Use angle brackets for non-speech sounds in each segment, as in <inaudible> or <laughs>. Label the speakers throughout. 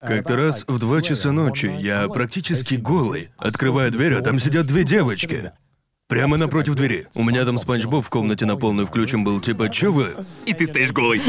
Speaker 1: Как-то раз в два часа ночи я практически голый. Открываю дверь, а там сидят две девочки. Прямо напротив двери. У меня там спанч Боб в комнате на полную включен был, типа, чё вы?
Speaker 2: И ты стоишь голый.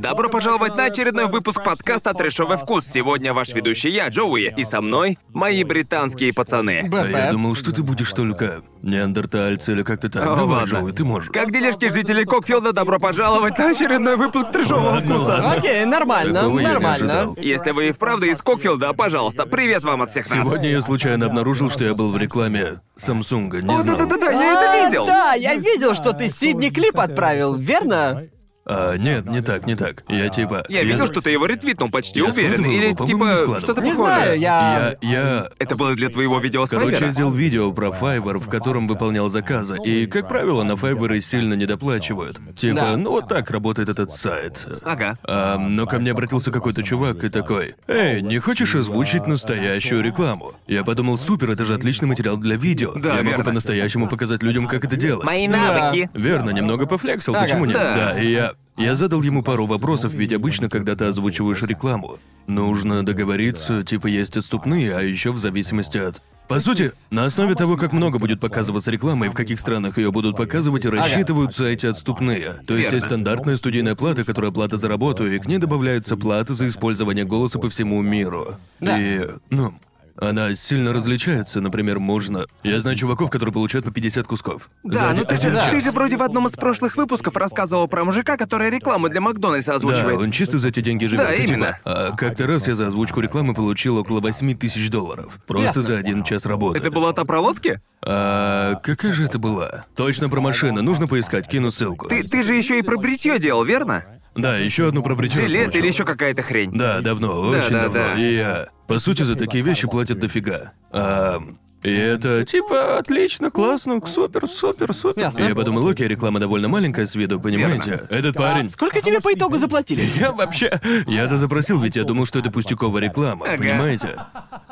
Speaker 2: Добро пожаловать на очередной выпуск подкаста «Трэшовый вкус». Сегодня ваш ведущий я, Джоуи, и со мной мои британские пацаны.
Speaker 1: А я думал, что ты будешь только неандертальцы или как-то так.
Speaker 2: О,
Speaker 1: Давай,
Speaker 2: ладно.
Speaker 1: Джоуи, ты можешь.
Speaker 2: Как делишки жителей Кокфилда, добро пожаловать на очередной выпуск «Трэшового
Speaker 1: Ладно,
Speaker 2: вкуса».
Speaker 1: ладно.
Speaker 3: Окей, нормально,
Speaker 1: Такого я не
Speaker 3: нормально.
Speaker 1: ожидал.
Speaker 2: Если вы и вправду из Кокфилда, пожалуйста, привет вам от всех нас.
Speaker 1: Сегодня я случайно обнаружил, что я был в рекламе Самсунга, не
Speaker 2: О,
Speaker 1: знал.
Speaker 2: да-да-да, я это
Speaker 3: А,
Speaker 2: видел.
Speaker 3: Да, я видел, что ты Сидни клип отправил, верно?
Speaker 1: А, нет, не так, не так. Я типа...
Speaker 2: Я видел, что ты его ретвитнул, почти
Speaker 1: Я
Speaker 2: уверен.
Speaker 1: складывал
Speaker 2: Или
Speaker 1: его, по-моему, не
Speaker 2: типа
Speaker 1: складывал.
Speaker 2: что-то
Speaker 3: Не
Speaker 2: похожее.
Speaker 3: знаю, я...
Speaker 1: Я, я...
Speaker 2: Это было для твоего видео с
Speaker 1: Короче, я сделал видео про Fiverr, в котором выполнял заказы. И, как правило, на Fiverr сильно недоплачивают. Типа,
Speaker 3: Да.
Speaker 1: ну вот так работает этот сайт.
Speaker 2: Ага.
Speaker 1: А, но ко мне обратился какой-то чувак и такой, «Эй, не хочешь озвучить настоящую рекламу?» Я подумал, супер, это же отличный материал для видео.
Speaker 2: Да,
Speaker 1: Я могу
Speaker 2: верно.
Speaker 1: по-настоящему показать людям, как это делать.
Speaker 2: Мои навыки.
Speaker 1: Верно, немного пофлексил,
Speaker 3: Ага.
Speaker 1: почему нет?
Speaker 2: Да.
Speaker 1: и я... Я задал ему пару вопросов, ведь обычно, когда ты озвучиваешь рекламу, нужно договориться, типа есть отступные, а еще в зависимости от... По сути, на основе того, как много будет показываться реклама и в каких странах ее будут показывать, рассчитываются эти отступные. То есть есть стандартная студийная плата, которая плата за работу, и к ней добавляется плата за использование голоса по всему миру.
Speaker 3: Да.
Speaker 1: И, ну, она сильно различается, например, можно... Я знаю чуваков, которые получают по 50 кусков.
Speaker 2: Да,
Speaker 1: За
Speaker 2: ну ты же,
Speaker 3: да.
Speaker 2: ты же вроде в одном из прошлых выпусков рассказывал про мужика, который рекламу для Макдональдса
Speaker 1: Да,
Speaker 2: озвучивает.
Speaker 1: он чисто за эти деньги живет.
Speaker 2: Да,
Speaker 1: И типа,
Speaker 2: именно.
Speaker 1: а как-то раз я за озвучку рекламы получил около 8 тысяч долларов. Просто
Speaker 3: Ясно.
Speaker 1: за один час работы.
Speaker 2: Это была та про лодки?
Speaker 1: А какая же это была? Точно про машину. Нужно поискать, кину ссылку.
Speaker 2: Ты, ты же еще и про бритье делал, верно?
Speaker 1: Да, еще одну про бритье
Speaker 2: Жилет или еще какая-то хрень.
Speaker 1: Да, давно, очень
Speaker 2: да,
Speaker 1: давно.
Speaker 2: да.
Speaker 1: И я... По сути, за такие вещи платят дофига. А, и это типа отлично, классно, супер, супер, супер.
Speaker 3: Ясно.
Speaker 1: Я подумал, окей, реклама довольно маленькая с виду, понимаете? Этот
Speaker 3: А
Speaker 1: парень...
Speaker 3: сколько тебе по итогу заплатили?
Speaker 1: Я вообще... Я-то запросил, ведь я думал, что это пустяковая реклама,
Speaker 2: Ага.
Speaker 1: понимаете?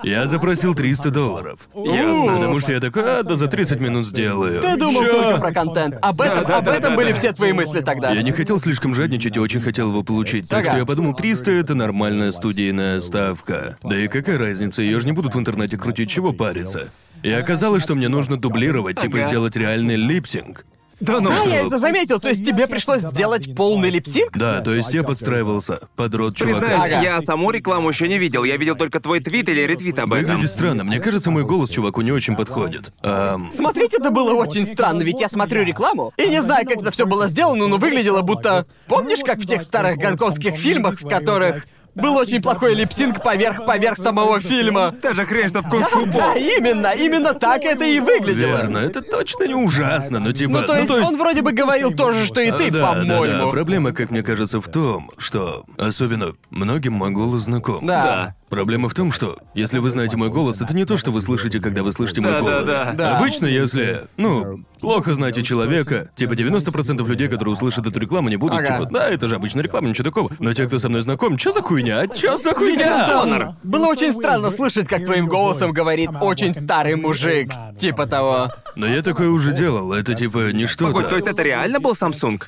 Speaker 1: Я запросил 300 долларов.
Speaker 2: Ясно.
Speaker 1: Потому что я такой, а, да за 30 минут сделаю.
Speaker 3: Ты думал
Speaker 1: Чё?
Speaker 3: только про контент. Об этом,
Speaker 2: да,
Speaker 3: об
Speaker 2: да,
Speaker 3: этом
Speaker 2: да,
Speaker 3: были
Speaker 2: да.
Speaker 3: все твои мысли тогда.
Speaker 1: Я не хотел слишком жадничать и очень хотел его получить. Так
Speaker 3: Ага.
Speaker 1: что я подумал, 300 это нормальная студийная ставка. Да и какая разница, ее же не будут в интернете крутить, чего париться. И оказалось, что мне нужно дублировать, типа
Speaker 2: Ага.
Speaker 1: сделать реальный липсинг.
Speaker 2: Да ну.
Speaker 3: Да, я это заметил. То есть тебе пришлось сделать полный липсинг?
Speaker 1: Да, то есть я подстраивался под рот чувака.
Speaker 2: Признаюсь,
Speaker 3: Ага.
Speaker 2: я саму рекламу еще не видел. Я видел только твой твит или ретвит об этом.
Speaker 1: Выглядит странно, мне кажется, мой голос чуваку не очень подходит. Ам,
Speaker 3: Смотреть это было очень странно, ведь я смотрю рекламу и не знаю, как это все было сделано, но выглядело будто... Помнишь, как в тех старых гонконгских фильмах, в которых был очень плохой липсинг поверх поверх самого фильма?
Speaker 2: Та же хрень, что в
Speaker 3: Да,
Speaker 2: кунг-фу
Speaker 3: да, именно, именно так это и выглядело.
Speaker 1: Верно, это точно не ужасно, но типа...
Speaker 3: Ну, то есть он вроде бы говорил то же, что и ты,
Speaker 1: А, да, Да, да.
Speaker 3: по-моему.
Speaker 1: Проблема, как мне кажется, в том, что особенно многим голос знаком.
Speaker 3: Да.
Speaker 1: Проблема в том, что если вы знаете мой голос, это не то, что вы слышите, когда вы слышите мой
Speaker 2: Да,
Speaker 1: голос.
Speaker 2: да.
Speaker 3: Да.
Speaker 1: Обычно, если, ну, плохо знаете человека, типа 90% людей, которые услышат эту рекламу, не будут,
Speaker 3: Ага.
Speaker 1: типа, да, это же обычная реклама, ничего такого. Но те, кто со мной знаком, чё за хуйня? Чё за хуйня?
Speaker 3: это было очень странно слышать, как твоим голосом говорит очень старый мужик, типа того.
Speaker 1: Но я такое уже делал, это типа не что-то.
Speaker 2: Погодь, то есть это реально был Samsung?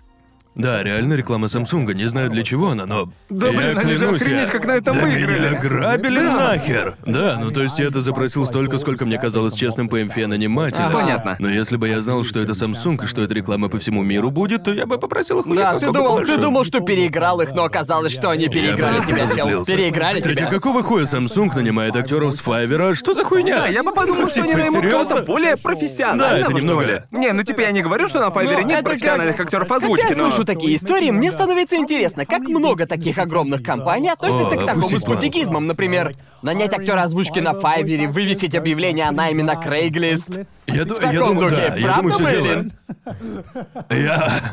Speaker 1: Да, реально реклама Самсунга, не знаю для чего она, но...
Speaker 2: Да,
Speaker 1: я
Speaker 2: блин, они же
Speaker 1: клянусь,
Speaker 2: охренеть, как на этом
Speaker 1: да
Speaker 2: выиграли.
Speaker 1: меня грабили
Speaker 2: Да.
Speaker 1: нахер! Да, ну то есть я это запросил столько, сколько мне казалось честным по инфе-нанимателя.
Speaker 3: Ага.
Speaker 2: Понятно.
Speaker 1: Но если бы я знал, что это Samsung и что это реклама по всему миру будет, то я бы попросил их у них
Speaker 3: Да, ты
Speaker 1: насколько
Speaker 3: думал, ты думал, что переиграл их, но оказалось, что они переиграли тебя, чел.
Speaker 1: разозлился.
Speaker 3: Переиграли
Speaker 1: Кстати,
Speaker 3: тебя.
Speaker 1: какого хуя Samsung нанимает актеров с Fiverr? Что за хуйня?
Speaker 2: Да, я бы подумал, что они
Speaker 1: Типа,
Speaker 2: наймут
Speaker 1: серьёзно?
Speaker 2: кого-то более
Speaker 1: Да,
Speaker 2: профессионального,
Speaker 1: это
Speaker 2: что
Speaker 1: немного-
Speaker 2: ли. Не, ну типа я не говорю, что на Файвере
Speaker 3: Ну,
Speaker 2: нет
Speaker 3: это
Speaker 2: профессиональных
Speaker 3: как-
Speaker 2: актеров озвучки, но...
Speaker 3: слышу такие истории, мне становится интересно, как много таких огромных компаний относятся к такому
Speaker 1: опустить
Speaker 3: с
Speaker 1: планку.
Speaker 3: пофигизмом. Например, нанять актера озвучки на Файвере, вывесить объявление о найме на Craigslist.
Speaker 1: Я,
Speaker 3: В
Speaker 1: я
Speaker 3: таком
Speaker 1: думаю,
Speaker 3: духе.
Speaker 1: да,
Speaker 3: Правда, Мэйлин?
Speaker 1: Я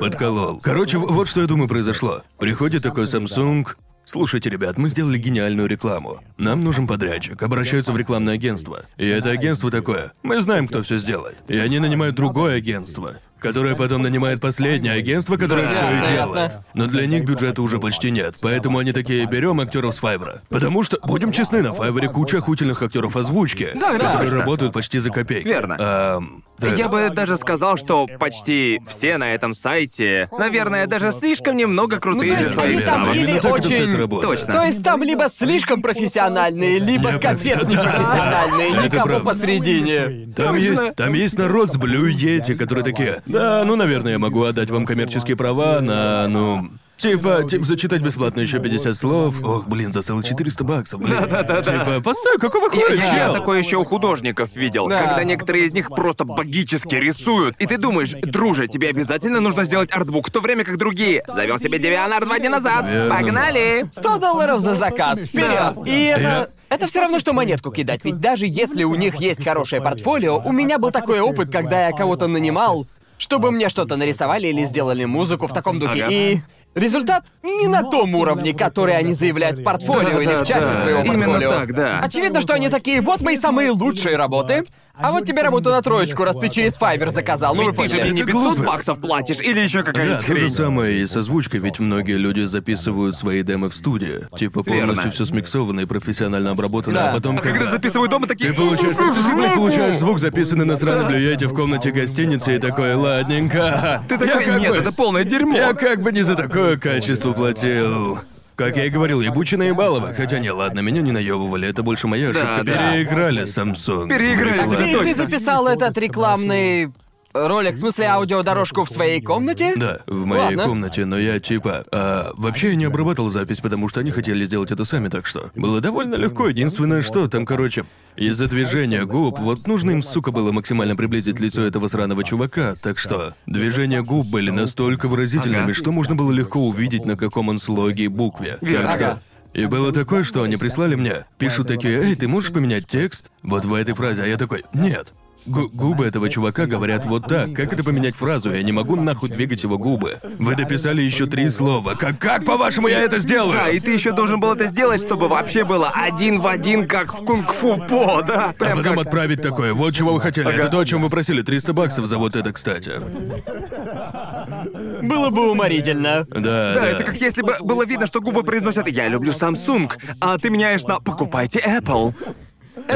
Speaker 1: подколол. Короче, вот что я думаю произошло. Приходит такой Samsung. Слушайте, ребят, мы сделали гениальную рекламу. Нам нужен подрядчик. Обращаются в рекламное агентство. И это агентство такое. Мы знаем, кто все сделает. И они нанимают другое агентство. Которое потом нанимает последнее агентство, которое
Speaker 2: Да,
Speaker 1: все и
Speaker 3: ясно,
Speaker 1: делает.
Speaker 3: ясно.
Speaker 1: Но для них бюджета уже почти нет, поэтому они такие берем актеров с Файвера. Потому что, будем честны, на Файвере куча охуительных актеров озвучки,
Speaker 2: Да, это
Speaker 1: которые
Speaker 2: точно.
Speaker 1: работают почти за копейки.
Speaker 2: Верно.
Speaker 1: Ам, да.
Speaker 2: Я бы даже сказал, что почти все на этом сайте, наверное, даже слишком немного крутые
Speaker 3: Ну, то
Speaker 2: для
Speaker 3: есть
Speaker 2: своих
Speaker 3: они там или
Speaker 1: всё
Speaker 3: очень-.
Speaker 2: Точно.
Speaker 3: То есть там либо слишком профессиональные, либо
Speaker 1: Я
Speaker 3: капец
Speaker 1: прав-
Speaker 3: непрофессиональные,
Speaker 1: Это
Speaker 3: никого посредине.
Speaker 1: Там
Speaker 2: Точно.
Speaker 1: есть, там есть народ с Yeti, которые такие, да, ну, наверное, я могу отдать вам коммерческие права на, ну, Типа, типа, зачитать бесплатно еще 50 слов. Ох, блин, за целых 400 баксов, блин.
Speaker 2: Да-да-да-да.
Speaker 1: Типа, постой, какого
Speaker 2: Я,
Speaker 1: хуя,
Speaker 2: я- я
Speaker 1: чел?
Speaker 2: такое еще у художников видел,
Speaker 3: Да.
Speaker 2: когда некоторые из них просто богически рисуют. И ты думаешь, друже, тебе обязательно нужно сделать артбук, в то время как другие. Завел себе Девианар два дня назад.
Speaker 1: Верно.
Speaker 2: Погнали!
Speaker 3: 100 долларов за заказ, вперед! И это...
Speaker 1: Я-
Speaker 3: Это все равно, что монетку кидать, ведь даже если у них есть хорошее портфолио, у меня был такой опыт, когда я кого-то нанимал, чтобы мне что-то нарисовали или сделали музыку в таком духе.
Speaker 2: Ага.
Speaker 3: И результат не на том уровне, который они заявляют в портфолио или в части
Speaker 2: Да-да-да.
Speaker 3: своего
Speaker 2: Именно
Speaker 3: портфолио.
Speaker 2: так, да.
Speaker 3: Очевидно, что они такие, вот мои самые лучшие работы, а вот тебе работа на троечку, раз ты через Fiverr заказал. Ну
Speaker 2: ты же мне не
Speaker 1: Это
Speaker 2: 500
Speaker 1: глупо.
Speaker 2: баксов платишь или еще
Speaker 1: Да,
Speaker 2: какая-нибудь
Speaker 1: то же
Speaker 2: хрень.
Speaker 1: самое и с озвучкой, ведь многие люди записывают свои демы в студии. Типа полностью
Speaker 2: Верно.
Speaker 1: все смиксовано и профессионально обработано,
Speaker 3: Да.
Speaker 1: а потом
Speaker 2: А когда записываю дома, такие...
Speaker 1: Ты получаешь, ты, ты, блин, получаешь звук, записанный на сраном блюете в комнате гостиницы и такой, ладненько.
Speaker 2: Ты такой,
Speaker 1: Я
Speaker 2: нет,
Speaker 1: бы-
Speaker 2: это полное дерьмо.
Speaker 1: Я как бы не за такое качество платил. Как я и говорил, ебучие наебалово. Хотя не, ладно, меня не наебывали, это больше моя ошибка.
Speaker 2: да.
Speaker 1: Переиграли Samsung.
Speaker 2: Переиграли, да,
Speaker 3: Ты,
Speaker 2: точно.
Speaker 3: ты записал этот рекламный ролик, в смысле аудиодорожку в своей комнате?
Speaker 1: Да, в моей
Speaker 3: Ладно.
Speaker 1: комнате, но я типа... а, вообще я не обрабатывал запись, потому что они хотели сделать это сами, так что... Было довольно легко, единственное что, там, короче... Из-за движения губ, вот нужно им, сука, было максимально приблизить лицо этого сраного чувака, так что... Движения губ были настолько выразительными,
Speaker 2: Ага.
Speaker 1: что можно было легко увидеть, на каком он слоге и букве.
Speaker 2: Верно.
Speaker 1: Так что... И было такое, что они прислали мне, пишут такие, «Эй, ты можешь поменять текст?» Вот в этой фразе, а я такой, «Нет». Гу- губы этого чувака говорят вот так. Как это поменять фразу? Я не могу нахуй двигать его губы. Вы дописали еще три слова. Как, как по-вашему, я это сделаю?
Speaker 2: Да, и ты еще должен был это сделать, чтобы вообще было один в один, как в кунг-фу по, да?
Speaker 1: а
Speaker 2: Прям
Speaker 1: потом
Speaker 2: как...
Speaker 1: отправить такое. Вот чего вы хотели.
Speaker 2: Ага.
Speaker 1: Это то, о чем вы просили. 300 баксов за вот это, кстати.
Speaker 3: Было бы уморительно.
Speaker 1: Да,
Speaker 2: Да, это как если бы было видно, что губы произносят «Я люблю Samsung», а ты меняешь на «Покупайте Apple».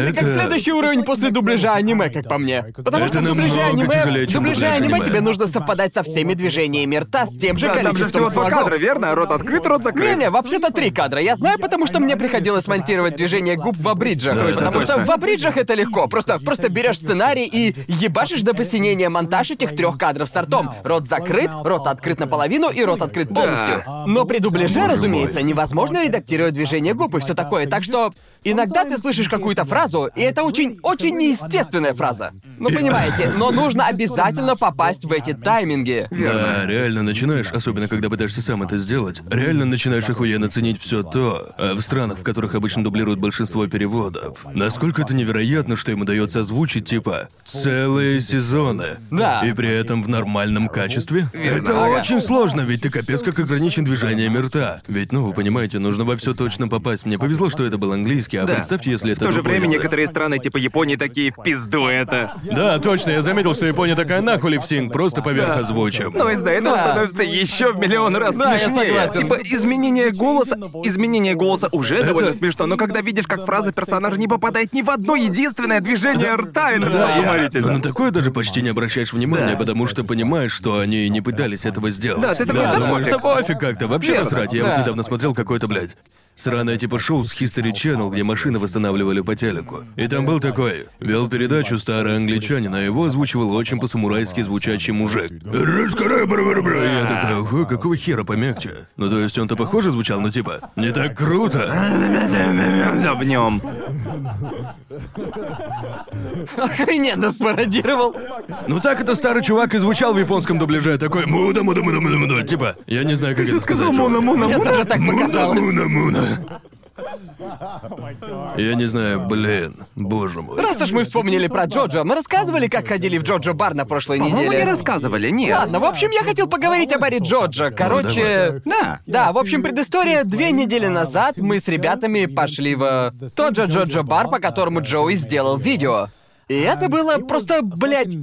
Speaker 3: Это, как
Speaker 1: Это-
Speaker 3: следующий уровень после дубляжа аниме, как по мне. Потому
Speaker 1: Это
Speaker 3: что в дубляже
Speaker 1: намного
Speaker 3: аниме,
Speaker 1: тяжелее,
Speaker 3: в
Speaker 1: чем
Speaker 3: дубляже
Speaker 1: дубляж
Speaker 3: аниме
Speaker 1: аниме.
Speaker 3: тебе нужно совпадать со всеми движениями рта, с тем же
Speaker 2: Да, там же
Speaker 3: количеством
Speaker 2: всего два
Speaker 3: слогов.
Speaker 2: кадра, верно? Рот открыт, рот закрыт.
Speaker 3: Не-не, вообще-то три кадра. Я знаю, потому что мне приходилось монтировать движение губ в абриджах.
Speaker 1: Точно,
Speaker 3: потому что
Speaker 2: точно.
Speaker 3: в абриджах это легко. Просто, просто берешь сценарий и ебашишь до посинения монтаж этих трех кадров с ртом. Рот закрыт, рот открыт наполовину и рот открыт полностью. Но при дубляже,
Speaker 1: Боже
Speaker 3: разумеется, невозможно редактировать движение губ и все такое. Так что иногда ты слышишь какую-то фразу, и это очень, очень неестественная фраза. Ну понимаете, но нужно обязательно попасть в эти тайминги.
Speaker 1: Да, реально начинаешь, особенно когда пытаешься сам это сделать, реально начинаешь охуенно ценить все то, а в странах, в которых обычно дублируют большинство переводов, насколько это невероятно, что им удается озвучить, типа, целые сезоны.
Speaker 3: Да.
Speaker 1: И при этом в нормальном качестве. Это
Speaker 3: Ага.
Speaker 1: очень сложно, ведь ты капец как ограничен движениями рта. Ведь, ну, вы понимаете, нужно во все точно попасть. Мне повезло, что это был английский, а
Speaker 2: Да.
Speaker 1: представьте, если это
Speaker 2: В то же время. Некоторые страны типа Японии такие в пизду это.
Speaker 1: Да, точно, я заметил, что Япония такая нахуй липсинг, просто поверх озвучим.
Speaker 2: Но из-за этого
Speaker 3: Да.
Speaker 2: становится еще в миллион раз
Speaker 3: Да, я
Speaker 2: смешнее.
Speaker 3: согласен.
Speaker 2: Типа изменение голоса, изменение голоса уже довольно смешно, но когда видишь, как фраза персонажа не попадает ни в одно единственное движение рта, это
Speaker 1: Да, я-
Speaker 2: уморительно.
Speaker 1: но на такое даже почти не обращаешь внимания, потому что понимаешь, что они не пытались этого сделать.
Speaker 2: Да, ты такой, да
Speaker 1: думаешь,
Speaker 2: пофиг.
Speaker 1: да пофиг как-то, вообще
Speaker 2: Верно.
Speaker 1: насрать. Я
Speaker 3: Да.
Speaker 1: вот недавно смотрел какое-то, блядь, сраное типа шоу с History Channel, где машины восстанавливали по телеку. И там был такой, вел передачу старый англичанин, а его озвучивал очень по-самурайски звучащий мужик. Я такой, ого, какого хера помягче? Ну то есть он-то похоже звучал, но типа, не так круто.
Speaker 2: в нем.
Speaker 3: Охрененно спародировал.
Speaker 1: Ну так это старый чувак и звучал в японском дубляже, такой муда муда муда муда муда типа, я не знаю, как это сказать. чувак.
Speaker 2: муна
Speaker 3: Мне тоже так
Speaker 1: Муна,
Speaker 3: показалось.
Speaker 1: муна, муна. Я не знаю, блин, боже мой.
Speaker 3: Раз уж мы вспомнили про Джоджо, мы рассказывали, как ходили в Джоджо бар на прошлой
Speaker 2: По-моему,
Speaker 3: неделе.
Speaker 2: не рассказывали, нет.
Speaker 3: Ладно, в общем, я хотел поговорить о баре Джоджо. Короче,
Speaker 2: Да.
Speaker 3: да, в общем, предыстория. Две недели назад мы с ребятами пошли в тот же Джоджо бар, по которому Джоуи сделал видео. И это было просто, блядь,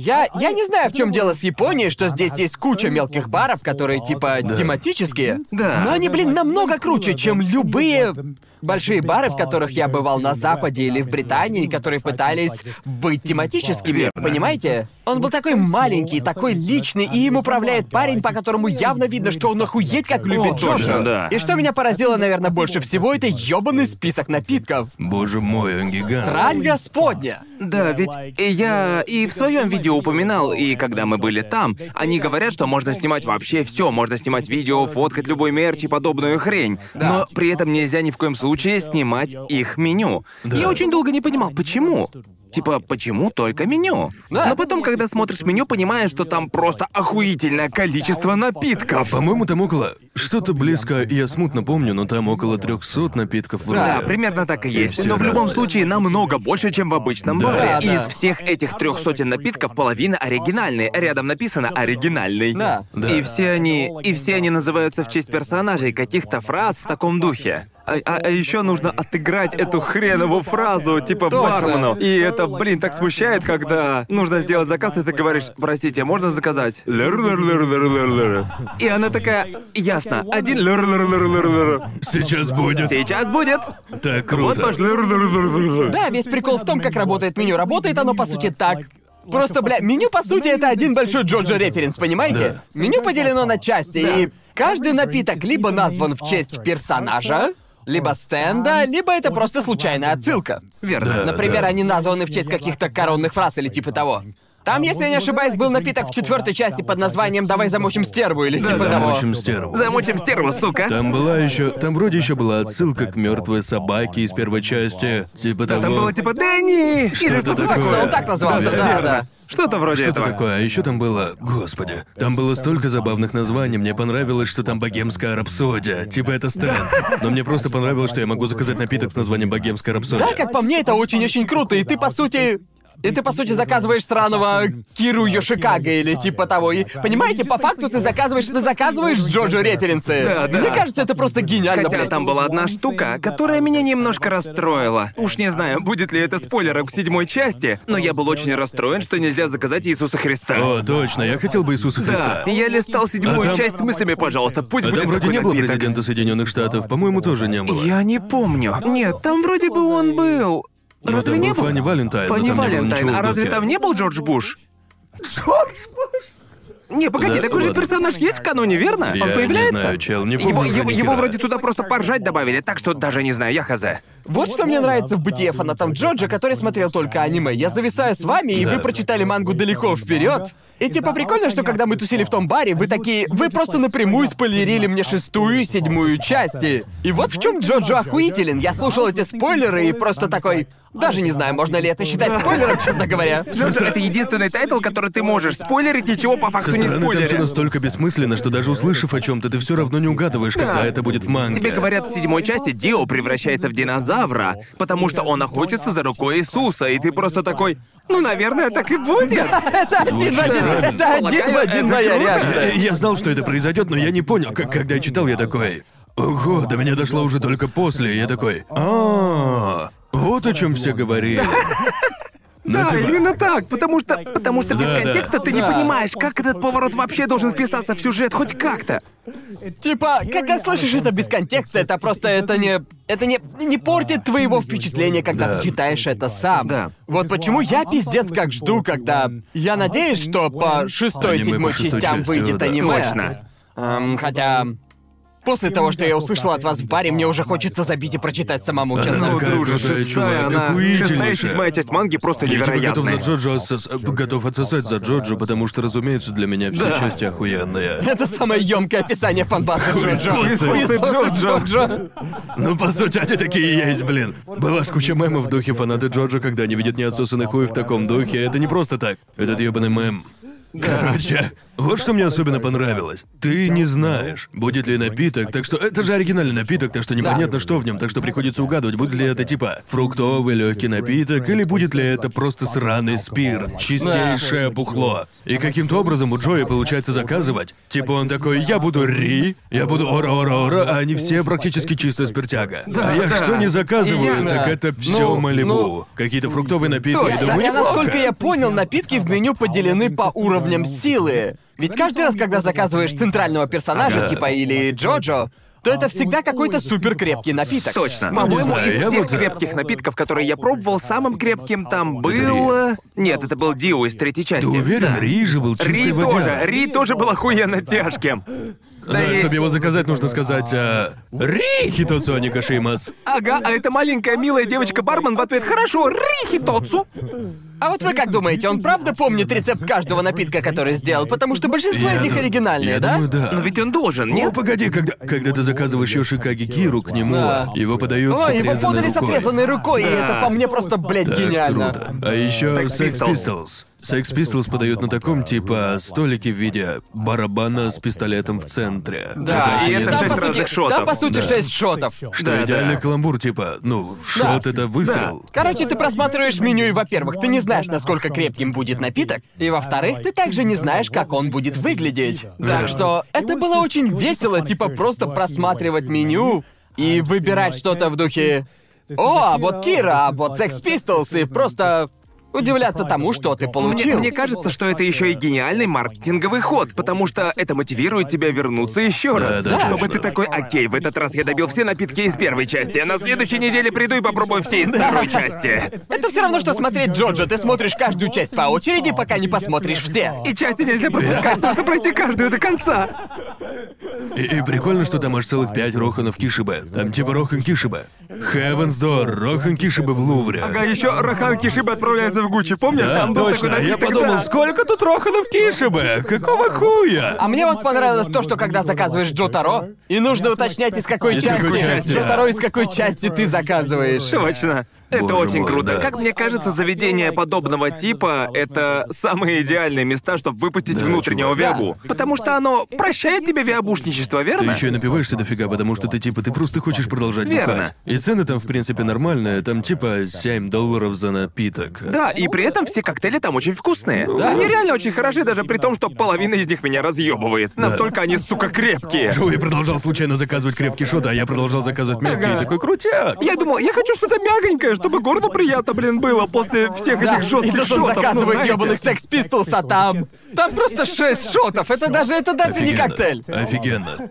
Speaker 3: Я, я не знаю, в чем дело с Японией, что здесь есть куча мелких баров, которые типа тематические.
Speaker 2: Да.
Speaker 3: Но они, блин, намного круче, чем любые большие бары, в которых я бывал на Западе или в Британии, которые пытались быть тематическими,
Speaker 2: Верно.
Speaker 3: понимаете? Он был такой маленький, такой личный, и им управляет парень, по которому явно видно, что он охуеть как любит
Speaker 2: точно,
Speaker 3: Джоша.
Speaker 2: да.
Speaker 3: И что меня поразило, наверное, больше всего, это ёбаный список напитков.
Speaker 1: Боже мой, он гигант.
Speaker 3: Срань господня!
Speaker 2: Да, ведь я и в своем видео упоминал, и когда мы были там, они говорят, что можно снимать вообще все, можно снимать видео, фоткать любой мерч и подобную хрень. Но при этом нельзя ни в коем случае снимать их меню. Я очень долго не понимал, почему. Типа, почему только меню?
Speaker 3: Да.
Speaker 2: Но потом, когда смотришь меню, понимаешь, что там просто охуительное количество напитков.
Speaker 1: По-моему, там около... Что-то близко, я смутно помню, но там около 300 напитков вроде.
Speaker 2: Да, примерно так и есть.
Speaker 1: всё
Speaker 2: Но в любом случае намного больше, чем в обычном
Speaker 1: Да.
Speaker 2: баре.
Speaker 3: Да,
Speaker 2: И
Speaker 3: да.
Speaker 2: из всех этих трех сотен напитков половина оригинальные. Рядом написано оригинальный.
Speaker 3: Да.
Speaker 1: Да.
Speaker 2: И все они. И все они называются в честь персонажей, каких-то фраз в таком духе. А, а- а еще нужно отыграть эту хреновую фразу, типа
Speaker 3: Точно.
Speaker 2: бармену. И это, блин, так смущает, когда нужно сделать заказ, и ты говоришь, простите, можно заказать? Лер-лер-лер-лер-лер-лер». И она такая, ясно, один лер-лер-лер-лер-лер».
Speaker 1: Сейчас будет.
Speaker 2: Сейчас будет.
Speaker 1: Так
Speaker 2: Вот
Speaker 1: круто.
Speaker 2: ваш лер-лер-лер-лер-лер.
Speaker 3: Да, весь прикол в том, как работает меню. Работает оно, по сути, так. Просто, бля, меню, по сути, это один большой JoJo reference, понимаете? Меню поделено на части, и каждый напиток либо назван в честь персонажа, либо стенда, либо это просто случайная отсылка.
Speaker 2: Верно.
Speaker 1: Да.
Speaker 3: Например, они названы в честь каких-то коронных фраз или типа того. Там, если я не ошибаюсь, был напиток в четвертой части под названием «Давай замочим стерву» или типа того.
Speaker 1: Замочим стерву.
Speaker 2: Замочим стерву, сука.
Speaker 1: Там была еще, там вроде еще была отсылка к мертвой собаке из первой части, типа того.
Speaker 2: Там было типа Дэнни! Или
Speaker 1: Что-то
Speaker 2: что-то
Speaker 1: такое.
Speaker 3: Точно, он так назывался, да, да.
Speaker 2: Что-то вроде
Speaker 1: Что-то
Speaker 2: этого.
Speaker 1: такое, а еще там было, господи, там было столько забавных названий, мне понравилось, что там богемская рапсодия, типа это стенд. Но мне просто понравилось, что я могу заказать напиток с названием богемская рапсодия.
Speaker 3: Да, как по мне, это очень-очень круто, и ты, по сути... И ты, по сути, заказываешь сраного Киру Йошикага или типа того. И, понимаете, по факту ты заказываешь, ты заказываешь Джоджо референсы.
Speaker 2: Да, да.
Speaker 3: Мне кажется, это просто гениально,
Speaker 2: Хотя
Speaker 3: блядь.
Speaker 2: там была одна штука, которая меня немножко расстроила. Уж не знаю, будет ли это спойлером к седьмой части, но я был очень расстроен, что нельзя заказать Иисуса Христа.
Speaker 1: О, точно, я хотел бы Иисуса
Speaker 2: Да,
Speaker 1: Христа.
Speaker 2: и я листал седьмую
Speaker 1: А там-
Speaker 2: часть с мыслями, пожалуйста, пусть
Speaker 1: А
Speaker 2: будет
Speaker 1: там вроде
Speaker 2: такой
Speaker 1: не было
Speaker 2: напиток.
Speaker 1: президента Соединенных Штатов, по-моему, тоже не было.
Speaker 2: Я не помню. Нет, там вроде бы он был. Разве не
Speaker 1: был? Фанни Валентайн,
Speaker 2: Фанни
Speaker 1: не
Speaker 2: Валентайн. А разве там не был Джордж Буш? Не, погоди,
Speaker 1: Да,
Speaker 2: такой же
Speaker 1: ладно.
Speaker 2: персонаж есть в каноне, верно?
Speaker 1: Я
Speaker 2: он
Speaker 1: не
Speaker 2: появляется?
Speaker 1: знаю, чел, не помню
Speaker 2: его,
Speaker 1: уже
Speaker 2: его,
Speaker 1: ни
Speaker 2: его
Speaker 1: хера.
Speaker 2: вроде туда просто поржать добавили, так что даже не знаю, я хз.
Speaker 3: Вот что мне нравится в бытие фанатом Джоджо, который смотрел только аниме. Я зависаю с вами, и вы прочитали мангу далеко вперед. И типа прикольно, что когда мы тусили в том баре, вы такие, вы просто напрямую спойлерили мне шестую и седьмую части. И вот в чем Джоджо охуителен. Я слушал эти спойлеры и просто такой, даже не знаю, можно ли это считать спойлером, честно говоря. <laughs>
Speaker 2: Джоджо — это единственный тайтл, который ты можешь спойлерить, ничего по
Speaker 1: Со
Speaker 2: факту не
Speaker 1: стороны там все
Speaker 2: спойлеря.
Speaker 1: настолько бессмысленно, что даже услышав о чем-то, ты все равно не угадываешь, когда это будет в манге.
Speaker 2: Тебе говорят, в седьмой части Дио превращается в динозавра, потому что он охотится за рукой Иисуса, и ты просто такой, ну, наверное, так и будет.
Speaker 3: Это один в один, это один в один моя реакция.
Speaker 1: Я знал, что это произойдет, но я не понял, как когда я читал, я такой. Ого, до меня дошло уже только после, я такой. А, вот о чем все говорили. <laughs> Ну,
Speaker 2: Да,
Speaker 1: типа,
Speaker 2: именно так, потому что, потому что без
Speaker 1: Да, да.
Speaker 2: контекста ты не
Speaker 3: Да.
Speaker 2: понимаешь, как этот поворот вообще должен вписаться в сюжет, хоть как-то.
Speaker 3: Типа, когда слышишь это без контекста, это просто это не. Это не, не портит твоего впечатления, когда
Speaker 1: Да.
Speaker 3: ты читаешь это сам.
Speaker 2: Да.
Speaker 3: Вот почему я пиздец как жду, когда. Я надеюсь, что по шестой,
Speaker 1: Аниме
Speaker 3: седьмой
Speaker 1: по шестой
Speaker 3: частям
Speaker 1: части,
Speaker 3: выйдет
Speaker 1: да.
Speaker 3: аниме.
Speaker 2: Точно.
Speaker 3: Эм, хотя. После того, что я услышал от вас в баре, мне уже хочется забить и прочитать самому,
Speaker 1: Она
Speaker 3: честно.
Speaker 2: Ну,
Speaker 1: такая крутая,
Speaker 2: шестая,
Speaker 1: чувак,
Speaker 2: она...
Speaker 1: охуительнейшая.
Speaker 2: Шестая и седьмая часть манги просто
Speaker 1: Я типа готов за. Джоджо отсос- готов отсосать за Джоджо, потому что, разумеется, для меня все
Speaker 2: Да.
Speaker 1: части охуенные.
Speaker 3: Это самое емкое описание фанбаза
Speaker 1: Хуесосы
Speaker 2: Джоджо.
Speaker 3: Джоджо.
Speaker 1: Ну, по сути, они такие и есть, блин. Была ж куча мемов в духе фанаты Джоджо, когда они видят неотсосанный хуй в таком духе. Это не просто так. Этот ебаный мем. Короче, вот что мне особенно понравилось. Ты не знаешь, будет ли напиток, так что это же оригинальный напиток, так что непонятно, что в нем, так что приходится угадывать, будет ли это типа фруктовый легкий напиток, или будет ли это просто сраный спирт, чистейшее пухло. И каким-то образом у Джои получается заказывать. Типа он такой, я буду Ри, я буду Ора-Ора-Ора, а они все практически чистая спиртяга. а я
Speaker 2: да.
Speaker 1: что не заказываю,
Speaker 2: Именно.
Speaker 1: так это все
Speaker 3: Ну,
Speaker 1: Малибу.
Speaker 3: ну,
Speaker 1: Какие-то фруктовые напитки,
Speaker 3: Точно.
Speaker 1: и думаю,
Speaker 3: И насколько я понял, напитки в меню поделены по уровням силы. Ведь каждый раз, когда заказываешь центрального персонажа,
Speaker 1: Ага.
Speaker 3: типа или Джоджо, то это всегда какой-то супер крепкий напиток.
Speaker 2: Точно. По-моему, из
Speaker 1: я
Speaker 2: всех
Speaker 1: вот, э,
Speaker 2: крепких напитков, которые я пробовал, самым крепким там был... Нет, это был Дио из третьей части.
Speaker 1: Ты уверен,
Speaker 2: Да.
Speaker 1: Ри же был чистой
Speaker 2: Ри
Speaker 1: водярой.
Speaker 2: тоже. Ри тоже был охуенно тяжким.
Speaker 1: Да,
Speaker 2: и-
Speaker 1: чтобы его заказать, нужно сказать а, «Ри, Хитоцуани Кашимас».
Speaker 2: Ага, а эта маленькая милая девочка-бармен в ответ «Хорошо, Рихи Тоцу».
Speaker 3: А вот вы как думаете, он правда помнит рецепт каждого напитка, который сделал? Потому что большинство
Speaker 1: Я
Speaker 3: из них
Speaker 1: ду-
Speaker 3: оригинальные,
Speaker 1: я
Speaker 3: да?
Speaker 1: думаю, да.
Speaker 2: Но ведь он должен,
Speaker 1: О,
Speaker 2: нет?
Speaker 1: погоди, когда, когда ты заказываешь Йошикаги Киру к нему,
Speaker 3: Да.
Speaker 1: его подают с
Speaker 3: О, его
Speaker 1: отрезанной
Speaker 3: подали с
Speaker 1: рукой.
Speaker 3: отрезанной рукой, и это по мне просто, блядь, гениально.
Speaker 1: круто. А еще
Speaker 2: Sex
Speaker 1: Sex
Speaker 2: Pistols.
Speaker 1: Pistols. Sex Pistols подают на таком типа столике в виде барабана с пистолетом в центре.
Speaker 2: Да, и это
Speaker 3: Там,
Speaker 2: шесть
Speaker 3: по
Speaker 2: разных
Speaker 3: сути,
Speaker 2: шотов.
Speaker 3: там, по сути,
Speaker 1: Да.
Speaker 3: шесть шотов.
Speaker 1: Что
Speaker 2: Да,
Speaker 1: идеальный
Speaker 2: да.
Speaker 1: каламбур, типа, ну, шот это выстрел.
Speaker 3: Короче, ты просматриваешь меню, и, во-первых, ты не знаешь, насколько крепким будет напиток, и, во-вторых, ты также не знаешь, как он будет выглядеть. Так что это было очень весело, типа просто просматривать меню и выбирать что-то в духе «О, а вот Кира, а вот Sex Pistols», и просто удивляться тому, что ты
Speaker 2: Мне,
Speaker 3: получил.
Speaker 2: мне кажется, что это еще и гениальный маркетинговый ход, потому что это мотивирует тебя вернуться еще раз.
Speaker 1: да,
Speaker 2: чтобы
Speaker 1: точно.
Speaker 2: ты такой, окей, в этот раз я добил все напитки из первой части, а на следующей неделе приду и попробую все из второй части.
Speaker 3: Это все равно, что смотреть Джоджо. Ты смотришь каждую часть по очереди, пока не посмотришь все.
Speaker 2: И части нельзя пропускать, нужно пройти каждую до конца.
Speaker 1: И, и прикольно, что там аж целых пять Роханов Кишибе. Там типа Рохан Кишибе. Heaven's Door, Рохан Кишибе в Лувре.
Speaker 2: А еще Рахан Кишиба отправляется в Гуччи, помнишь?
Speaker 1: Да,
Speaker 2: Там
Speaker 1: точно.
Speaker 2: такой
Speaker 1: Я подумал,
Speaker 2: да.
Speaker 1: сколько тут Роханов Кишибе? Какого хуя?
Speaker 3: А мне вот понравилось то, что когда заказываешь Джотаро, и нужно уточнять, из какой
Speaker 1: Из
Speaker 3: части.
Speaker 1: части, да.
Speaker 3: Джотаро, из какой части ты заказываешь.
Speaker 2: Точно. Это
Speaker 1: Боже
Speaker 2: очень
Speaker 1: мой,
Speaker 2: круто.
Speaker 1: да.
Speaker 2: Как мне кажется, заведения подобного типа — это самые идеальные места, чтобы выпустить
Speaker 1: Да,
Speaker 2: внутреннего
Speaker 1: чувак.
Speaker 2: виабу. Потому что оно прощает тебе виабушничество,
Speaker 1: Ты
Speaker 2: верно?
Speaker 1: еще и напиваешься дофига, потому что ты типа ты просто хочешь продолжать
Speaker 2: Верно.
Speaker 1: бухать. И цены там в принципе нормальные, там типа 7 долларов за напиток.
Speaker 2: Да, и при этом все коктейли там очень вкусные. Они реально очень хороши, даже при том, что половина из них меня разъебывает. Настолько они, сука, крепкие.
Speaker 1: Джоуи продолжал случайно заказывать крепкий шот, а я продолжал заказывать мягкий, и такой крутяк.
Speaker 2: Я думал, я хочу что-то мягонькое, чтобы горлу приятно, блин, было после всех
Speaker 3: Да,
Speaker 2: этих
Speaker 3: и
Speaker 2: жестких
Speaker 3: тут он
Speaker 2: шотов. ну,
Speaker 3: заказывает ебаных секс Pistols, а там... Там просто шесть шотов, это даже, это даже не
Speaker 1: Офигенно.
Speaker 3: коктейль.
Speaker 1: Офигенно.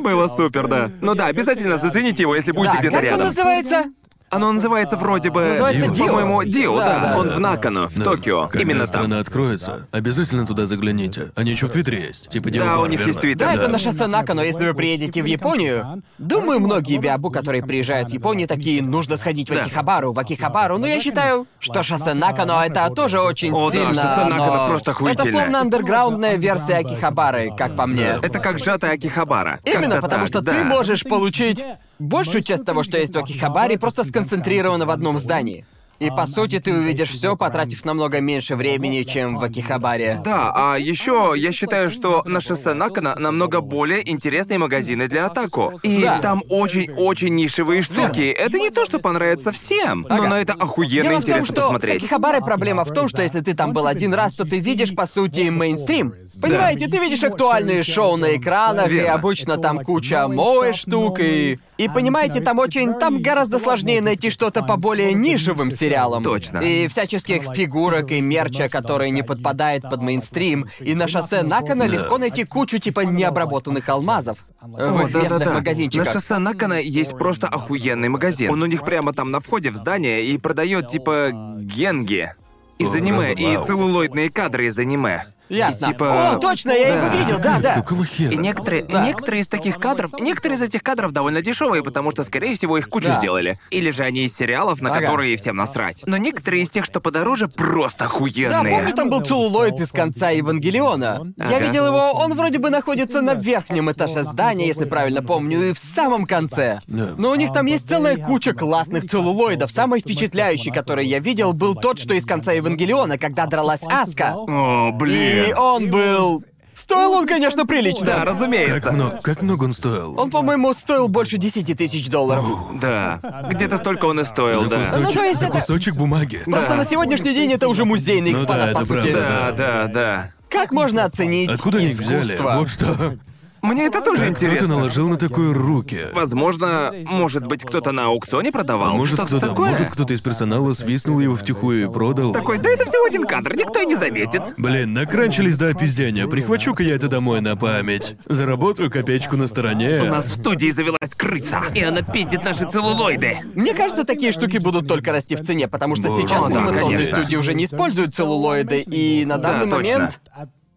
Speaker 2: Было супер, да. Ну да, обязательно зацените его, если будете
Speaker 3: Да,
Speaker 2: где-то
Speaker 3: как он
Speaker 2: рядом.
Speaker 3: называется?
Speaker 2: Оно называется вроде бы...
Speaker 3: Называется Дио.
Speaker 2: По-моему, Дио,
Speaker 3: Да,
Speaker 2: да.
Speaker 3: да.
Speaker 2: Он в Накано, в
Speaker 1: Да.
Speaker 2: Токио.
Speaker 1: Когда
Speaker 2: Именно там.
Speaker 1: страна откроется, обязательно туда загляните. Они еще в Твиттере есть. Типа Дио
Speaker 2: Да, у
Speaker 1: Бар,
Speaker 2: них
Speaker 1: верно?
Speaker 2: есть Твиттер.
Speaker 3: Да, это на шоссе Нака, но если вы приедете в Японию, думаю, многие виабу, которые приезжают в Японию, такие, нужно сходить в
Speaker 2: Да.
Speaker 3: Акихабару, в Акихабару. Но я считаю, что шоссе Накано это тоже очень
Speaker 2: О, да,
Speaker 3: сильно...
Speaker 2: шоссе Накано
Speaker 3: но
Speaker 2: просто
Speaker 3: Это
Speaker 2: охуительное.
Speaker 3: словно андерграундная версия Акихабары, как по мне.
Speaker 2: Это как сжатая Акихабара.
Speaker 3: Именно
Speaker 2: Как-то
Speaker 3: потому
Speaker 2: так,
Speaker 3: что
Speaker 2: да.
Speaker 3: ты можешь получить большую часть того, что есть в Акихабаре, просто сконцентрировано в одном здании. И по сути ты увидишь все, потратив намного меньше времени, чем в Акихабаре.
Speaker 2: Да, а еще я считаю, что на шоссе Накана намного более интересные магазины для атаку. И
Speaker 3: Да.
Speaker 2: там очень-очень нишевые штуки. Это не то, что понравится всем, но
Speaker 3: Ага.
Speaker 2: на это охуенно
Speaker 3: Дело в том,
Speaker 2: интересно
Speaker 3: что с
Speaker 2: посмотреть.
Speaker 3: Акихабарой проблема в том, что если ты там был один раз, то ты видишь, по сути, мейнстрим. Понимаете, ты видишь актуальные шоу на экранах, и
Speaker 2: Верно.
Speaker 3: обычно там куча моe штук, и... И понимаете, там очень... Там гораздо сложнее найти что-то по более нишевым сериалам.
Speaker 2: Точно.
Speaker 3: И всяческих фигурок и мерча, которые не подпадает под мейнстрим. И на шоссе Накана легко найти кучу типа необработанных алмазов в местных
Speaker 2: да-да-да.
Speaker 3: магазинчиках.
Speaker 2: На шоссе Накана есть просто охуенный магазин. Он у них прямо там на входе в здание и продает типа генги из
Speaker 1: О,
Speaker 2: аниме и целлулоидные кадры из аниме.
Speaker 3: Ясно.
Speaker 2: И, типа...
Speaker 3: О, точно, я его
Speaker 2: Да.
Speaker 3: видел, да, да.
Speaker 1: Какого хера?
Speaker 2: И некоторые,
Speaker 3: Да.
Speaker 2: некоторые из таких кадров, некоторые из этих кадров довольно дешевые, потому что, скорее всего, их кучу
Speaker 3: Да.
Speaker 2: сделали. Или же они из сериалов, на
Speaker 3: Ага.
Speaker 2: которые всем насрать. Но некоторые из тех, что подороже, просто
Speaker 3: Да,
Speaker 2: охуенные.
Speaker 3: помню, там был целлулоид из конца Евангелиона. Я
Speaker 2: Ага.
Speaker 3: видел его, он вроде бы находится на верхнем этаже здания, если правильно помню, и в самом конце.
Speaker 1: Да.
Speaker 3: Но у них там есть целая куча классных целлулоидов. Самый впечатляющий, который я видел, был тот, что из конца Евангелиона, когда дралась Аска.
Speaker 2: О, блин.
Speaker 3: И И он был... Стоил он, конечно, прилично.
Speaker 2: Да, разумеется.
Speaker 1: Как много, как много он стоил?
Speaker 3: Он, по-моему, стоил больше 10 тысяч долларов.
Speaker 2: Да. Где-то столько он и стоил,
Speaker 1: за
Speaker 2: да.
Speaker 1: кусочек,
Speaker 3: Ну, то есть
Speaker 1: за
Speaker 3: это-
Speaker 1: кусочек бумаги.
Speaker 3: Просто
Speaker 2: Да.
Speaker 3: на сегодняшний день это уже музейный
Speaker 1: Ну да,
Speaker 3: экспонат, по
Speaker 1: это
Speaker 3: сути.
Speaker 1: правда.
Speaker 2: Да, да, да.
Speaker 3: Как можно оценить
Speaker 1: Откуда они их взяли?
Speaker 3: искусство?
Speaker 1: Вот что.
Speaker 2: Мне это тоже
Speaker 1: Как кто-то
Speaker 2: интересно.
Speaker 1: наложил на такое руки.
Speaker 2: Возможно, может быть, кто-то на аукционе продавал.
Speaker 1: Может
Speaker 2: что-то
Speaker 1: кто-то,
Speaker 2: такое.
Speaker 1: может кто-то из персонала свистнул его втихую и продал.
Speaker 2: Такой, да это всего один кадр, никто и не заметит.
Speaker 1: Блин, накранчились до опиздения. Прихвачу-ка я это домой на память. Заработаю копеечку на стороне.
Speaker 2: У нас в студии завелась крыса, и она пиндит наши целлулоиды.
Speaker 3: Мне кажется, такие штуки будут только расти в цене, потому что
Speaker 1: Боже.
Speaker 3: сейчас
Speaker 2: О, да,
Speaker 3: анимационные
Speaker 2: конечно.
Speaker 3: студии уже не используют целлулоиды, и на данный
Speaker 2: точно.
Speaker 3: момент...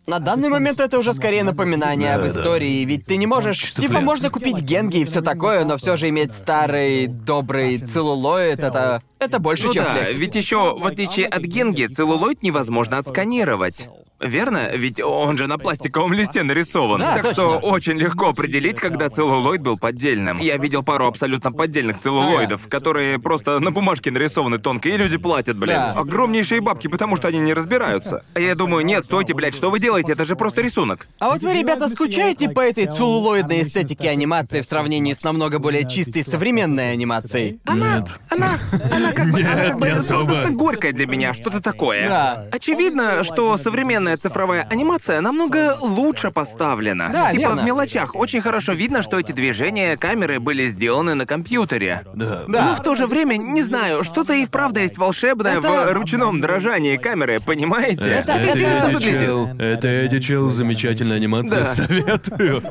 Speaker 3: На данный момент это уже скорее напоминание об истории, ведь ты не можешь... Типа, можно купить генги и все такое, но все же иметь старый, добрый целлулоид, это... Это больше,
Speaker 2: Ну
Speaker 3: чем
Speaker 2: да,
Speaker 3: флекс.
Speaker 2: ведь еще, в отличие от генги, целлулоид невозможно отсканировать. Верно? Ведь он же на пластиковом листе нарисован.
Speaker 3: Да,
Speaker 2: так
Speaker 3: точно.
Speaker 2: что очень легко определить, когда целлулоид был поддельным. Я видел пару абсолютно поддельных целлулоидов, которые просто на бумажке нарисованы тонко, и люди платят, блин.
Speaker 3: Да.
Speaker 2: Огромнейшие бабки, потому что они не разбираются. А я думаю, нет, стойте, блядь, что вы делаете? Это же просто рисунок.
Speaker 3: А вот вы, ребята, скучаете по этой целлулоидной эстетике анимации в сравнении с намного более чистой современной анимацией?
Speaker 1: Нет.
Speaker 2: Она, она как бы, она
Speaker 1: Нет,
Speaker 2: как бы
Speaker 1: не особо.
Speaker 2: сладостно горькая для меня, что-то такое.
Speaker 3: Да.
Speaker 2: Очевидно, что современная цифровая анимация намного лучше поставлена.
Speaker 3: Да,
Speaker 2: типа
Speaker 3: верно.
Speaker 2: в мелочах очень хорошо видно, что эти движения камеры были сделаны на компьютере.
Speaker 1: Да.
Speaker 3: Да.
Speaker 2: Но в то же время, не знаю, что-то и вправду есть волшебное
Speaker 3: Это-
Speaker 2: в ручном дрожании камеры, понимаете?
Speaker 3: Это-
Speaker 1: это- Эдди
Speaker 2: выглядит.
Speaker 1: Чел. Это Эдди Чел, замечательная анимация,
Speaker 2: Да.
Speaker 1: советую.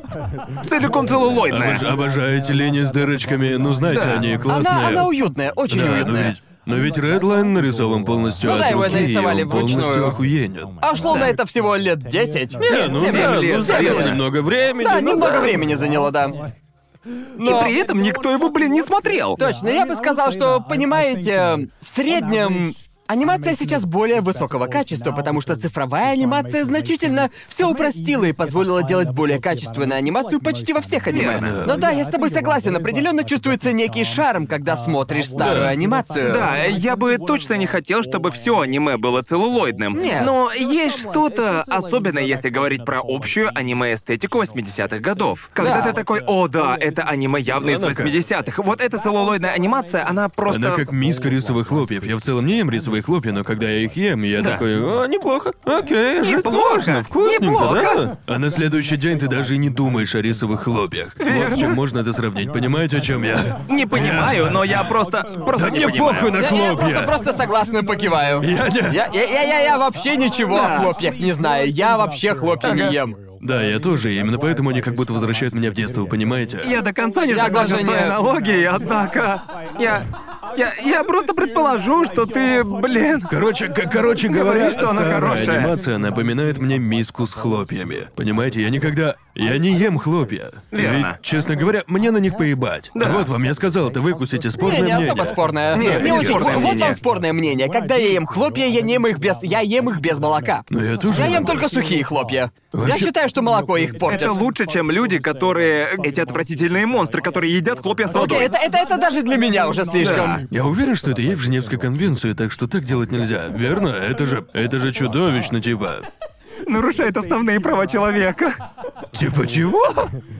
Speaker 2: Целиком целлулоидная.
Speaker 1: Обож- обожаете линии с дырочками, ну знаете,
Speaker 2: Да.
Speaker 1: они классные.
Speaker 3: Она, она уютная, очень
Speaker 1: Да, но
Speaker 3: уютная.
Speaker 1: ведь, но ведь Redline нарисован полностью
Speaker 3: Ну
Speaker 1: от
Speaker 3: да, его
Speaker 1: руки,
Speaker 3: нарисовали
Speaker 1: и он полностью
Speaker 3: вручную.
Speaker 1: охуенен.
Speaker 3: А шло на это всего лет 10?
Speaker 1: Не, ну
Speaker 3: семь
Speaker 1: да,
Speaker 3: лет.
Speaker 1: ну заняло
Speaker 3: лет.
Speaker 1: немного времени.
Speaker 3: Да,
Speaker 1: ну
Speaker 3: немного
Speaker 1: да.
Speaker 3: времени заняло, да.
Speaker 2: И
Speaker 3: Но-
Speaker 2: при этом никто его, блин, не смотрел.
Speaker 3: Точно, я бы сказал, что, понимаете, в среднем Анимация сейчас более высокого качества, потому что цифровая анимация значительно все упростила и позволила делать более качественную анимацию почти во всех аниме.
Speaker 2: Верно.
Speaker 3: Но да, я с тобой согласен, определенно чувствуется некий шарм, когда смотришь старую анимацию.
Speaker 2: Да, я бы точно не хотел, чтобы все аниме было целлулоидным.
Speaker 3: Нет.
Speaker 2: Но есть что-то, особенно если говорить про общую аниме-эстетику 80-х годов. Когда
Speaker 3: Да.
Speaker 2: ты такой, о да, это аниме явно из
Speaker 1: Она как-
Speaker 2: 80-х. Вот эта целлулоидная анимация, она просто...
Speaker 1: Она как миска рисовых хлопьев. Я в целом не ем рисовые хлопья, но когда я их ем, я
Speaker 2: Да.
Speaker 1: такой, о, неплохо, окей, жить
Speaker 2: Неплохо,
Speaker 1: можно, вкусненько,
Speaker 2: неплохо.
Speaker 1: да? А на следующий день ты даже и не думаешь о рисовых хлопьях. Вот с чем можно это сравнить, понимаете, о чем я?
Speaker 2: Не понимаю, но я просто... Просто
Speaker 1: Да
Speaker 2: не
Speaker 1: мне
Speaker 2: понимаю.
Speaker 1: похуй на
Speaker 3: Я, я
Speaker 1: хлопья!
Speaker 3: просто, просто согласно покиваю.
Speaker 1: Я не-
Speaker 3: Я, я, я, я, я вообще ничего
Speaker 2: Да.
Speaker 3: о хлопьях не знаю. Я вообще хлопья
Speaker 2: Ага.
Speaker 3: не ем.
Speaker 1: Да, я тоже, и именно поэтому они как будто возвращают меня в детство, вы понимаете?
Speaker 2: Я до конца не
Speaker 3: Я
Speaker 2: согласен
Speaker 3: даже
Speaker 2: с твоей
Speaker 3: не-
Speaker 2: аналогией, однако... Я... Я, я просто предположу, что ты, блин...
Speaker 1: Короче, к- короче
Speaker 2: Говори,
Speaker 1: говоря,
Speaker 2: что она
Speaker 1: старая
Speaker 2: хорошая.
Speaker 1: анимация напоминает мне миску с хлопьями. Понимаете, я никогда... Я не ем хлопья.
Speaker 2: Верно.
Speaker 1: Ведь, честно говоря, мне на них поебать.
Speaker 2: Да.
Speaker 1: Вот вам, я сказал, это выкусите спорное
Speaker 3: Не, не
Speaker 1: мнение.
Speaker 3: особо спорное.
Speaker 2: Не, не
Speaker 3: очень.
Speaker 2: спорное
Speaker 3: Вот-
Speaker 2: мнение.
Speaker 3: вам спорное мнение. Когда я ем хлопья, я не ем их без. Я ем их без молока.
Speaker 1: Но я тоже...
Speaker 3: Я ем только сухие хлопья. Я
Speaker 1: Вообще-
Speaker 3: считаю, что молоко их портит.
Speaker 2: Это лучше, чем люди, которые... Эти отвратительные монстры, которые едят хлопья с водой.
Speaker 3: Окей, это, это, это даже для меня уже слишком.
Speaker 1: Я уверен, что это есть в Женевской конвенции, так что так делать нельзя, верно? Это же... Это же чудовищно, типа...
Speaker 2: Нарушает основные права человека.
Speaker 1: Типа чего?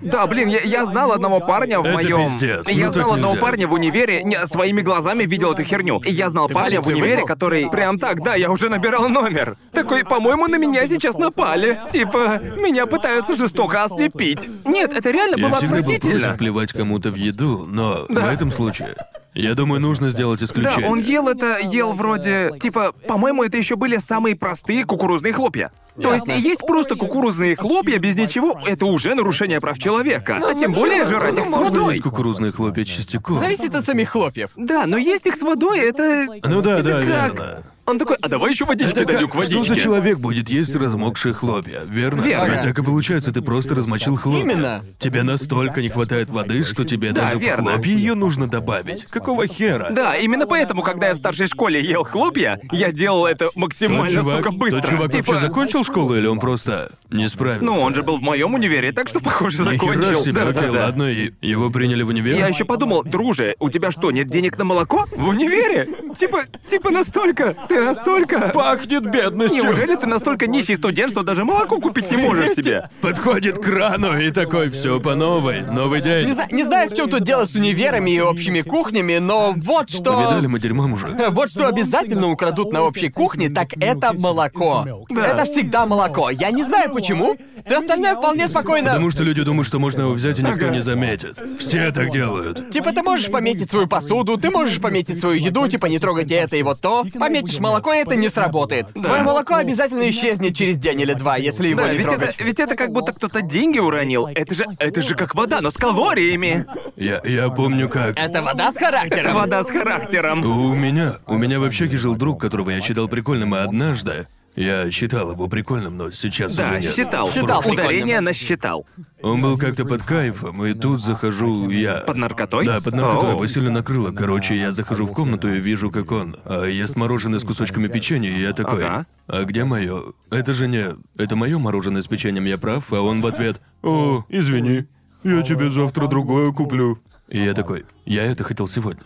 Speaker 2: Да, блин, я, я знал одного парня в
Speaker 1: Это
Speaker 2: моем.
Speaker 1: пиздец,
Speaker 2: Я
Speaker 1: ну
Speaker 2: знал одного
Speaker 1: нельзя.
Speaker 2: парня в универе, не, своими глазами видел эту херню. И я знал парня в универе,
Speaker 3: вызвал?
Speaker 2: который. Прям так, да, я уже набирал номер. Такой, по-моему, на меня сейчас напали. Типа, меня пытаются жестоко ослепить. Нет, это реально
Speaker 1: Я
Speaker 2: было
Speaker 1: всегда был
Speaker 2: отвратительно.
Speaker 1: против плевать кому-то в еду, но
Speaker 2: Да.
Speaker 1: в этом случае... Я думаю, нужно сделать
Speaker 2: Да,
Speaker 1: исключение.
Speaker 2: он ел это, ел вроде... Типа, по-моему, это еще были самые простые кукурузные хлопья. То есть есть просто кукурузные хлопья без ничего, это уже нарушение прав человека. а тем более жрать их с
Speaker 1: Можно
Speaker 2: водой.
Speaker 1: есть кукурузные хлопья частиком.
Speaker 3: Зависит от самих хлопьев.
Speaker 2: Да, но есть их с водой, это...
Speaker 1: Ну да,
Speaker 2: это
Speaker 1: да,
Speaker 2: как?
Speaker 1: верно.
Speaker 2: Он такой, а давай еще водички
Speaker 1: Это как-
Speaker 2: к водичке.
Speaker 1: Что за человек будет есть размокшие хлопья, верно?
Speaker 2: Верно.
Speaker 1: Ведь так и получается, ты просто размочил хлопья.
Speaker 3: Именно.
Speaker 1: Тебе настолько не хватает воды, что тебе
Speaker 2: Да,
Speaker 1: даже
Speaker 2: верно.
Speaker 1: в хлопья ее нужно добавить. Какого хера?
Speaker 2: Да, именно поэтому, когда я в старшей школе ел хлопья, я делал это
Speaker 1: Тот
Speaker 2: максимально,
Speaker 1: чувак,
Speaker 2: сука, быстро.
Speaker 1: тот чувак
Speaker 2: типа...
Speaker 1: вообще закончил школу или он просто... Не справился.
Speaker 2: Ну, он же был в моем универе, так что, похоже, закончил.
Speaker 1: себе,
Speaker 2: Да, да,
Speaker 1: окей,
Speaker 2: да.
Speaker 1: ладно, и его приняли в универ?
Speaker 2: Я еще подумал, друже, у тебя что, нет денег на молоко? В универе? Типа, типа настолько, ты настолько...
Speaker 1: Пахнет бедностью.
Speaker 2: Неужели ты настолько нищий студент, что даже молоко купить не можешь себе?
Speaker 1: Подходит к крану и такой, все по новой, новый день.
Speaker 3: Не, зна- не знаю, в чем тут дело с универами и общими кухнями, но вот что...
Speaker 1: Видали мы дерьмом уже?
Speaker 3: Вот что обязательно украдут на общей кухне, так это молоко.
Speaker 2: Да.
Speaker 3: Это всегда молоко. Я не знаю почему. Все остальное вполне спокойно.
Speaker 1: Потому что люди думают, что можно его взять и никто не заметит. Все так делают.
Speaker 3: Типа ты можешь пометить свою посуду, ты можешь пометить свою еду, типа не трогайте это и вот то. Пометишь молоко, и это не сработает. Твое молоко обязательно исчезнет через день или два, если его
Speaker 2: Да,
Speaker 3: не
Speaker 2: ведь
Speaker 3: трогать.
Speaker 2: это, ведь это как будто кто-то деньги уронил. Это же, это же как вода, но с калориями.
Speaker 1: Я, я помню как.
Speaker 3: Это вода с характером.
Speaker 2: Вода с характером.
Speaker 1: У меня, у меня в общаге жил друг, которого я считал прикольным, и однажды я считал его прикольным, но сейчас
Speaker 2: Да,
Speaker 1: уже нет.
Speaker 2: считал.
Speaker 3: Считал
Speaker 2: Ударение
Speaker 3: прикольным.
Speaker 2: на считал.
Speaker 1: Он был как-то под кайфом, и тут захожу я.
Speaker 2: Под наркотой?
Speaker 1: Да, под наркотой.
Speaker 2: Оу.
Speaker 1: Его сильно накрыло. Короче, я захожу в комнату и вижу, как он а, ест мороженое с кусочками печенья, и я такой.
Speaker 2: Ага.
Speaker 1: А где мое? Это же не. Это мое мороженое с печеньем, я прав, а он в ответ. О, извини. Я тебе завтра другое куплю. И я такой, я это хотел сегодня.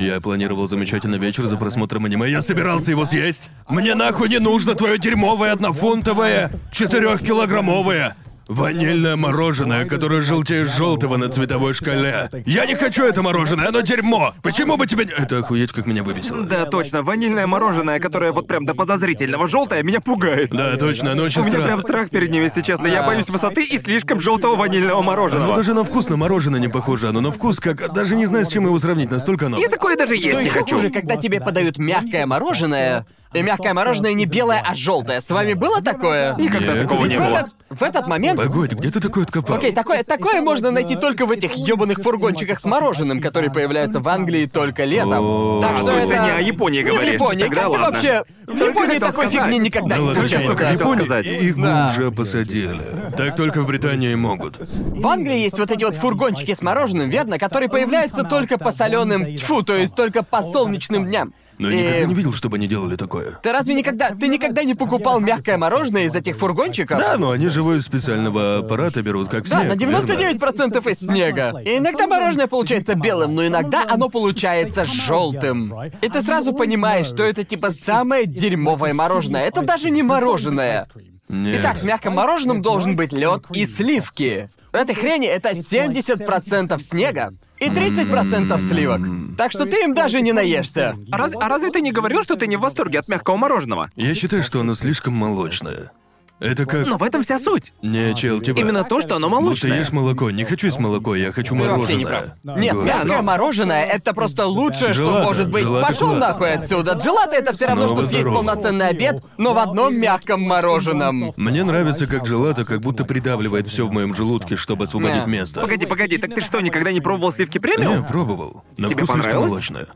Speaker 1: Я планировал замечательный вечер за просмотром аниме. Я собирался его съесть. Мне нахуй не нужно твое дерьмовое однофунтовое, четырехкилограммовое ванильное мороженое, которое желтее желтого на цветовой шкале. Я не хочу это мороженое, оно дерьмо. Почему бы тебе... Это охуеть, как меня выбесило.
Speaker 2: Да, точно, ванильное мороженое, которое вот прям до подозрительного желтое, меня пугает.
Speaker 1: Да, точно, оно очень
Speaker 2: У меня прям страх перед ним, если честно. Я боюсь высоты и слишком желтого ванильного
Speaker 1: Оно
Speaker 2: мороженого.
Speaker 1: даже на вкус на мороженое не похоже, оно на вкус как... Даже не знаю, с чем его сравнить, настолько оно...
Speaker 2: Я такое даже есть
Speaker 3: Что
Speaker 2: не
Speaker 3: еще
Speaker 2: хочу.
Speaker 3: хуже, когда тебе подают мягкое мороженое, и мягкое мороженое не белое, а желтое. С вами было такое?
Speaker 2: Никогда
Speaker 1: Нет,
Speaker 2: такого не
Speaker 3: В
Speaker 2: было.
Speaker 3: этот, в этот момент
Speaker 1: Погодь, где ты такое откопал?
Speaker 3: Окей, такое, такое можно найти только в этих ёбаных фургончиках с мороженым, которые появляются в Англии только летом.
Speaker 1: О.
Speaker 3: Так что это...
Speaker 2: не о Японии
Speaker 3: Не в
Speaker 2: говоришь.
Speaker 3: Японии,
Speaker 2: Тогда
Speaker 3: как ты вообще... В Японии такой
Speaker 2: сказать.
Speaker 3: фигни никогда
Speaker 1: Да
Speaker 3: не
Speaker 2: случается.
Speaker 1: в Японии их
Speaker 3: Да.
Speaker 1: уже посадили. Так только в Британии могут.
Speaker 3: В Англии есть вот эти вот фургончики с мороженым, верно, которые появляются только по соленым, тьфу, то есть только по солнечным дням.
Speaker 1: Но я никогда не видел, чтобы они делали такое.
Speaker 3: Ты разве никогда... Ты никогда не покупал мягкое мороженое из этих фургончиков?
Speaker 1: Да, но они его из специального аппарата берут, как
Speaker 3: Да,
Speaker 1: снег,
Speaker 3: на
Speaker 1: верно?
Speaker 3: 99% из снега. И иногда мороженое получается белым, но иногда оно получается желтым. И ты сразу понимаешь, что это типа самое дерьмовое мороженое. Это даже не мороженое.
Speaker 1: Нет.
Speaker 3: Итак, в мягком мороженом должен быть лед и сливки. В этой хрени это 70% снега и 30% сливок. Так что ты им даже не наешься.
Speaker 2: А, раз- а разве ты не говорил, что ты не в восторге от мягкого мороженого?
Speaker 1: Я считаю, что оно слишком молочное. Это как...
Speaker 2: Но в этом вся суть.
Speaker 1: Не, чел, типа...
Speaker 2: Именно то, что оно молочное.
Speaker 1: ешь молоко. Не хочу есть молоко, я хочу
Speaker 3: Ты вообще не прав.
Speaker 1: мороженое.
Speaker 3: Нет,
Speaker 1: Вот.
Speaker 3: мягкое
Speaker 2: но-
Speaker 3: мороженое это просто лучшее, что может быть. Пошел нахуй отсюда. Джелато это все равно,
Speaker 1: Снова
Speaker 3: что съесть
Speaker 1: здорово.
Speaker 3: полноценный обед, но в одном мягком мороженом.
Speaker 1: Мне нравится, как желато как будто придавливает все в моем желудке, чтобы освободить
Speaker 3: Не.
Speaker 1: место.
Speaker 2: Погоди, погоди, так ты что, никогда не пробовал сливки
Speaker 1: Не,
Speaker 2: премиум?
Speaker 1: пробовал. На
Speaker 2: Тебе
Speaker 1: вкус слишком
Speaker 2: понравилось?
Speaker 1: молочное.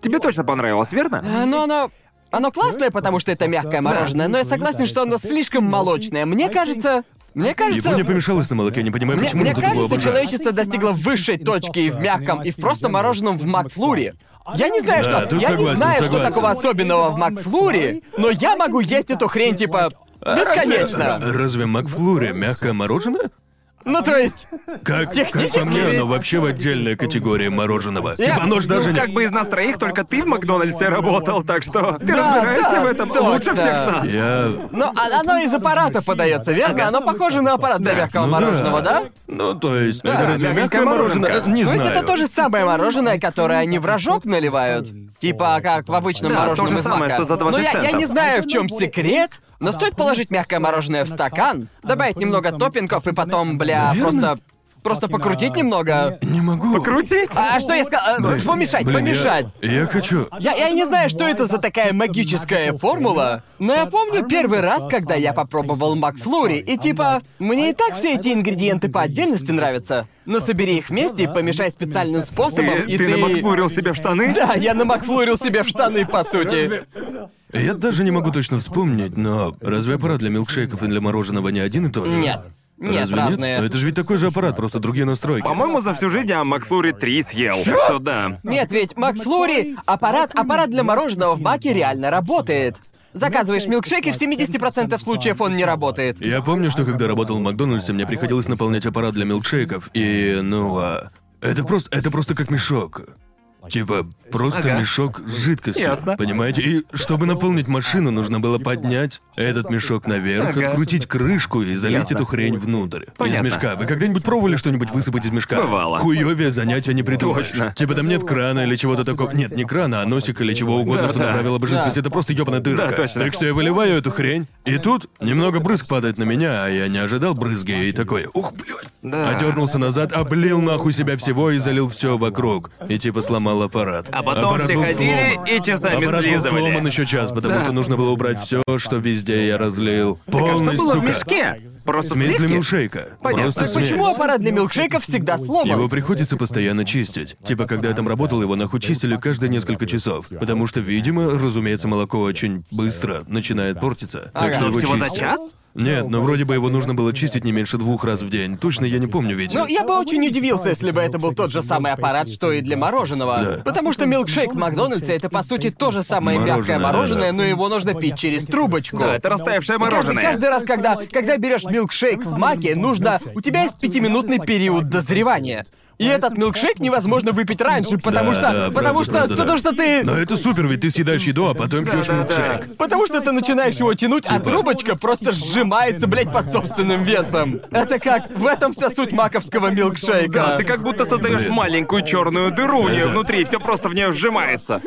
Speaker 2: Тебе точно понравилось, верно?
Speaker 3: А, Но оно... Оно классное, потому что это мягкое мороженое, но я согласен, что оно слишком молочное. Мне кажется... Мне кажется...
Speaker 1: Япония помешалась на молоке, не понимаю,
Speaker 3: Мне,
Speaker 1: почему
Speaker 3: мне кажется, человечество достигло высшей точки и в мягком, и в просто мороженом в Макфлуре. Я не знаю,
Speaker 1: Да,
Speaker 3: что... Я не
Speaker 1: согласен,
Speaker 3: знаю, что
Speaker 1: согласен.
Speaker 3: такого особенного в Макфлуре, но я могу есть эту хрень, типа, бесконечно.
Speaker 1: Разве Макфлури мягкое мороженое?
Speaker 3: Ну, то есть...
Speaker 1: Как, как по мне, оно вообще в отдельной категории мороженого.
Speaker 3: Я-
Speaker 1: Типа оно ж даже
Speaker 2: Ну,
Speaker 1: не...
Speaker 2: как бы из нас троих только ты в Макдональдсе работал, так что ты
Speaker 3: Да,
Speaker 2: разбираешься
Speaker 3: да,
Speaker 2: в этом
Speaker 3: точно.
Speaker 2: лучше всех нас.
Speaker 1: Я...
Speaker 3: Ну, а- оно из аппарата подается, верно? Оно похоже на аппарат для мягкого
Speaker 1: ну
Speaker 3: мороженого, да?
Speaker 1: Ну, то есть, это разве мягкое мороженое? Не
Speaker 3: Ну ведь
Speaker 1: знаю.
Speaker 3: это то же самое мороженое, которое они в рожок наливают. Типа как в обычном
Speaker 2: Да,
Speaker 3: мороженом
Speaker 2: то же
Speaker 3: из
Speaker 2: самое,
Speaker 3: мака.
Speaker 2: что за 20
Speaker 3: Но я, я не знаю, в чем секрет, но стоит положить мягкое мороженое в стакан, добавить немного топпингов и потом, бля,
Speaker 1: Наверно.
Speaker 3: просто... Просто покрутить немного.
Speaker 1: Не могу.
Speaker 2: Крутить?
Speaker 3: А что я сказал? Помешать,
Speaker 1: Блин, я-
Speaker 3: помешать.
Speaker 1: Я, хочу...
Speaker 3: Я, я не знаю, что это за такая магическая формула, но я помню первый раз, когда я попробовал Макфлури, и типа, мне и так все эти ингредиенты по отдельности нравятся, но собери их вместе, помешай специальным способом,
Speaker 2: Ты,
Speaker 3: и
Speaker 2: ты
Speaker 3: ты...
Speaker 2: намакфлурил себе в штаны?
Speaker 3: Да, я намакфлурил себе в штаны, по сути.
Speaker 1: Я даже не могу точно вспомнить, но разве аппарат для милкшейков и для мороженого не один и тот же?
Speaker 3: Нет. Нет,
Speaker 1: Разве
Speaker 3: разные.
Speaker 1: Но это же ведь такой же аппарат, просто другие настройки.
Speaker 2: По-моему, за всю жизнь я Макфлури 3 съел. Так что да.
Speaker 3: Нет, ведь Макфлури, аппарат, аппарат для мороженого в Маке реально работает. заказываешь милкшейк, и в 70% случаев он не работает.
Speaker 1: Я помню, что когда работал в Макдональдсе, мне приходилось наполнять аппарат для милкшейков, и, ну, а... Это просто, это просто как мешок. Типа, просто
Speaker 2: Ага.
Speaker 1: мешок с жидкостью.
Speaker 2: Ясно.
Speaker 1: Понимаете? И чтобы наполнить машину, нужно было поднять этот мешок наверх,
Speaker 2: Ага.
Speaker 1: открутить крышку и залить
Speaker 2: Ясно.
Speaker 1: эту хрень внутрь.
Speaker 2: Понятно.
Speaker 1: Из мешка. Вы когда-нибудь пробовали что-нибудь высыпать из мешка?
Speaker 2: Бывало.
Speaker 1: Хуёвее занятия не придумаешь.
Speaker 2: Точно.
Speaker 1: Типа там нет крана или чего-то такого. Нет, не крана, а носик или чего угодно,
Speaker 2: Да,
Speaker 1: что
Speaker 2: да.
Speaker 1: направило бы жидкость.
Speaker 3: Да.
Speaker 1: Это просто ёбаная дырка.
Speaker 2: Да, точно.
Speaker 1: Так что я выливаю эту хрень, и тут немного брызг падает на меня, а я не ожидал брызги, и такой, ух, блядь.
Speaker 2: Да.
Speaker 1: Одернулся назад, облил нахуй себя всего и залил все вокруг. И типа сломал аппарат.
Speaker 2: А потом
Speaker 1: Аппарат
Speaker 2: все
Speaker 1: был
Speaker 2: ходили
Speaker 1: сломан.
Speaker 2: и часами
Speaker 1: Аппарат был
Speaker 2: слизывали.
Speaker 1: сломан еще час, потому
Speaker 2: Да.
Speaker 1: что нужно было убрать все, что везде я разлил.
Speaker 2: Так а
Speaker 1: Полный,
Speaker 2: что было в
Speaker 1: сука.
Speaker 2: мешке? Просто
Speaker 1: Смесь для
Speaker 2: сливки?
Speaker 1: милкшейка.
Speaker 2: Понятно.
Speaker 1: Просто
Speaker 3: Так
Speaker 1: смесь.
Speaker 3: почему аппарат для милкшейков всегда сломан?
Speaker 1: Его приходится постоянно чистить. Типа, когда я там работал, его нахуй чистили каждые несколько часов. Потому что, видимо, разумеется, молоко очень быстро начинает портиться.
Speaker 3: Ага.
Speaker 1: Так что его
Speaker 2: Всего за
Speaker 1: чистят.
Speaker 2: час?
Speaker 1: Нет, но вроде бы его нужно было чистить не меньше двух раз в день. Точно я не помню ведь.
Speaker 3: Ну, я бы очень удивился, если бы это был тот же самый аппарат, что и для мороженого.
Speaker 1: Да.
Speaker 3: Потому что милкшейк в Макдональдсе это по сути то же самое
Speaker 1: Мороженое,
Speaker 3: мягкое мороженое,
Speaker 1: да.
Speaker 3: но его нужно пить через трубочку.
Speaker 2: Да, это растаявшее
Speaker 3: И каждый,
Speaker 2: мороженое.
Speaker 3: каждый раз, когда, когда берешь милкшейк в маке, нужно... У тебя есть пятиминутный период дозревания. И этот милкшейк невозможно выпить раньше, потому
Speaker 1: Да,
Speaker 3: что...
Speaker 1: да,
Speaker 3: потому
Speaker 1: правда,
Speaker 3: что...
Speaker 1: правда,
Speaker 3: потому
Speaker 1: да.
Speaker 3: что ты...
Speaker 1: Но это супер, ведь ты съедаешь еду, а потом пьешь
Speaker 2: да,
Speaker 1: милкшейк.
Speaker 3: Потому что ты начинаешь его тянуть, а трубочка просто сжимается, блядь, под собственным весом. Это как... В этом вся суть маковского милкшейка.
Speaker 2: Да, ты как будто создаешь
Speaker 1: Блин.
Speaker 2: маленькую черную дыру у нее
Speaker 1: Да.
Speaker 2: внутри, и все просто в нее сжимается.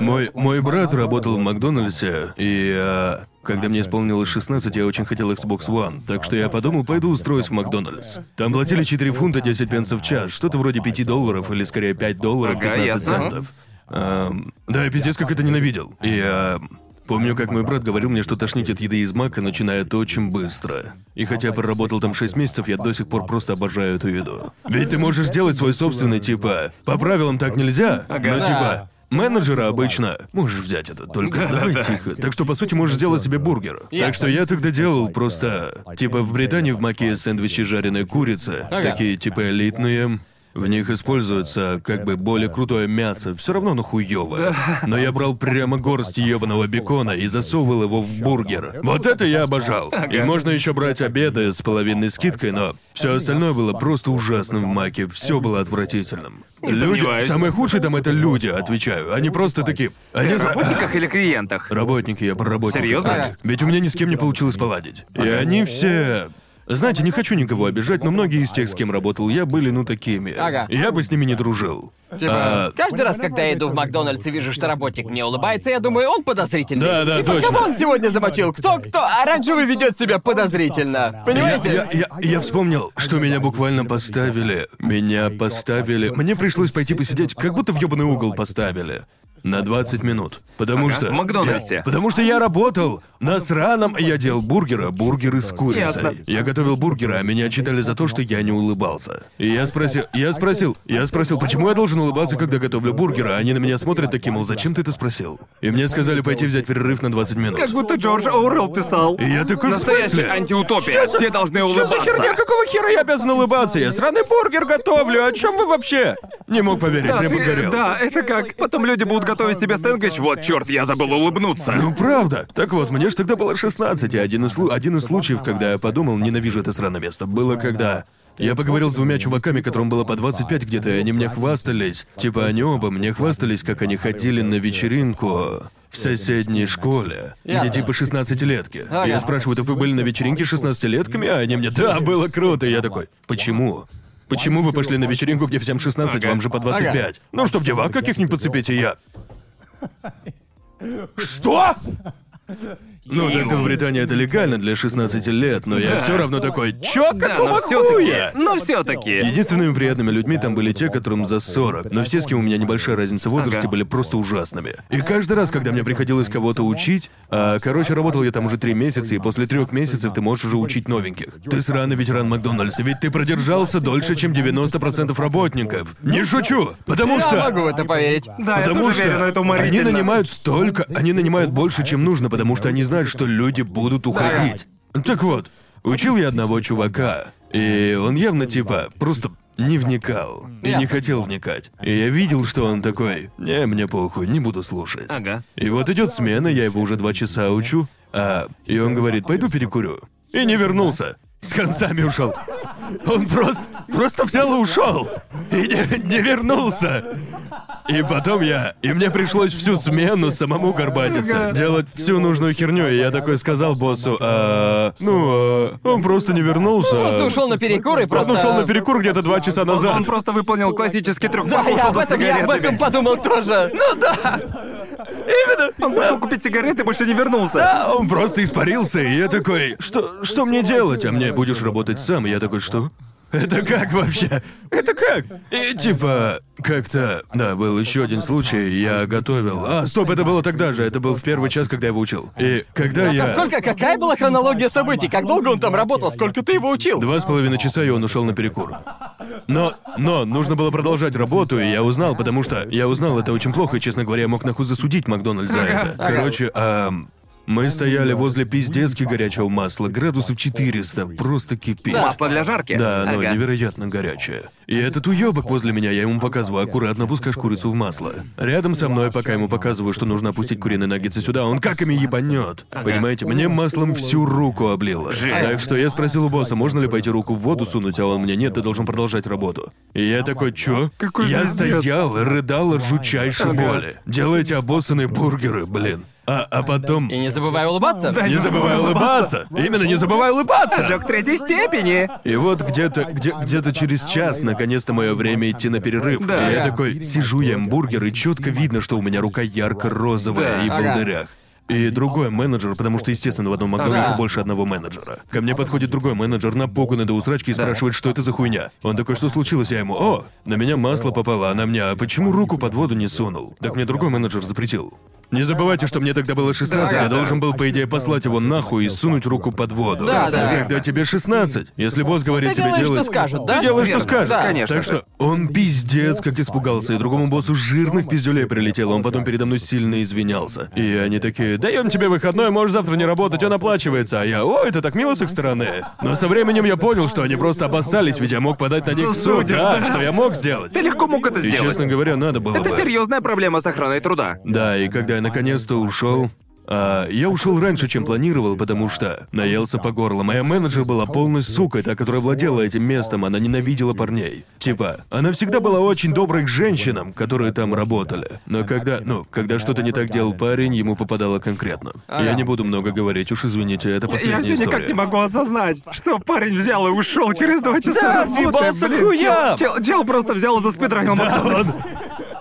Speaker 1: Мой, мой брат работал в Макдональдсе, и а, когда мне исполнилось 16, я очень хотел Xbox One, так что я подумал, пойду устроюсь в Макдональдс. Там платили 4 фунта 10 пенсов в час, что-то вроде 5 долларов, или скорее 5 долларов
Speaker 2: Ага,
Speaker 1: 15
Speaker 2: ясно.
Speaker 1: центов. Ам, да, я пиздец как это ненавидел. И я помню, как мой брат говорил мне, что тошнить от еды из Мака начинает очень быстро. И хотя я проработал там 6 месяцев, я до сих пор просто обожаю эту еду. Ведь ты можешь сделать свой собственный, типа, по правилам так нельзя, но типа, Менеджера обычно можешь взять это, только давай тихо. Так что, по сути, можешь сделать себе бургер. Так что я тогда делал просто... Типа в Британии в маке сэндвичи жареной курицы.
Speaker 3: Ага.
Speaker 1: Такие типа элитные. В них используется как бы более крутое мясо, все равно нахуёвое. Но я брал прямо горсть ебаного бекона и засовывал его в бургер. Вот это я обожал. И можно еще брать обеды с половинной скидкой, но все остальное было просто ужасным в маке, все было отвратительным. Люди,
Speaker 2: сомневаюсь.
Speaker 1: самое худшее там это люди, отвечаю. Они просто такие. Они
Speaker 2: о работниках или клиентах?
Speaker 1: Работники, я про работников.
Speaker 2: Серьезно?
Speaker 1: Ведь у меня ни с кем не получилось поладить. И они все... Знаете, не хочу никого обижать, но многие из тех, с кем работал я, были ну такими.
Speaker 3: Ага.
Speaker 1: Я бы с ними не дружил.
Speaker 3: Типа,
Speaker 1: А,
Speaker 3: каждый раз, когда я иду в Макдональдс и вижу, что работник мне улыбается, я думаю, он подозрительный.
Speaker 1: Да, да,
Speaker 3: типа,
Speaker 1: точно.
Speaker 3: кого он сегодня замочил? Кто, кто? Оранжевый ведет себя подозрительно. Понимаете?
Speaker 1: Я, я, я- я вспомнил, что меня буквально поставили. Меня поставили. Мне пришлось пойти посидеть, как будто в ёбаный угол поставили. На 20 минут. Потому
Speaker 2: Ага,
Speaker 1: что...
Speaker 2: в Макдональдсе.
Speaker 1: я- потому что я работал на сраном... Я делал бургеры, бургеры с курицей.
Speaker 2: Ясно.
Speaker 1: Я готовил бургеры, а меня отчитали за то, что я не улыбался. И я спросил... Я спросил... Я спросил, почему я должен улыбаться, когда готовлю бургеры, а они на меня смотрят таким, мол, зачем ты это спросил? И мне сказали пойти взять перерыв на 20 минут.
Speaker 2: Как будто Джордж Оуэлл писал.
Speaker 1: И я такой, в
Speaker 2: Настоящая
Speaker 1: смысле?
Speaker 2: антиутопия. Все должны
Speaker 1: Что
Speaker 2: улыбаться.
Speaker 1: за херня? Какого хера я обязан улыбаться? Я сраный бургер готовлю. О чем вы вообще? Не мог поверить,
Speaker 2: Да,
Speaker 1: прям
Speaker 2: ты- да, это как. Потом люди будут готовить себе сэндвич. Вот, черт, я забыл улыбнуться.
Speaker 1: Ну правда. Так вот, мне ж тогда было 16, и один из, один из случаев, когда я подумал, ненавижу это сраное место, было когда... Я поговорил с двумя чуваками, которым было по 25 где-то, и они мне хвастались. Типа они оба мне хвастались, как они ходили на вечеринку в соседней школе,
Speaker 3: Ясно.
Speaker 1: где типа 16-летки.
Speaker 3: Ага.
Speaker 1: Я спрашиваю, так вы были на вечеринке с 16-летками? А они мне, да, было круто. И я такой, почему? Почему вы пошли на вечеринку, где всем 16,
Speaker 2: Ага.
Speaker 1: вам же по 25?
Speaker 3: Ага.
Speaker 1: Ну, чтоб девак каких-нибудь подцепить, и я... Что? Ну, так-то в Британии это легально для 16 лет, но я все равно такой, чё,
Speaker 2: Да,
Speaker 1: какого
Speaker 2: но все-таки.
Speaker 1: хуя?
Speaker 2: Но все-таки.
Speaker 1: Единственными приятными людьми там были те, которым за 40, но все, с кем у меня небольшая разница в возрасте,
Speaker 2: Ага.
Speaker 1: были просто ужасными. И каждый раз, когда мне приходилось кого-то учить, а, короче, работал я там уже три месяца, и после трех месяцев ты можешь уже учить новеньких. Ты сраный ветеран Макдональдса, ведь ты продержался дольше, чем 90% работников. Не шучу, потому
Speaker 3: Я
Speaker 1: что...
Speaker 3: могу в это поверить.
Speaker 2: Да, я
Speaker 1: Потому
Speaker 2: тоже
Speaker 1: что
Speaker 2: верю, но это
Speaker 1: они
Speaker 2: уморительно.
Speaker 1: нанимают столько, они нанимают больше, чем нужно, потому что они знают, что люди будут уходить. Так вот, учил я одного чувака, и он явно типа просто не вникал. И не хотел вникать. И я видел, что он такой, не, мне похуй, не буду слушать.
Speaker 2: Ага.
Speaker 1: И вот идет смена, я его уже два часа учу, а... И он говорит, пойду перекурю. И не вернулся. С концами ушел. Он просто, просто взял и ушел. И не, не вернулся. И потом я... И мне пришлось всю смену самому горбатиться. Делать всю нужную херню. И я такой сказал боссу, а... Ну, а, он просто не вернулся.
Speaker 3: Просто ушел на перекур и
Speaker 1: Он
Speaker 3: просто...
Speaker 1: ушел на перекур где-то два часа назад.
Speaker 2: Он просто выполнил классический трюк.
Speaker 3: Да,
Speaker 2: Ушел
Speaker 3: я об
Speaker 2: за
Speaker 3: этом, я об этом подумал тоже.
Speaker 2: Именно. Он пошел купить сигареты и больше не вернулся.
Speaker 1: Да, он просто испарился, и я такой, что, что мне делать? А мне будешь работать сам. И я такой, что? Это как вообще? Это как? И типа, как-то... Да, был еще один случай, я готовил... А, стоп, это было тогда же, это был в первый час, когда я его учил. И когда
Speaker 3: Так,
Speaker 1: я...
Speaker 3: а сколько, какая была хронология событий? Как долго он там работал? Сколько ты его учил?
Speaker 1: Два с половиной часа, и он ушел на перекур. Но, но, нужно было продолжать работу, и я узнал, потому что я узнал это очень плохо, и, честно говоря, я мог нахуй засудить Макдональдс за это. Короче, ам, мы стояли возле пиздецки горячего масла, градусов 400, просто кипит.
Speaker 2: Масло для жарки.
Speaker 1: Да, оно
Speaker 2: Ага.
Speaker 1: невероятно горячее. И этот уёбок возле меня, я ему показываю, аккуратно опускаешь курицу в масло. Рядом со мной, пока ему показываю, что нужно опустить куриные наггетсы сюда, он как ими ебанет. Понимаете, мне маслом всю руку облило. Так что я спросил у босса, можно ли пойти руку в воду сунуть, а он мне, нет, ты должен продолжать работу. И я такой, чё?
Speaker 2: Какой
Speaker 1: я
Speaker 2: звездец.
Speaker 1: стоял и рыдал от жутчайшей боли. Делайте обоссанные бургеры, блин. А, а потом...
Speaker 3: И не забывай улыбаться.
Speaker 1: Не забывай улыбаться! Именно не забывай улыбаться!
Speaker 2: Ожог третьей степени.
Speaker 1: И вот где-то где, где-то через час наконец-то мое время идти на перерыв.
Speaker 2: Да.
Speaker 1: И я такой сижу, ем бургер, и четко видно, что у меня рука ярко-розовая
Speaker 2: Да.
Speaker 1: и в волдырях. И другой менеджер, потому что, естественно, в одном Макдональдсе
Speaker 3: Ага.
Speaker 1: больше одного менеджера. Ко мне подходит другой менеджер, напуганный до усрачки, и спрашивает, что это за хуйня. Он такой, что случилось? Я ему, о, на меня масло попало, а на меня, а почему руку под воду не сунул? Так мне другой менеджер запретил. Не забывайте, что мне тогда было 16,
Speaker 3: Да,
Speaker 1: я
Speaker 3: да.
Speaker 1: должен был, по идее, послать его нахуй и сунуть руку под воду.
Speaker 3: Да, да.
Speaker 1: Когда тебе 16, если босс говорит
Speaker 3: Ты
Speaker 1: тебе
Speaker 3: делаешь,
Speaker 1: делать...
Speaker 3: что скажут, да?
Speaker 1: Ты делаешь, что
Speaker 2: Верно.
Speaker 1: скажет.
Speaker 3: Да.
Speaker 2: Конечно
Speaker 1: Так что он пиздец как испугался, и другому боссу жирных пиздюлей прилетело. Он потом передо мной сильно извинялся. И они такие, даем тебе выходной, можешь завтра не работать, он оплачивается. А я, о, это так мило с их стороны. Но со временем я понял, что они просто обоссались, ведь я мог подать на них в суд. Да, что я мог сделать.
Speaker 2: Ты легко мог это
Speaker 1: И,
Speaker 2: сделать.
Speaker 1: честно говоря, надо было
Speaker 2: Это
Speaker 1: бы.
Speaker 2: серьезная проблема с охраной труда.
Speaker 1: Да, и когда я наконец-то ушел, а, я ушел раньше, чем планировал, потому что наелся по горло. Моя менеджер была полной сукой, та, которая владела этим местом, она ненавидела парней. Типа, она всегда была очень доброй к женщинам, которые там работали. Но когда, ну, когда что-то не так делал парень, ему попадало конкретно. Я не буду много говорить, уж извините, это
Speaker 2: Я
Speaker 1: последняя
Speaker 2: все
Speaker 1: история.
Speaker 2: никак не могу осознать, что парень взял и ушел через два часа
Speaker 1: Да,
Speaker 2: работы,
Speaker 1: съебался
Speaker 2: блин. Чел, чел- чел просто взял и заспидранил
Speaker 1: Да,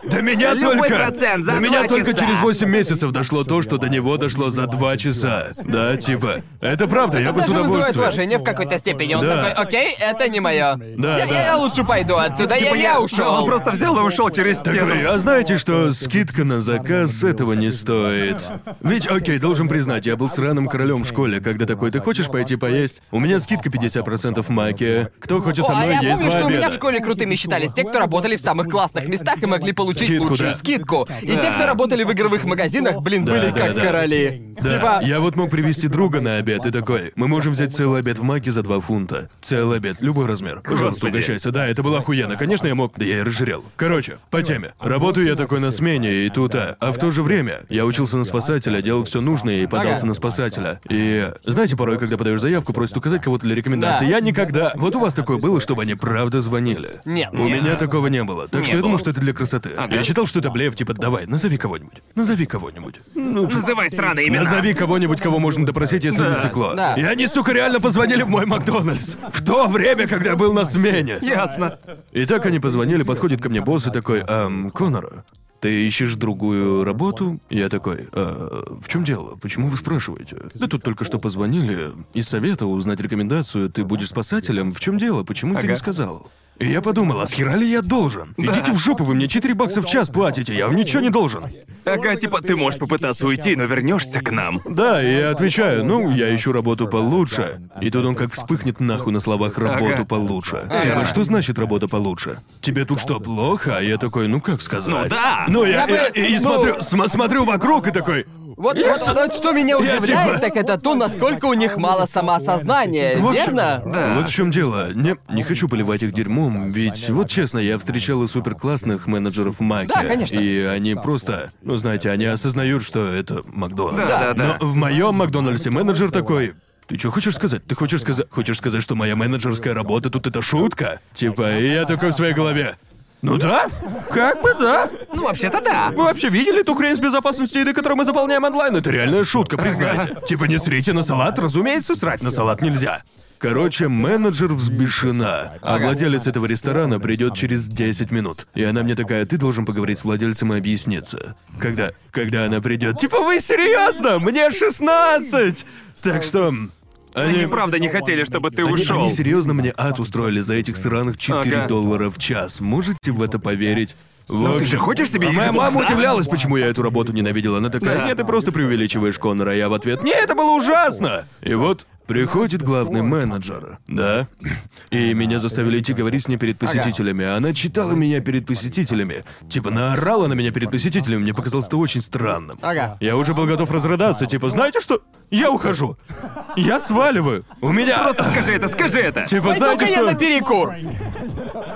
Speaker 1: До меня
Speaker 2: Любой
Speaker 1: только...
Speaker 2: процент за
Speaker 1: До меня только
Speaker 2: часа.
Speaker 1: через 8 месяцев дошло то, что до него дошло за 2 часа. Да, типа. Это правда, я бы с
Speaker 3: Даже вызывает
Speaker 1: удовольствием.
Speaker 3: уважение в какой-то степени. Он
Speaker 1: Да.
Speaker 3: такой, окей, это не мое.
Speaker 1: Да,
Speaker 3: я,
Speaker 1: да.
Speaker 3: я лучше пойду отсюда, я,
Speaker 2: Типа
Speaker 3: я ушел.
Speaker 2: Он просто взял и ушел через стену.
Speaker 1: Такой, а знаете, что скидка на заказ этого не стоит? Ведь, окей, должен признать, я был сраным королем в школе, когда такой, ты хочешь пойти поесть? У меня скидка 50% в маке. Кто хочет
Speaker 3: О,
Speaker 1: со
Speaker 3: а
Speaker 1: мной
Speaker 3: я
Speaker 1: есть
Speaker 3: помню,
Speaker 1: два
Speaker 3: что у меня в школе крутыми считались те, кто работали в самых классных местах и могли получить
Speaker 1: Скидку,
Speaker 3: лучшую
Speaker 1: да.
Speaker 3: скидку. И те, кто работали в игровых магазинах, блин,
Speaker 1: Да,
Speaker 3: были
Speaker 1: да,
Speaker 3: как
Speaker 1: да.
Speaker 3: короли.
Speaker 1: Да,
Speaker 3: Типа,
Speaker 1: я вот мог привезти друга на обед и такой, мы можем взять целый обед в маке за 2 фунта. Целый обед, любой размер. Пожалуйста,
Speaker 2: Господи.
Speaker 1: угощайся. Да, это было охуенно. Конечно, я мог... Да я и разжирел. Короче, по теме. Работаю я такой на смене, и тут, а, а в то же время я учился на спасателя, делал все нужное и подался
Speaker 3: Ага.
Speaker 1: на спасателя. И знаете, порой, когда подаешь заявку, просят указать кого-то для рекомендации.
Speaker 3: Да.
Speaker 1: Я никогда... Вот у вас такое было, чтобы они правда звонили?
Speaker 3: Нет.
Speaker 1: У меня такого не было. Так
Speaker 2: Не
Speaker 1: что я думал, что это для красоты. Я считал, что это блеф, типа, давай, назови кого-нибудь. Назови кого-нибудь. Ну, <laughs>
Speaker 2: Называй сраные имена.
Speaker 1: Назови кого-нибудь, кого можно допросить, если не стекло.
Speaker 3: Да.
Speaker 1: И они, сука, реально позвонили в мой Макдональдс. В то время, когда я был на смене.
Speaker 2: Ясно.
Speaker 1: И так они позвонили, подходит ко мне босс и такой, эм, Конор, ты ищешь другую работу? Я такой, «А, в чем дело? Почему вы спрашиваете? Да тут только что позвонили из совета узнать рекомендацию. Ты будешь спасателем? В чем дело? Почему ты
Speaker 2: Ага.
Speaker 1: не сказал? И я подумал, а с хера ли я должен? Идите в жопу, вы мне 4 бакса в час платите, я вам ничего не должен.
Speaker 2: Ага, типа, ты можешь попытаться уйти, но вернешься к нам.
Speaker 1: Да, и я отвечаю, ну, я ищу работу получше. И тут он как вспыхнет нахуй на словах «работу
Speaker 2: Ага.
Speaker 1: получше». Типа, что значит работа получше? Тебе тут что, плохо? А я такой, ну как сказать?
Speaker 2: Ну да.
Speaker 1: Ну, я,
Speaker 3: Я бы-
Speaker 1: и- и
Speaker 3: ну-
Speaker 1: смотрю, см- смотрю вокруг и такой,
Speaker 3: Вот, вот- вот что меня удивляет,
Speaker 1: типа-
Speaker 3: так это то, насколько у них мало самоосознания,
Speaker 1: В общем,
Speaker 3: верно?
Speaker 2: Да.
Speaker 1: Вот в чем дело. Не, не хочу поливать их дерьмом, ведь вот честно, я встречал и супер классных менеджеров в Маке.
Speaker 3: Да, конечно.
Speaker 1: И они просто, ну знаете, они осознают, что это Макдональдс.
Speaker 2: Да, да, да.
Speaker 1: Но в моем Макдональдсе менеджер такой. Ты что хочешь сказать? Ты хочешь сказать, хочешь сказать, что моя менеджерская работа тут это шутка? Типа, и я такой в своей голове. Ну да, как бы да.
Speaker 2: Ну, вообще-то да.
Speaker 1: Вы вообще видели ту хрень с безопасностью еды, которую мы заполняем онлайн? Это реальная шутка, признайте. <laughs> Типа не срите на салат, разумеется, срать на салат нельзя. Короче, менеджер взбешена, а владелец этого ресторана придет через 10 минут. И она мне такая, ты должен поговорить с владельцем и объясниться. Когда, когда она придет, типа вы серьезно? Мне 16! Так что... Они,
Speaker 2: правда не хотели, чтобы ты
Speaker 1: они,
Speaker 2: ушел.
Speaker 1: они серьезно мне ад устроили за этих сраных 4
Speaker 2: Ага.
Speaker 1: доллара в час. Можете в это поверить?
Speaker 2: Ну, ты же хочешь себе
Speaker 1: а моя
Speaker 2: Xbox,
Speaker 1: мама
Speaker 2: да?
Speaker 1: удивлялась, почему я эту работу ненавидела. Она такая,
Speaker 2: Да.
Speaker 1: нет, ты просто преувеличиваешь Конора. А я в ответ, нет, это было ужасно. И вот приходит главный менеджер, да? И меня заставили идти говорить с ней перед посетителями. Она читала меня перед посетителями. Типа наорала на меня перед посетителями. Мне показалось это очень странным.
Speaker 3: Ага.
Speaker 1: Я уже был готов разрыдаться, типа, знаете что? Я ухожу. Я сваливаю. У меня...
Speaker 2: Просто скажи это, скажи это.
Speaker 1: Типа, знаете
Speaker 3: Пойду-ка я
Speaker 1: что?
Speaker 3: на перекур.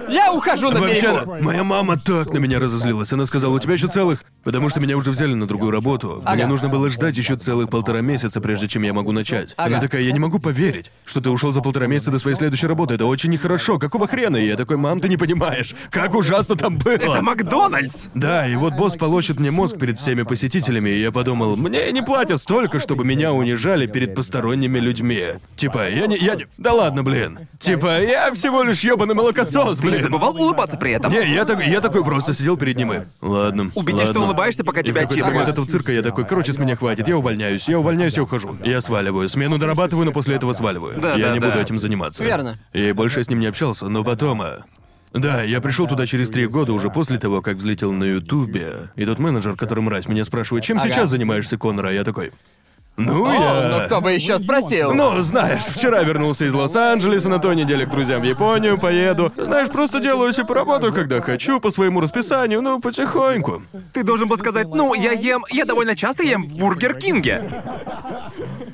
Speaker 3: Я ухожу на
Speaker 1: Вообще,
Speaker 3: перекур.
Speaker 1: моя мама так на меня разозлилась. Она сказала, у тебя еще целых... Потому что меня уже взяли на другую работу. Мне
Speaker 3: Ага.
Speaker 1: нужно было ждать еще целых полтора месяца, прежде чем я могу начать. Она
Speaker 3: Ага.
Speaker 1: такая, я не могу поверить, что ты ушел за полтора месяца до своей следующей работы. Это очень нехорошо. Какого хрена? И я такой, мам, ты не понимаешь, как ужасно там было.
Speaker 2: Это Макдональдс.
Speaker 1: Да, и вот босс полощет мне мозг перед всеми посетителями, и я подумал, мне не платят столько, чтобы меня унижали перед посторонними людьми. Типа, я не, я не... Да ладно, блин. Типа, я всего лишь ёбаный молокосос,
Speaker 2: Ты забывал улыбаться при этом?
Speaker 1: Не, я, так, я такой просто сидел перед ним и... Ладно,
Speaker 2: Убедись, что
Speaker 1: ладно.
Speaker 2: улыбаешься, пока тебя
Speaker 1: какой-то
Speaker 2: отчитывают.
Speaker 1: момент этого цирка я такой, короче, с меня хватит, я увольняюсь, я увольняюсь, я ухожу. Я сваливаю, смену дорабатываю, но после этого сваливаю.
Speaker 2: Да,
Speaker 1: я
Speaker 2: да,
Speaker 1: не
Speaker 2: да.
Speaker 1: буду этим заниматься.
Speaker 3: Верно.
Speaker 1: И больше я с ним не общался, но потом... а, Да, я пришел туда через три года, уже после того, как взлетел на Ютубе. И тот менеджер, который мразь, меня спрашивает, чем
Speaker 3: Ага.
Speaker 1: сейчас занимаешься, Конор? А я такой... Ну,
Speaker 3: О,
Speaker 1: я...
Speaker 3: ну кто бы еще спросил?
Speaker 1: Ну, знаешь, вчера вернулся из Лос-Анджелеса, на той неделе к друзьям в Японию поеду. Знаешь, просто делаю типа работу, когда хочу, по своему расписанию, ну, потихоньку.
Speaker 2: Ты должен был сказать, ну, я ем, я довольно часто ем в Бургер Кинге.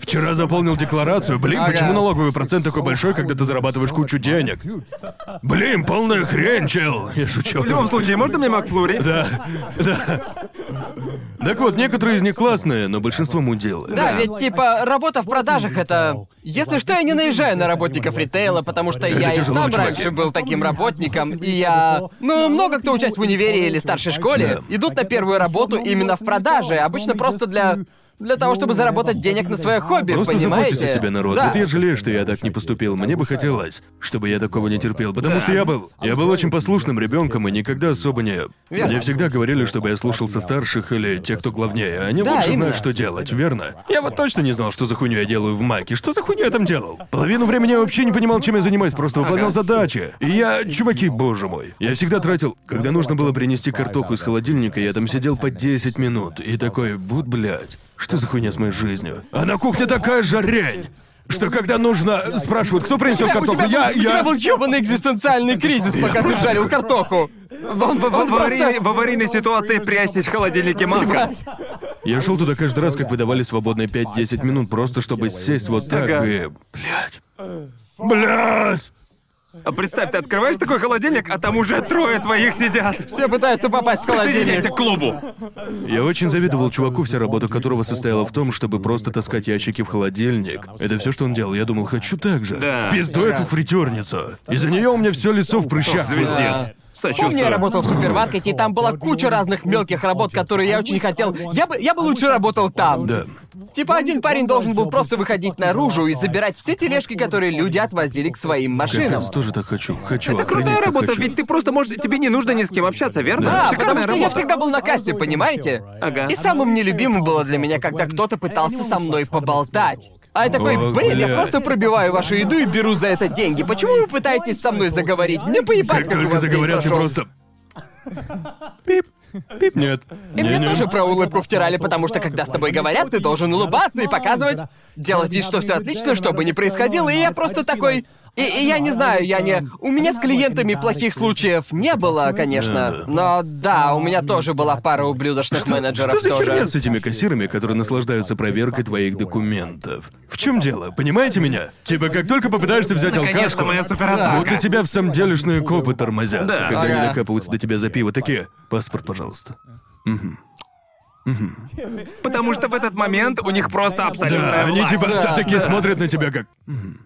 Speaker 1: Вчера заполнил декларацию. Блин,
Speaker 3: Ага.
Speaker 1: почему налоговый процент такой большой, когда ты зарабатываешь кучу денег? Блин, полная хрень, чел. Я шучу.
Speaker 2: В любом случае, можно мне Макфлури?
Speaker 1: Да, да. Так вот, некоторые из них классные, но большинство мудилы.
Speaker 3: Да, ведь типа работа в продажах это. Если что, я не наезжаю на работников ритейла, потому что я и сам
Speaker 1: чувак.
Speaker 3: раньше был таким работником, и я. Ну, много кто учась в универе или старшей школе идут на первую работу именно в продаже, обычно просто для. Для того, чтобы заработать денег на свое хобби,
Speaker 1: Просто
Speaker 3: понимаете?
Speaker 1: заботьтесь о себе, народ.
Speaker 3: Да.
Speaker 1: Вот я жалею, что я так не поступил. Мне бы хотелось, чтобы я такого не терпел, потому что я был, я был очень послушным ребенком и никогда особо не.
Speaker 3: Верно.
Speaker 1: Мне всегда говорили, чтобы я слушался старших или тех, кто главнее. Они
Speaker 3: Да,
Speaker 1: лучше
Speaker 3: именно.
Speaker 1: знают, что делать, верно? Я вот точно не знал, что за хуйню я делаю в Маке. Что за хуйню я там делал? Половину времени я вообще не понимал, чем я занимаюсь, просто выполнял задачи. И я, чуваки, боже мой, я всегда тратил, когда нужно было принести картоху из холодильника, я там сидел по 10 минут и такой, вот блядь. Что за хуйня с моей жизнью? А на кухне такая жарень! Что когда нужно... Спрашивают, кто принесет картоху? я,
Speaker 3: был, у тебя
Speaker 1: я...
Speaker 3: был ёбаный экзистенциальный кризис, пока ты жарил картоху. Он,
Speaker 2: В,
Speaker 3: он
Speaker 2: аварийной,
Speaker 3: просто...
Speaker 2: в аварийной ситуации прячьтесь в холодильнике Мака.
Speaker 1: Я шел туда каждый раз, как выдавали свободные 5-10 минут, просто чтобы сесть вот так
Speaker 2: Ага.
Speaker 1: и... Блядь. Блядь!
Speaker 2: А представь, ты открываешь такой холодильник, а там уже трое твоих сидят.
Speaker 3: Все пытаются попасть в холодильник.
Speaker 2: к клубу.
Speaker 1: Я очень завидовал чуваку, вся работа которого состояла в том, чтобы просто таскать ящики в холодильник. Это все, что он делал. Я думал, хочу так же.
Speaker 2: Да.
Speaker 1: В пизду эту фритерницу. Из-за нее у меня все лицо в прыщах.
Speaker 2: Звездец.
Speaker 3: Да. Помню, я работал в супермаркете, и там была куча разных мелких работ, которые я очень хотел. Я бы, я бы лучше работал там.
Speaker 1: Да.
Speaker 3: Типа один парень должен был просто выходить наружу и забирать все тележки, которые люди отвозили к своим машинам.
Speaker 1: Капец, тоже так хочу. Хочу.
Speaker 2: Это крутая
Speaker 1: охренеть,
Speaker 2: работа,
Speaker 1: хочу.
Speaker 2: ведь ты просто можешь... Тебе не нужно ни с кем общаться, верно?
Speaker 3: Да,
Speaker 2: Шикарная
Speaker 3: потому что я
Speaker 2: работа.
Speaker 3: всегда был на кассе, понимаете?
Speaker 2: Ага.
Speaker 3: И самым нелюбимым было для меня, когда кто-то пытался со мной поболтать. А я такой,
Speaker 1: Ох,
Speaker 3: блин, я
Speaker 1: блядь.
Speaker 3: просто пробиваю вашу еду и беру за это деньги. Почему вы пытаетесь со мной заговорить? Мне поебать,
Speaker 1: Как
Speaker 3: как у
Speaker 1: только заговорят, ты просто... Пип. Пип, нет.
Speaker 3: И мне
Speaker 1: Не-не.
Speaker 3: тоже про улыбку втирали, потому что когда с тобой говорят, ты должен улыбаться и показывать, делать вид, что все отлично, что бы ни происходило. И я просто такой, И, и я не знаю, я не... У меня с клиентами плохих случаев не было, конечно. Но да, у меня тоже была пара ублюдочных менеджеров
Speaker 1: Что за
Speaker 3: тоже.
Speaker 1: херня с этими кассирами, которые наслаждаются проверкой твоих документов? В чем дело? Понимаете меня? Типа, как только попытаешься взять алкашку,
Speaker 2: моя суператака.
Speaker 1: будто тебя в самом делешные копы тормозят.
Speaker 2: Да.
Speaker 1: Когда они докапываются до тебя за пиво, такие, паспорт, пожалуйста.
Speaker 2: Потому что в этот момент у них просто абсолютная
Speaker 1: Да, они
Speaker 2: власть.
Speaker 1: типа
Speaker 3: Да,
Speaker 1: та- такие
Speaker 3: да.
Speaker 1: смотрят на тебя как... «Мгм.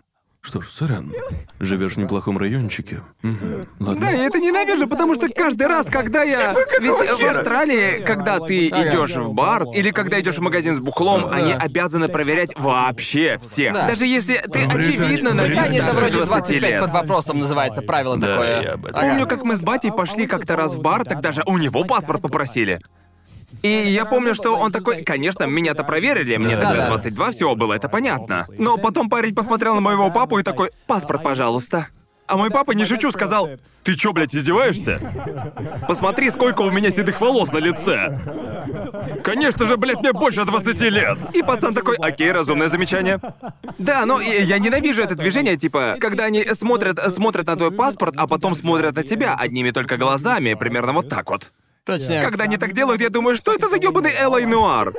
Speaker 1: Что ж, сорян. Живешь в неплохом райончике. Мгм. Ладно.
Speaker 2: Да, я это ненавижу, потому что каждый раз, когда я... Ведь в Австралии, когда ты идешь в бар или когда идешь в магазин с бухлом, они обязаны проверять вообще всех.
Speaker 3: Да.
Speaker 2: Даже если ты
Speaker 1: В Британии-
Speaker 2: очевидно
Speaker 1: в
Speaker 2: на вид
Speaker 3: Британии это
Speaker 2: старше
Speaker 3: вроде
Speaker 2: 20
Speaker 3: 25
Speaker 2: лет.
Speaker 3: под вопросом называется правило
Speaker 1: Да,
Speaker 3: такое.
Speaker 1: я об этом.
Speaker 2: Помню, как мы с батей пошли как-то раз в бар, так даже у него паспорт попросили. И я помню, что он такой, конечно, меня-то проверили, мне
Speaker 1: Да,
Speaker 2: тогда
Speaker 3: да.
Speaker 2: 22 всего было, это понятно. Но потом парень посмотрел на моего папу и такой, паспорт, пожалуйста. А мой папа, не шучу, сказал, ты чё, блядь, издеваешься? Посмотри, сколько у меня седых волос на лице. Конечно же, блядь, мне больше 20 лет. И пацан такой, окей, разумное замечание. Да, но и- я ненавижу это движение, типа, когда они смотрят, смотрят на твой паспорт, а потом смотрят на тебя одними только глазами, примерно вот так вот.
Speaker 3: Точно.
Speaker 2: Когда они так делают, я думаю, что это за ёбаный Элай Нуар?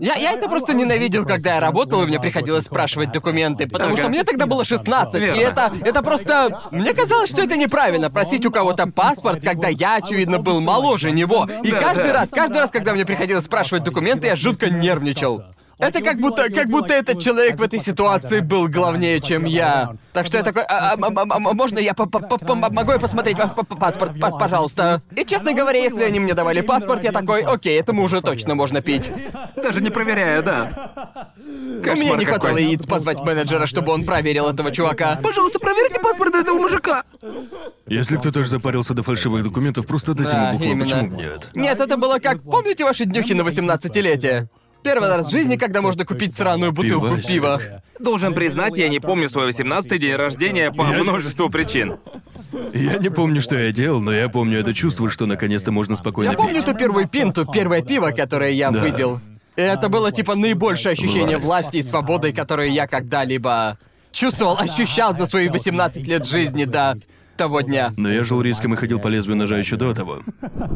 Speaker 3: Я, я это просто ненавидел, когда я работал, и мне приходилось спрашивать документы, потому
Speaker 2: Ага.
Speaker 3: что мне тогда было 16,
Speaker 2: Верно.
Speaker 3: и это, это просто... Мне казалось, что это неправильно, просить у кого-то паспорт, когда я, очевидно, был моложе него. И
Speaker 2: Да,
Speaker 3: каждый
Speaker 2: да.
Speaker 3: раз, каждый раз, когда мне приходилось спрашивать документы, я жутко нервничал. Это как будто, как будто этот человек в этой ситуации был главнее, чем я. Так что я такой, а, а, а, можно я могу я посмотреть ваш паспорт, пожалуйста? И честно говоря, если они мне давали паспорт, я такой, окей, этому уже точно можно пить.
Speaker 2: Даже не проверяя, да. Кошмар
Speaker 3: меня не хватало
Speaker 2: какой.
Speaker 3: яиц позвать менеджера, чтобы он проверил этого чувака.
Speaker 2: Пожалуйста, проверьте паспорт этого мужика.
Speaker 1: Если кто-то же запарился до фальшивых документов, просто дайте
Speaker 3: Да,
Speaker 1: ему
Speaker 3: именно.
Speaker 1: почему нет?
Speaker 3: Нет, это было как... Помните ваши днюхи на 18-летие? Первый раз в жизни, когда можно купить сраную бутылку пива.
Speaker 2: Должен признать, я не помню свой 18-й день рождения по множеству причин.
Speaker 1: Я не помню, что я делал, но я помню это чувство, что наконец-то можно спокойно
Speaker 3: Я помню
Speaker 1: пить.
Speaker 3: ту первую пинту, первое пиво, которое я
Speaker 1: Да.
Speaker 3: выпил. И это было типа наибольшее ощущение
Speaker 1: Власть.
Speaker 3: власти и свободы, которое я когда-либо чувствовал, ощущал за свои 18 лет жизни до того дня.
Speaker 1: Но я жил риском и ходил по лезвию ножа еще до того.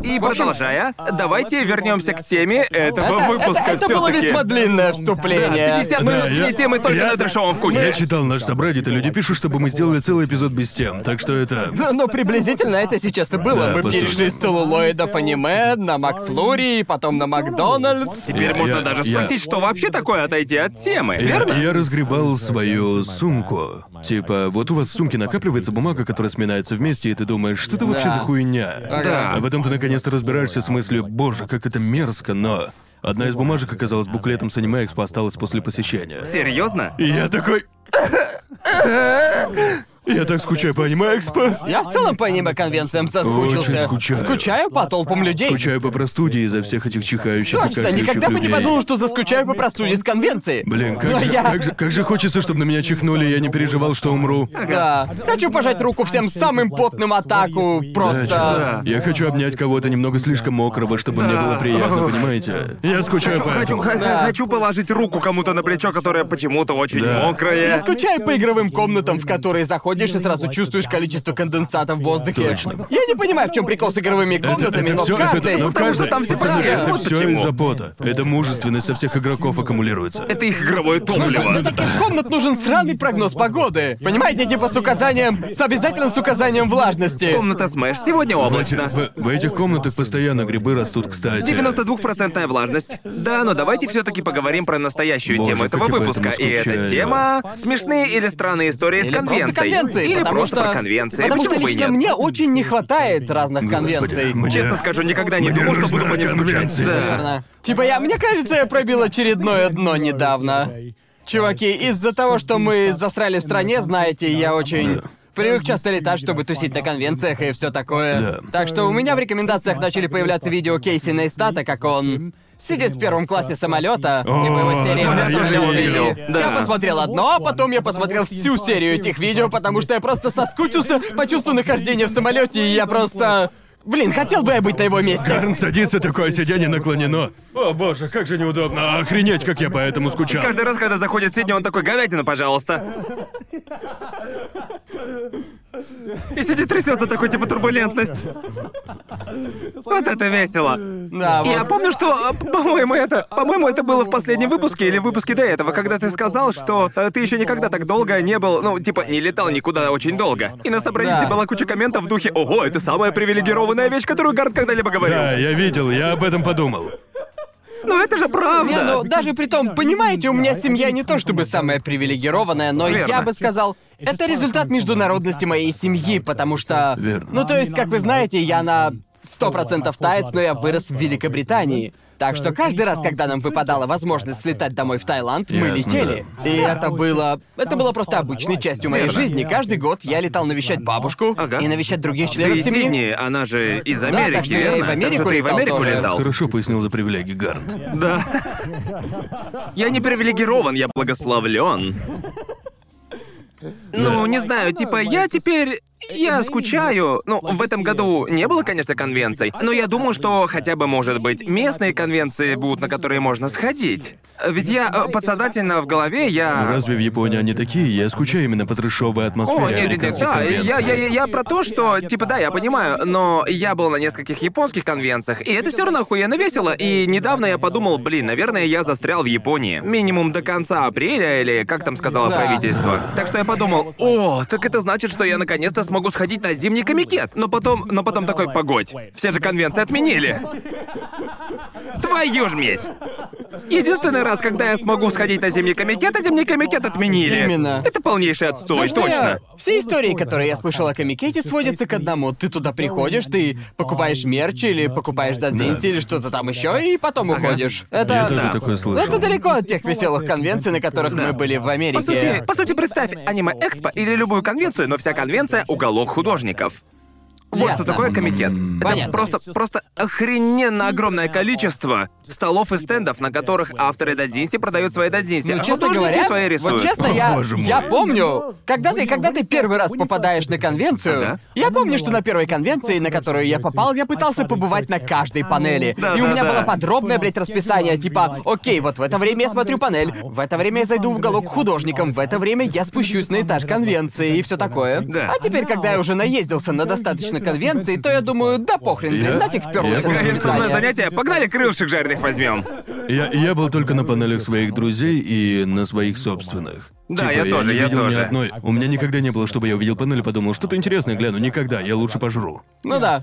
Speaker 2: И продолжая, давайте вернемся к теме этого
Speaker 3: Это,
Speaker 2: выпуска
Speaker 3: это, это было весьма длинное вступление.
Speaker 2: 50
Speaker 1: Да,
Speaker 2: минут
Speaker 1: я-
Speaker 2: вне темы только
Speaker 1: я-
Speaker 2: на трешовом
Speaker 1: Я
Speaker 2: вкусе.
Speaker 1: читал наш собрадит, и люди пишут, чтобы мы сделали целый эпизод без тем, так что это...
Speaker 3: Ну, ну, приблизительно это сейчас и было.
Speaker 1: Да,
Speaker 3: Мы перешли с целлулоидов аниме на Макфлури, потом на Макдональдс.
Speaker 2: Теперь
Speaker 1: Я-
Speaker 2: можно
Speaker 1: я-
Speaker 2: даже
Speaker 1: я-
Speaker 2: спросить, что вообще такое отойти от темы,
Speaker 1: Я,
Speaker 2: верно?
Speaker 1: я разгребал свою сумку. Типа, вот у вас в сумке накапливается бумага, которая сминается вместе, и ты думаешь, что это вообще за хуйня?
Speaker 2: Да.
Speaker 1: А потом ты наконец-то разбираешься с мыслью, боже, как это мерзко, но... Одна из бумажек оказалась буклетом с аниме Экспо осталась после посещения.
Speaker 2: Серьезно?
Speaker 1: И я такой... Я так скучаю по аниме Экспо.
Speaker 3: Я в целом по аниме-конвенциям соскучился.
Speaker 1: Очень скучаю.
Speaker 3: Скучаю по толпам людей.
Speaker 1: Скучаю по простуде из-за всех этих чихающих и
Speaker 3: Точно,
Speaker 1: кашляющих
Speaker 3: никогда бы не
Speaker 1: людей.
Speaker 3: подумал, что заскучаю по простуде с конвенции.
Speaker 1: Блин, как
Speaker 3: Но
Speaker 1: же,
Speaker 3: я...
Speaker 1: как, же, как же хочется, чтобы на меня чихнули, и я не переживал, что умру.
Speaker 3: Да. Хочу пожать руку всем самым потным атаку.
Speaker 1: Да,
Speaker 3: Просто...
Speaker 1: чувак. Я хочу обнять кого-то немного слишком мокрого, чтобы мне было приятно, понимаете? Я скучаю
Speaker 2: Хочу,
Speaker 1: по
Speaker 2: хочу,
Speaker 1: этому.
Speaker 2: х-
Speaker 3: Да.
Speaker 2: хочу положить руку кому-то на плечо, которое почему-то очень
Speaker 1: Да.
Speaker 3: Я
Speaker 2: мокрое.
Speaker 3: скучаю по игровым комнатам, в которые заходишь и сразу чувствуешь количество конденсата в воздухе.
Speaker 1: Точно.
Speaker 3: Я не понимаю, в чем прикол с игровыми комнатами, но в каждой...
Speaker 1: но
Speaker 2: Потому что там все правильно,
Speaker 1: это
Speaker 2: вот
Speaker 1: все
Speaker 2: почему.
Speaker 1: из-за пота. Это мужественность со всех игроков аккумулируется.
Speaker 2: Это их игровое
Speaker 3: Для
Speaker 2: топливо.
Speaker 3: таких комнат нужен сраный прогноз погоды. Понимаете, типа с указанием... С обязательным с указанием влажности.
Speaker 2: Комната Смэш сегодня облачно.
Speaker 1: в- в этих комнатах постоянно грибы растут, кстати.
Speaker 2: 92% влажность. Да, но давайте все-таки поговорим про настоящую
Speaker 1: Боже,
Speaker 2: тему этого
Speaker 1: как я по
Speaker 2: выпуска.
Speaker 1: этому
Speaker 2: И эта
Speaker 1: скучаю.
Speaker 2: тема смешные или странные истории с конвенцией.
Speaker 3: Просто конвенции,
Speaker 2: Или
Speaker 3: потому
Speaker 2: просто
Speaker 3: что...
Speaker 2: про конвенции.
Speaker 3: Потому что
Speaker 2: Почему бы и
Speaker 3: лично
Speaker 2: нет?
Speaker 3: мне очень не хватает разных
Speaker 1: Господи,
Speaker 3: конвенций.
Speaker 1: мне-
Speaker 2: Честно скажу, никогда не
Speaker 1: Мне
Speaker 2: думал, что буду по ним скучать. Да.
Speaker 3: Верно. Типа я, мне кажется, я пробил очередное дно недавно. Чуваки, из-за того, что мы застряли в стране, знаете, я очень привык часто летать, чтобы тусить на конвенциях и все такое.
Speaker 1: Да.
Speaker 3: Так что у меня в рекомендациях начали появляться видео Кейси Нейстата, как он сидит в первом классе самолета, типа его серия
Speaker 1: да,
Speaker 3: самолёты.
Speaker 1: видел.
Speaker 3: И
Speaker 2: Да.
Speaker 3: Я посмотрел одно, а потом я посмотрел всю серию этих видео, потому что я просто соскучился по чувству нахождения в самолете, и я просто. Блин, хотел бы я быть на его месте.
Speaker 1: Гарн садится, такое сиденье наклонено. О боже, как же неудобно. Охренеть, как я по этому скучал.
Speaker 2: Каждый раз, когда заходит сиденье, он такой, говядина, пожалуйста. И сидит трясется такой, типа, турбулентность. Вот это весело.
Speaker 3: Да,
Speaker 2: Я
Speaker 3: вот.
Speaker 2: помню, что, э, по-моему, это, по-моему, это было в последнем выпуске или в выпуске до этого, когда ты сказал, что э, ты еще никогда так долго не был, ну, типа, не летал никуда очень долго. И на собрании
Speaker 3: Да.
Speaker 2: была куча комментов в духе «Ого, это самая привилегированная вещь, которую Гард когда-либо говорил».
Speaker 1: Да, я видел, я об этом подумал.
Speaker 2: Ну это же правда.
Speaker 3: Не, ну даже при том, понимаете, у меня семья не то чтобы самая привилегированная, но
Speaker 2: Верно.
Speaker 3: я бы сказал, это результат международности моей семьи, потому что...
Speaker 1: Верно.
Speaker 3: Ну то есть, как вы знаете, я на 100% таец, но я вырос в Великобритании. Так что каждый раз, когда нам выпадала возможность слетать домой в Таиланд, мы
Speaker 1: Ясно,
Speaker 3: летели. И это было... Это было просто обычной частью моей
Speaker 2: Верно.
Speaker 3: жизни. Каждый год я летал навещать бабушку
Speaker 2: Ага.
Speaker 3: и навещать других
Speaker 2: Ты
Speaker 3: членов
Speaker 2: из
Speaker 3: семьи.
Speaker 2: Сидней, она же из
Speaker 3: так
Speaker 2: Америки,
Speaker 3: что я и
Speaker 2: верно?
Speaker 3: в Америку
Speaker 2: так что ты и в
Speaker 3: летал
Speaker 2: Америку
Speaker 3: тоже.
Speaker 2: летал.
Speaker 1: Хорошо пояснил за привилегии Гарн.
Speaker 2: Да. Я не привилегирован, я благословлен. Ну, не знаю, типа, я теперь... Я скучаю. Ну, в этом году не было, конечно, конвенций, но я думаю, что хотя бы, может быть, местные конвенции будут, на которые можно сходить. Ведь я э, подсознательно в голове, я...
Speaker 1: Разве в Японии они такие? Я скучаю именно по трешовой атмосфере
Speaker 2: О, нет, нет, нет, да, я, я, я, я про то, что, типа, да, я понимаю, но я был на нескольких японских конвенциях, и это все равно охуенно весело, и недавно я подумал, блин, наверное, я застрял в Японии. Минимум до конца апреля, или как там сказала
Speaker 3: Да.
Speaker 2: правительство. Так что я подумал, о, так это значит, что я наконец-то смогу сходить на зимний комикет. Но потом, но потом такой, погодь, все же конвенции отменили. <laughs> Твою ж медь! Единственный раз, когда я смогу сходить на зимний комикет, а зимний комикет отменили.
Speaker 3: Именно.
Speaker 2: Это полнейший отстой,
Speaker 3: Собственно,
Speaker 2: точно.
Speaker 3: Все истории, которые я слышал о комикете, сводятся к одному. Ты туда приходишь, ты покупаешь мерч или покупаешь дадзинси или что-то там еще, и потом уходишь. Это...
Speaker 1: Я тоже
Speaker 2: да.
Speaker 1: такое слышал.
Speaker 3: Это далеко от тех веселых конвенций, на которых мы были в Америке.
Speaker 2: По сути, по сути, представь аниме-экспо или любую конвенцию, но вся конвенция — уголок художников. Вот
Speaker 3: Ясно.
Speaker 2: что такое комикет. Это
Speaker 3: Понятно.
Speaker 2: просто, просто охрененно огромное количество столов и стендов, на которых авторы дадзинси продают свои дадзинси,
Speaker 3: Ну,
Speaker 2: а
Speaker 3: честно
Speaker 2: художники
Speaker 3: говоря,
Speaker 2: свои рисуют.
Speaker 3: вот честно, я,
Speaker 1: боже мой.
Speaker 3: я помню, когда ты, когда ты первый раз попадаешь на конвенцию,
Speaker 2: Ага.
Speaker 3: я помню, что на первой конвенции, на которую я попал, я пытался побывать на каждой панели.
Speaker 2: Да,
Speaker 3: и у
Speaker 2: да,
Speaker 3: меня
Speaker 2: да.
Speaker 3: было подробное, блядь, расписание, типа, окей, вот в это время я смотрю панель, в это время я зайду в уголок к художникам, в это время я спущусь на этаж конвенции и все такое.
Speaker 2: Да.
Speaker 3: А теперь, когда я уже наездился на достаточно конвенций, то я думаю, да похрен, блин,
Speaker 1: Я-
Speaker 3: нафиг
Speaker 1: я
Speaker 3: это
Speaker 1: помню,
Speaker 2: Какое основное занятие? Погнали крылышек жареных возьмем.
Speaker 1: Я, я был только на панелях своих друзей и на своих собственных.
Speaker 2: Да,
Speaker 1: Типа,
Speaker 2: я тоже,
Speaker 1: не
Speaker 2: я
Speaker 1: видел ни
Speaker 2: тоже.
Speaker 1: одной. У меня никогда не было, чтобы я увидел панель и подумал, что-то интересное гляну. Никогда, я лучше пожру.
Speaker 3: Ну да.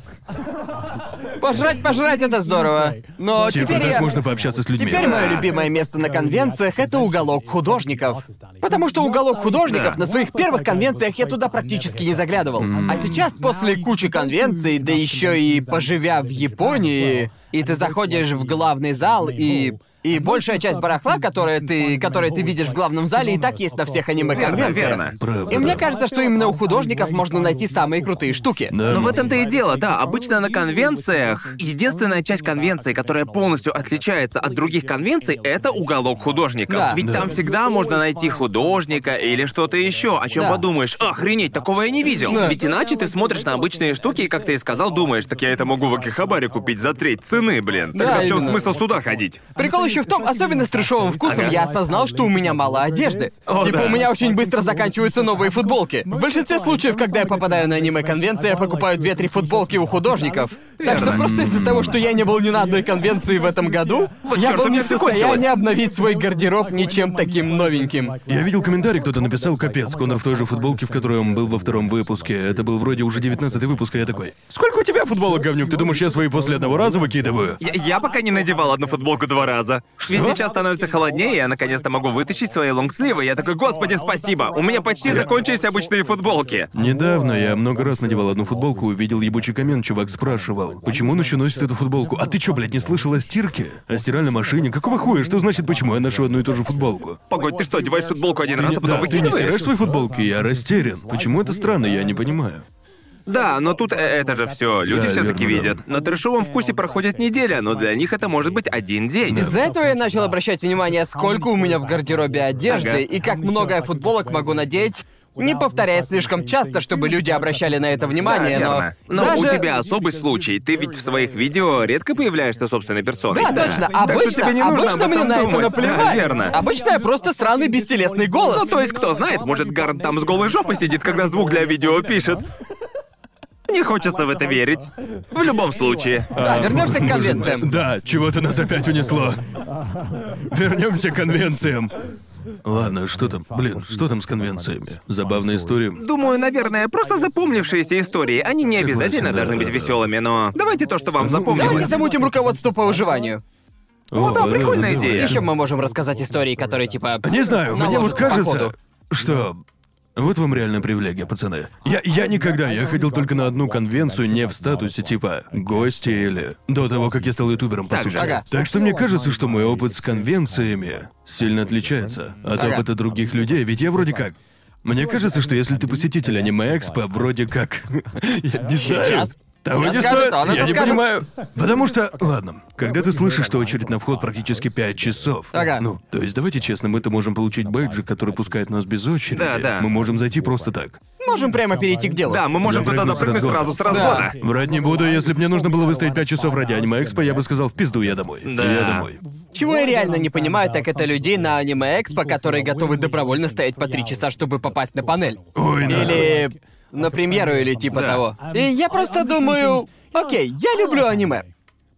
Speaker 3: Пожрать, пожрать это здорово. Но
Speaker 1: Типа,
Speaker 3: теперь
Speaker 1: так
Speaker 3: я...
Speaker 1: можно пообщаться с людьми.
Speaker 3: Теперь мое любимое место на конвенциях — это уголок художников. Потому что уголок художников на своих первых конвенциях я туда практически не заглядывал. А сейчас, после кучи конвенций, да еще и поживя в Японии, и ты заходишь в главный зал, и... И большая часть барахла, которое ты, которое ты видишь в главном зале, и так есть на всех аниме-конвенциях.
Speaker 2: верно.
Speaker 1: Правда.
Speaker 3: И мне кажется, что именно у художников можно найти самые крутые штуки.
Speaker 1: Да.
Speaker 2: Но в этом-то и дело, да. Обычно на конвенциях единственная часть конвенции, которая полностью отличается от других конвенций, это уголок художников.
Speaker 3: Да.
Speaker 2: Ведь
Speaker 1: Да.
Speaker 2: там всегда можно найти художника или что-то еще, о чем
Speaker 3: Да.
Speaker 2: подумаешь, охренеть, такого я не видел.
Speaker 3: Да.
Speaker 2: Ведь иначе ты смотришь на обычные штуки и, как ты и сказал, думаешь, так я это могу в Акихабаре купить за треть цены, блин. Тогда
Speaker 3: Да,
Speaker 2: в чем
Speaker 3: именно.
Speaker 2: смысл сюда ходить?
Speaker 3: Прикол еще в том, особенно с трешовым вкусом,
Speaker 2: Ага.
Speaker 3: я осознал, что у меня мало одежды.
Speaker 2: О,
Speaker 3: типа
Speaker 2: да.
Speaker 3: у меня очень быстро заканчиваются новые футболки. В большинстве случаев, когда я попадаю на аниме-конвенции, я покупаю две-три футболки у художников. Так что просто из-за того, что я не был ни на одной конвенции в этом году, я
Speaker 2: чёрт,
Speaker 3: был не в состоянии обновить свой гардероб ничем таким новеньким.
Speaker 1: Я видел комментарий, кто-то написал «Капец, Конор в той же футболке, в которой он был во втором выпуске. Это был вроде уже девятнадцатый выпуск, и я такой «Сколько у тебя футболок, говнюк? Ты думаешь, я свои после одного раза выкидываю?»
Speaker 2: Я, я пока не надевал одну футболку два раза. Ведь сейчас становится холоднее, и я наконец-то могу вытащить свои лонгсливы. Я такой, господи, спасибо. У меня почти закончились обычные футболки.
Speaker 1: Недавно я много раз надевал одну футболку, увидел ебучий коммент, чувак спрашивал, почему он еще носит эту футболку? А ты чё, блядь, не слышал о стирке? О стиральной машине? Какого хуя? Что значит, почему я ношу одну и ту же футболку?
Speaker 2: Погодь, ты что, одеваешь футболку один
Speaker 1: Ты
Speaker 2: раз,
Speaker 1: не,
Speaker 2: а потом
Speaker 1: да, ты не
Speaker 2: выкидываешь?
Speaker 1: стираешь свои футболки? Я растерян. Почему это странно, я не понимаю.
Speaker 2: Да, но тут э, это же все люди
Speaker 1: Да,
Speaker 2: все-таки
Speaker 1: верно,
Speaker 2: видят. На трешовом вкусе проходит неделя, но для них это может быть один день.
Speaker 3: Из-за этого я начал обращать внимание, сколько у меня в гардеробе одежды
Speaker 2: Ага.
Speaker 3: и как много я футболок могу надеть Не повторяя слишком часто, чтобы люди обращали на это внимание,
Speaker 2: Да,
Speaker 3: но...
Speaker 2: верно. Но
Speaker 3: даже-
Speaker 2: у тебя особый случай. Ты ведь в своих видео редко появляешься собственной персоной.
Speaker 3: Да, точно.
Speaker 2: Так
Speaker 3: Обычно,
Speaker 2: что тебе не нужно
Speaker 3: обычно
Speaker 2: об
Speaker 3: мне
Speaker 2: этом
Speaker 3: на это наплевать.
Speaker 2: Да, верно.
Speaker 3: Обычно я просто странный бестелесный голос.
Speaker 2: Ну, то есть, кто знает, может, Гарн там с голой жопой сидит, когда звук для видео пишет. Не хочется в это верить. В любом случае.
Speaker 3: Да, вернемся к конвенциям.
Speaker 1: Да, чего-то нас опять унесло. Вернемся к конвенциям. Ладно, что там? Блин, что там с конвенциями? Забавная история.
Speaker 2: Думаю, наверное, просто запомнившиеся истории. Они не
Speaker 1: Согласен,
Speaker 2: обязательно
Speaker 1: да,
Speaker 2: должны быть
Speaker 1: да.
Speaker 2: веселыми, но давайте то, что вам запомнилось.
Speaker 3: Давайте замутим руководство по выживанию.
Speaker 2: О, да, прикольная
Speaker 1: давай.
Speaker 2: идея.
Speaker 3: Еще мы можем рассказать истории, которые типа.
Speaker 1: Не знаю, мне
Speaker 3: наложат
Speaker 1: вот
Speaker 3: по
Speaker 1: кажется,
Speaker 3: ходу.
Speaker 1: что... Вот вам реальная привилегия, пацаны. Я, я никогда, я ходил только на одну конвенцию не в статусе типа гости или... До того, как я стал ютубером, по
Speaker 2: Так
Speaker 1: сути.
Speaker 3: Ага.
Speaker 1: Так что мне кажется, что мой опыт с конвенциями сильно отличается от
Speaker 3: Ага.
Speaker 1: опыта других людей, ведь я вроде как... Мне кажется, что если ты посетитель аниме-экспо, вроде как... <laughs> Я не знаю.
Speaker 3: Сейчас.
Speaker 1: Того не
Speaker 3: скажет,
Speaker 1: стоит,
Speaker 3: он
Speaker 1: я
Speaker 3: это
Speaker 1: не
Speaker 3: скажет.
Speaker 1: понимаю. Потому что, ладно, когда ты слышишь, что очередь на вход практически 5 часов,
Speaker 3: Ага.
Speaker 1: ну, то есть давайте честно, мы-то можем получить бейджик, который пускает нас без очереди.
Speaker 2: Да, да.
Speaker 1: Мы можем зайти просто так.
Speaker 3: Можем прямо перейти к делу.
Speaker 2: Да, мы можем туда
Speaker 1: Запрыгнуть с
Speaker 2: запрыгнуть
Speaker 1: разгона.
Speaker 2: сразу с разгона.
Speaker 1: Врать не буду, если бы мне нужно было выстоять 5 часов ради аниме-экспо, я бы сказал, в пизду я домой.
Speaker 2: Да.
Speaker 1: Я домой.
Speaker 3: Чего я реально не понимаю, так это людей на аниме-экспо, которые готовы добровольно стоять по три часа, чтобы попасть на панель.
Speaker 1: Ой.
Speaker 3: Или на премьеру, или типа
Speaker 2: Да.
Speaker 3: того. И я просто думаю, окей, я люблю аниме.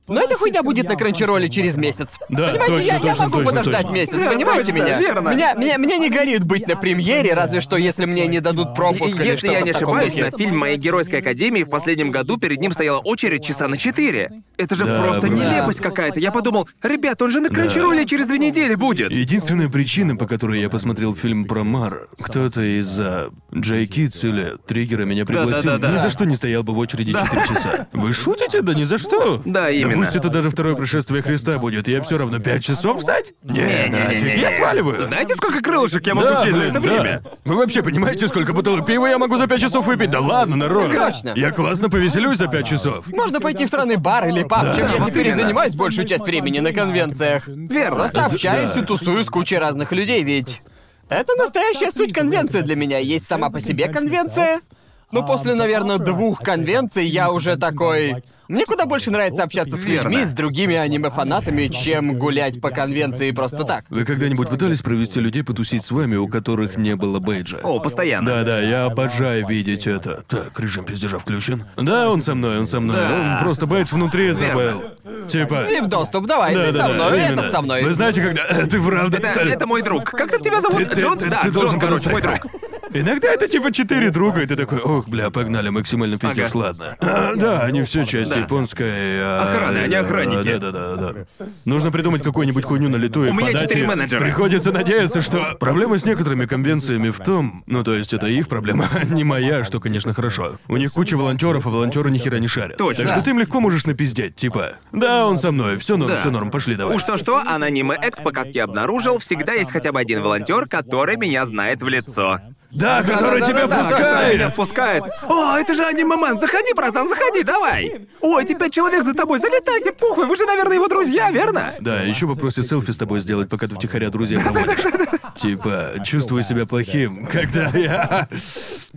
Speaker 3: Но эта хуйня будет на кранчероле через месяц.
Speaker 1: Да,
Speaker 3: Понимаете,
Speaker 1: точно,
Speaker 3: я, я
Speaker 1: точно,
Speaker 3: могу
Speaker 1: точно,
Speaker 3: подождать
Speaker 1: точно.
Speaker 3: месяц,
Speaker 2: Да,
Speaker 3: понимаете
Speaker 2: точно,
Speaker 3: меня?
Speaker 2: верно.
Speaker 3: Меня, меня? Мне не горит быть на премьере, разве что если мне не дадут пропуск или
Speaker 2: Если я не ошибаюсь,
Speaker 3: духе.
Speaker 2: на фильм моей геройской академии в последнем году перед ним стояла очередь часа на четыре. Это же
Speaker 1: Да,
Speaker 2: просто
Speaker 1: бро.
Speaker 2: нелепость какая-то. Я подумал, ребят, он же на Кранчероле через две недели будет.
Speaker 1: Единственная причина, по которой я посмотрел фильм про Мар, кто-то из-за Джей Китс или Триггера меня пригласил,
Speaker 2: Да-да-да-да.
Speaker 1: ни за что не стоял бы в очереди 4 часа. Вы шутите? Да ни за что.
Speaker 2: Да, именно.
Speaker 1: пусть это даже второе пришествие Христа будет, я все равно 5 часов ждать? Не, нафиг,
Speaker 2: Не-не-не-не.
Speaker 1: я сваливаю.
Speaker 2: Знаете, сколько крылышек я могу
Speaker 1: Да,
Speaker 2: съесть за это
Speaker 1: да.
Speaker 2: время?
Speaker 1: Вы вообще понимаете, сколько бутылок пива я могу за 5 часов выпить? Да ладно, народ.
Speaker 3: Точно.
Speaker 1: Я классно повеселюсь за 5 часов.
Speaker 3: Можно пойти в сраный бар или паб, чем я
Speaker 2: вот
Speaker 3: теперь и
Speaker 2: именно.
Speaker 3: занимаюсь большую часть времени на конвенциях.
Speaker 2: Верно.
Speaker 3: Просто общаюсь
Speaker 1: Да.
Speaker 3: и тусую с кучей разных людей, ведь это настоящая суть конвенции для меня. Есть сама по себе конвенция. Но после, наверное, двух конвенций я уже такой... Мне куда больше нравится общаться с
Speaker 2: Верно.
Speaker 3: людьми, с другими аниме-фанатами, чем гулять по конвенции просто так.
Speaker 1: Вы когда-нибудь пытались провести людей потусить с вами, у которых не было бейджа?
Speaker 2: О, постоянно.
Speaker 1: Да-да, я обожаю видеть это. Так, режим пиздежа включен. Да, он со мной, он со мной.
Speaker 2: Да.
Speaker 1: Он просто бейдж внутри забыл. Типа...
Speaker 3: И в доступ, давай, ты со
Speaker 1: Да-да-да,
Speaker 3: мной,
Speaker 1: именно.
Speaker 3: этот со мной.
Speaker 1: Вы знаете, когда... <laughs> Ты правда...
Speaker 2: Это, это мой друг. Как там тебя зовут?
Speaker 1: ты- ты-
Speaker 2: Джон?
Speaker 1: ты-
Speaker 2: да,
Speaker 1: ты
Speaker 2: Джон, короче, мой друг.
Speaker 1: Иногда это типа четыре друга, и ты такой, ох, бля, погнали, максимально пиздешь,
Speaker 2: Ага.
Speaker 1: ладно. А, да, они все часть
Speaker 2: Да.
Speaker 1: японской... а,
Speaker 2: Охраны, они охранники.
Speaker 1: Да, да, да, да. Нужно придумать какую-нибудь хуйню на лету и
Speaker 2: У меня
Speaker 1: подать
Speaker 2: четыре
Speaker 1: её.
Speaker 2: менеджера.
Speaker 1: Приходится надеяться, что... Проблема с некоторыми конвенциями в том... Ну, то есть это их проблема, не моя, что, конечно, хорошо. У них куча волонтеров, а волонтеры ни хера не шарят.
Speaker 2: Точно.
Speaker 1: Так что ты им легко можешь напиздеть, типа... Да, он со мной, все норм,
Speaker 2: Да.
Speaker 1: все норм, пошли давай.
Speaker 2: Уж то-что, а на аниме Экспо, как я обнаружил, всегда есть хотя бы один волонтер, который меня знает в лицо.
Speaker 1: Да, который тебя пускает!
Speaker 2: меня впускает. О, это же аниме-мен, заходи, братан, заходи, давай. О, эти пять человек за тобой, залетайте, похуй, вы же, наверное, его друзья, верно?
Speaker 1: Да, еще попросит селфи с тобой сделать, пока ты втихаря друзья проводишь. Типа, чувствую себя плохим, когда я...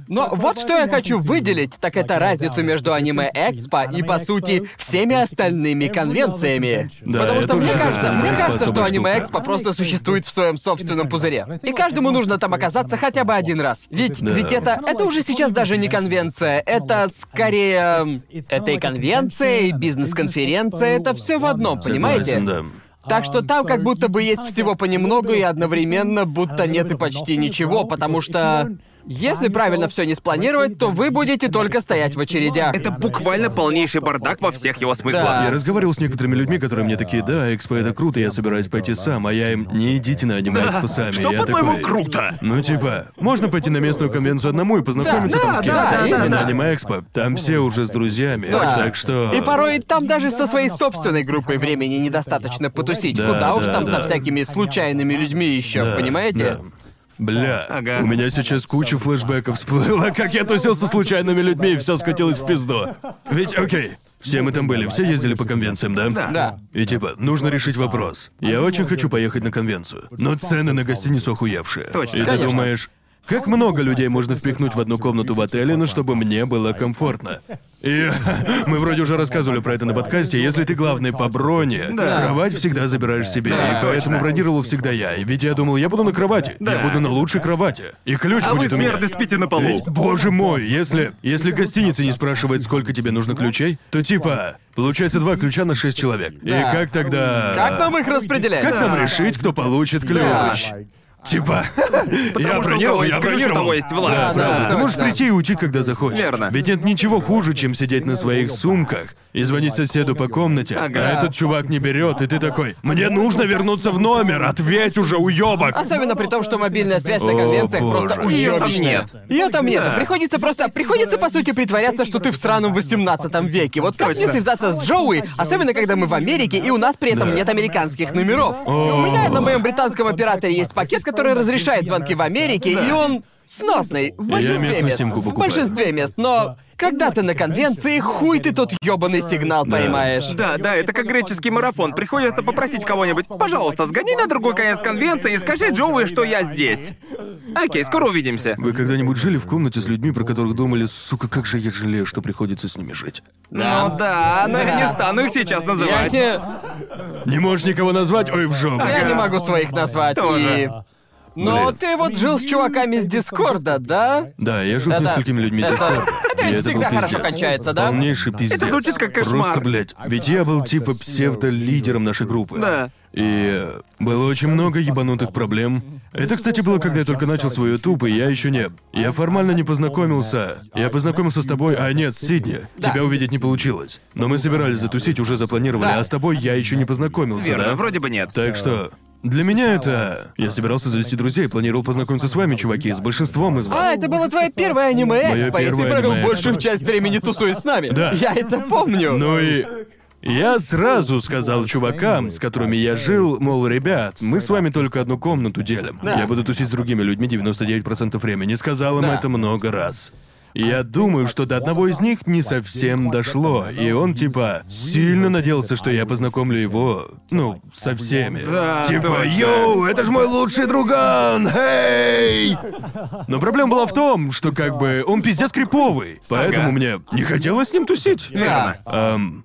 Speaker 3: Но вот что я хочу выделить, так это разницу между аниме Экспо и, по сути, всеми остальными конвенциями.
Speaker 1: Да,
Speaker 3: Потому что мне кажется, мне кажется, что
Speaker 1: особая
Speaker 3: аниме
Speaker 1: штука.
Speaker 3: Экспо просто существует в своем собственном пузыре. И каждому нужно там оказаться хотя бы один раз. Ведь,
Speaker 1: Да.
Speaker 3: ведь это, это уже сейчас даже не конвенция, это скорее... Это и конвенция, и бизнес-конференция, это все в одном, понимаете?
Speaker 1: Да.
Speaker 3: Так что там как будто бы есть всего понемногу и одновременно будто нет и почти ничего, потому что если правильно все не спланировать, то вы будете только стоять в очередях.
Speaker 2: Это буквально полнейший бардак во всех его смыслах.
Speaker 3: Да.
Speaker 1: Я разговаривал с некоторыми людьми, которые мне такие, да, экспо это круто, я собираюсь пойти сам, а я им, не идите на аниме экспо сами.
Speaker 2: Что,
Speaker 1: Я
Speaker 2: по-твоему,
Speaker 1: такой,
Speaker 2: круто?
Speaker 1: Ну, типа, можно пойти на местную конвенцию одному и познакомиться
Speaker 3: Да,
Speaker 1: там
Speaker 3: да,
Speaker 1: с кем-то.
Speaker 3: да,
Speaker 1: а
Speaker 3: именно.
Speaker 1: на аниме экспо там все уже с друзьями.
Speaker 3: Да.
Speaker 1: Так что...
Speaker 3: И порой там даже со своей собственной группой времени недостаточно потусить.
Speaker 1: Да,
Speaker 3: Куда уж
Speaker 1: да,
Speaker 3: там
Speaker 1: да.
Speaker 3: со всякими случайными людьми еще,
Speaker 1: Да,
Speaker 3: понимаете?
Speaker 1: да. Бля,
Speaker 2: Ага.
Speaker 1: у меня сейчас куча флешбеков всплыла, как я тусил со случайными людьми и все скатилось в пизду. Ведь, окей, все мы там были, все ездили по конвенциям, да?
Speaker 2: Да.
Speaker 3: Да.
Speaker 1: И типа, нужно решить вопрос. Я очень хочу поехать на конвенцию, но цены на гостиницу охуевшие.
Speaker 2: Точно.
Speaker 1: И ты
Speaker 3: Конечно.
Speaker 1: думаешь, как много людей можно впихнуть в одну комнату в отеле, но чтобы мне было комфортно? И <laughs> мы вроде уже рассказывали про это на подкасте. Если ты главный по броне, кровать всегда забираешь себе.
Speaker 2: Да,
Speaker 1: и поэтому бронировал всегда я. И ведь я думал, я буду на кровати. Я буду на лучшей кровати. И ключ
Speaker 2: А вы,
Speaker 1: будет у меня.
Speaker 2: смерды, спите на полу.
Speaker 1: Ведь, боже мой, если, если гостиница не спрашивает, сколько тебе нужно ключей, то типа, получается два ключа на шесть человек. И
Speaker 3: Да.
Speaker 1: как тогда...
Speaker 3: Как нам их распределять?
Speaker 1: Как нам решить, кто получит ключ?
Speaker 3: Да.
Speaker 1: Типа, я
Speaker 2: что у
Speaker 1: бронировал, я бронировал.
Speaker 2: того есть власть.
Speaker 3: Да, да,
Speaker 1: Ты можешь прийти и уйти, когда захочешь.
Speaker 2: Верно.
Speaker 1: Ведь нет ничего хуже, чем сидеть на своих сумках и звонить соседу по комнате,
Speaker 2: Ага.
Speaker 1: а этот чувак не берет, и ты такой, мне нужно вернуться в номер, ответь уже, уебок!
Speaker 3: Особенно при том, что мобильная связь на
Speaker 1: О,
Speaker 3: конвенциях
Speaker 1: боже.
Speaker 3: просто
Speaker 2: Её там
Speaker 3: уёбищная.
Speaker 2: нет.
Speaker 3: Ее там нет.
Speaker 2: Да.
Speaker 3: Приходится просто... Приходится, по сути, притворяться, что ты в сраном 18 веке. Вот как мне связаться с Джоуи, особенно когда мы в Америке, и у нас при этом
Speaker 1: Да.
Speaker 3: нет американских номеров. У меня на моем британском операторе есть пакет, который разрешает звонки в Америке, и он сносный в большинстве
Speaker 1: местную
Speaker 3: мест.
Speaker 1: симку
Speaker 3: В
Speaker 1: покупаю.
Speaker 3: большинстве мест, но когда ты на конвенции, хуй ты тот ёбаный сигнал поймаешь.
Speaker 2: Да, да, это как греческий марафон. Приходится попросить кого-нибудь, пожалуйста, сгони на другой конец конвенции и скажи Джоуи, что я здесь. Окей, скоро увидимся.
Speaker 1: Вы когда-нибудь жили в комнате с людьми, про которых думали, сука, как же я жалею, что приходится с ними жить?
Speaker 2: Ну да, но я
Speaker 3: Да.
Speaker 2: не стану их сейчас
Speaker 3: Я
Speaker 2: называть.
Speaker 3: не,
Speaker 1: Не можешь никого назвать? Ой, в жопу.
Speaker 3: я не могу своих назвать.
Speaker 2: Тоже.
Speaker 3: И... Но
Speaker 1: Блин.
Speaker 3: ты вот жил с чуваками из Дискорда, да?
Speaker 1: Да, я жил с
Speaker 3: Это-
Speaker 1: несколькими людьми с
Speaker 3: это- Это ведь
Speaker 1: был
Speaker 3: всегда хорошо
Speaker 1: пиздец.
Speaker 3: кончается, да?
Speaker 1: Полнейший пиздец.
Speaker 2: Это звучит как кошмар.
Speaker 1: Просто, блядь, ведь я был типа псевдо-лидером нашей группы.
Speaker 2: Да.
Speaker 1: И было очень много ебанутых проблем. Это, кстати, было, когда я только начал свой YouTube, и я еще не... Я формально не познакомился. Я познакомился с тобой, а нет, Сидни.
Speaker 3: Да.
Speaker 1: Тебя увидеть не получилось. Но мы собирались затусить, уже запланировали,
Speaker 3: Да.
Speaker 1: а с тобой я еще не познакомился,
Speaker 2: Верно,
Speaker 1: да?
Speaker 2: вроде бы нет.
Speaker 1: Так что... Для меня это... Я собирался завести друзей, планировал познакомиться с вами, чуваки, с большинством из вас.
Speaker 3: А, это было твое первое аниме
Speaker 1: Моё
Speaker 3: экспо, и ты
Speaker 1: первое
Speaker 3: провел большую часть времени тусуясь с нами.
Speaker 1: Да.
Speaker 3: Я это помню.
Speaker 1: Ну и... Я сразу сказал чувакам, с которыми я жил, мол, ребят, мы с вами только одну комнату делим.
Speaker 3: Да.
Speaker 1: Я буду тусить с другими людьми 99% времени. Сказал им
Speaker 3: Да.
Speaker 1: это много раз. Я думаю, что до одного из них не совсем дошло, и он типа сильно надеялся, что я познакомлю его, ну, со всеми.
Speaker 2: Да,
Speaker 1: типа, йоу, это же мой лучший друган, эй! Но проблема была в том, что как бы он пиздец криповый, поэтому
Speaker 2: Ага.
Speaker 1: мне не хотелось с ним тусить.
Speaker 3: Верно.
Speaker 1: Эм,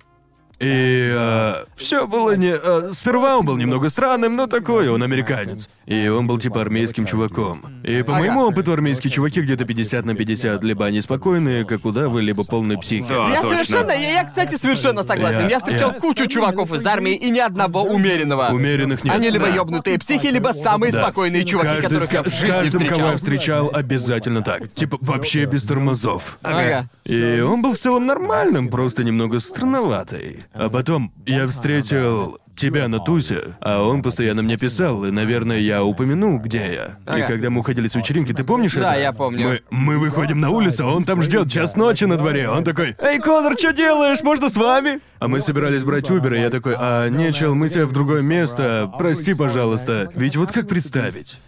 Speaker 1: и все было не... э, сперва он был немного странным, но такой, он американец. И он был типа армейским чуваком. И по моему опыту армейские чуваки где-то 50 на 50, либо они спокойные, как удавы, либо полные психи.
Speaker 2: Да.
Speaker 3: Я
Speaker 2: точно.
Speaker 3: совершенно, я, я, кстати, совершенно согласен.
Speaker 1: Я-
Speaker 3: Я, встречал
Speaker 1: я-
Speaker 3: кучу чуваков из армии и ни одного умеренного.
Speaker 1: Умеренных нет.
Speaker 3: Они либо
Speaker 1: Да.
Speaker 3: ёбнутые психи, либо самые
Speaker 1: Да.
Speaker 3: спокойные чуваки,
Speaker 1: Каждый
Speaker 3: которых я в жизни
Speaker 1: каждым, кого я
Speaker 3: встречал.
Speaker 1: встречал, обязательно так. Типа, вообще без тормозов.
Speaker 3: Ага.
Speaker 1: И он был в целом нормальным, просто немного странноватый. А потом я встретил тебя на тусе, а он постоянно мне писал, и, наверное, я упомянул, где я. И
Speaker 3: Ага.
Speaker 1: когда мы уходили с вечеринки, ты помнишь
Speaker 3: Да,
Speaker 1: это?
Speaker 3: я помню.
Speaker 1: Мы, мы выходим на улицу, а он там ждет час ночи на дворе. Он такой, «Эй, Конор, что делаешь? Можно с вами?» А мы собирались брать Убер, и я такой, «А, не, чел, мы тебя в другое место, прости, пожалуйста». Ведь вот как представить?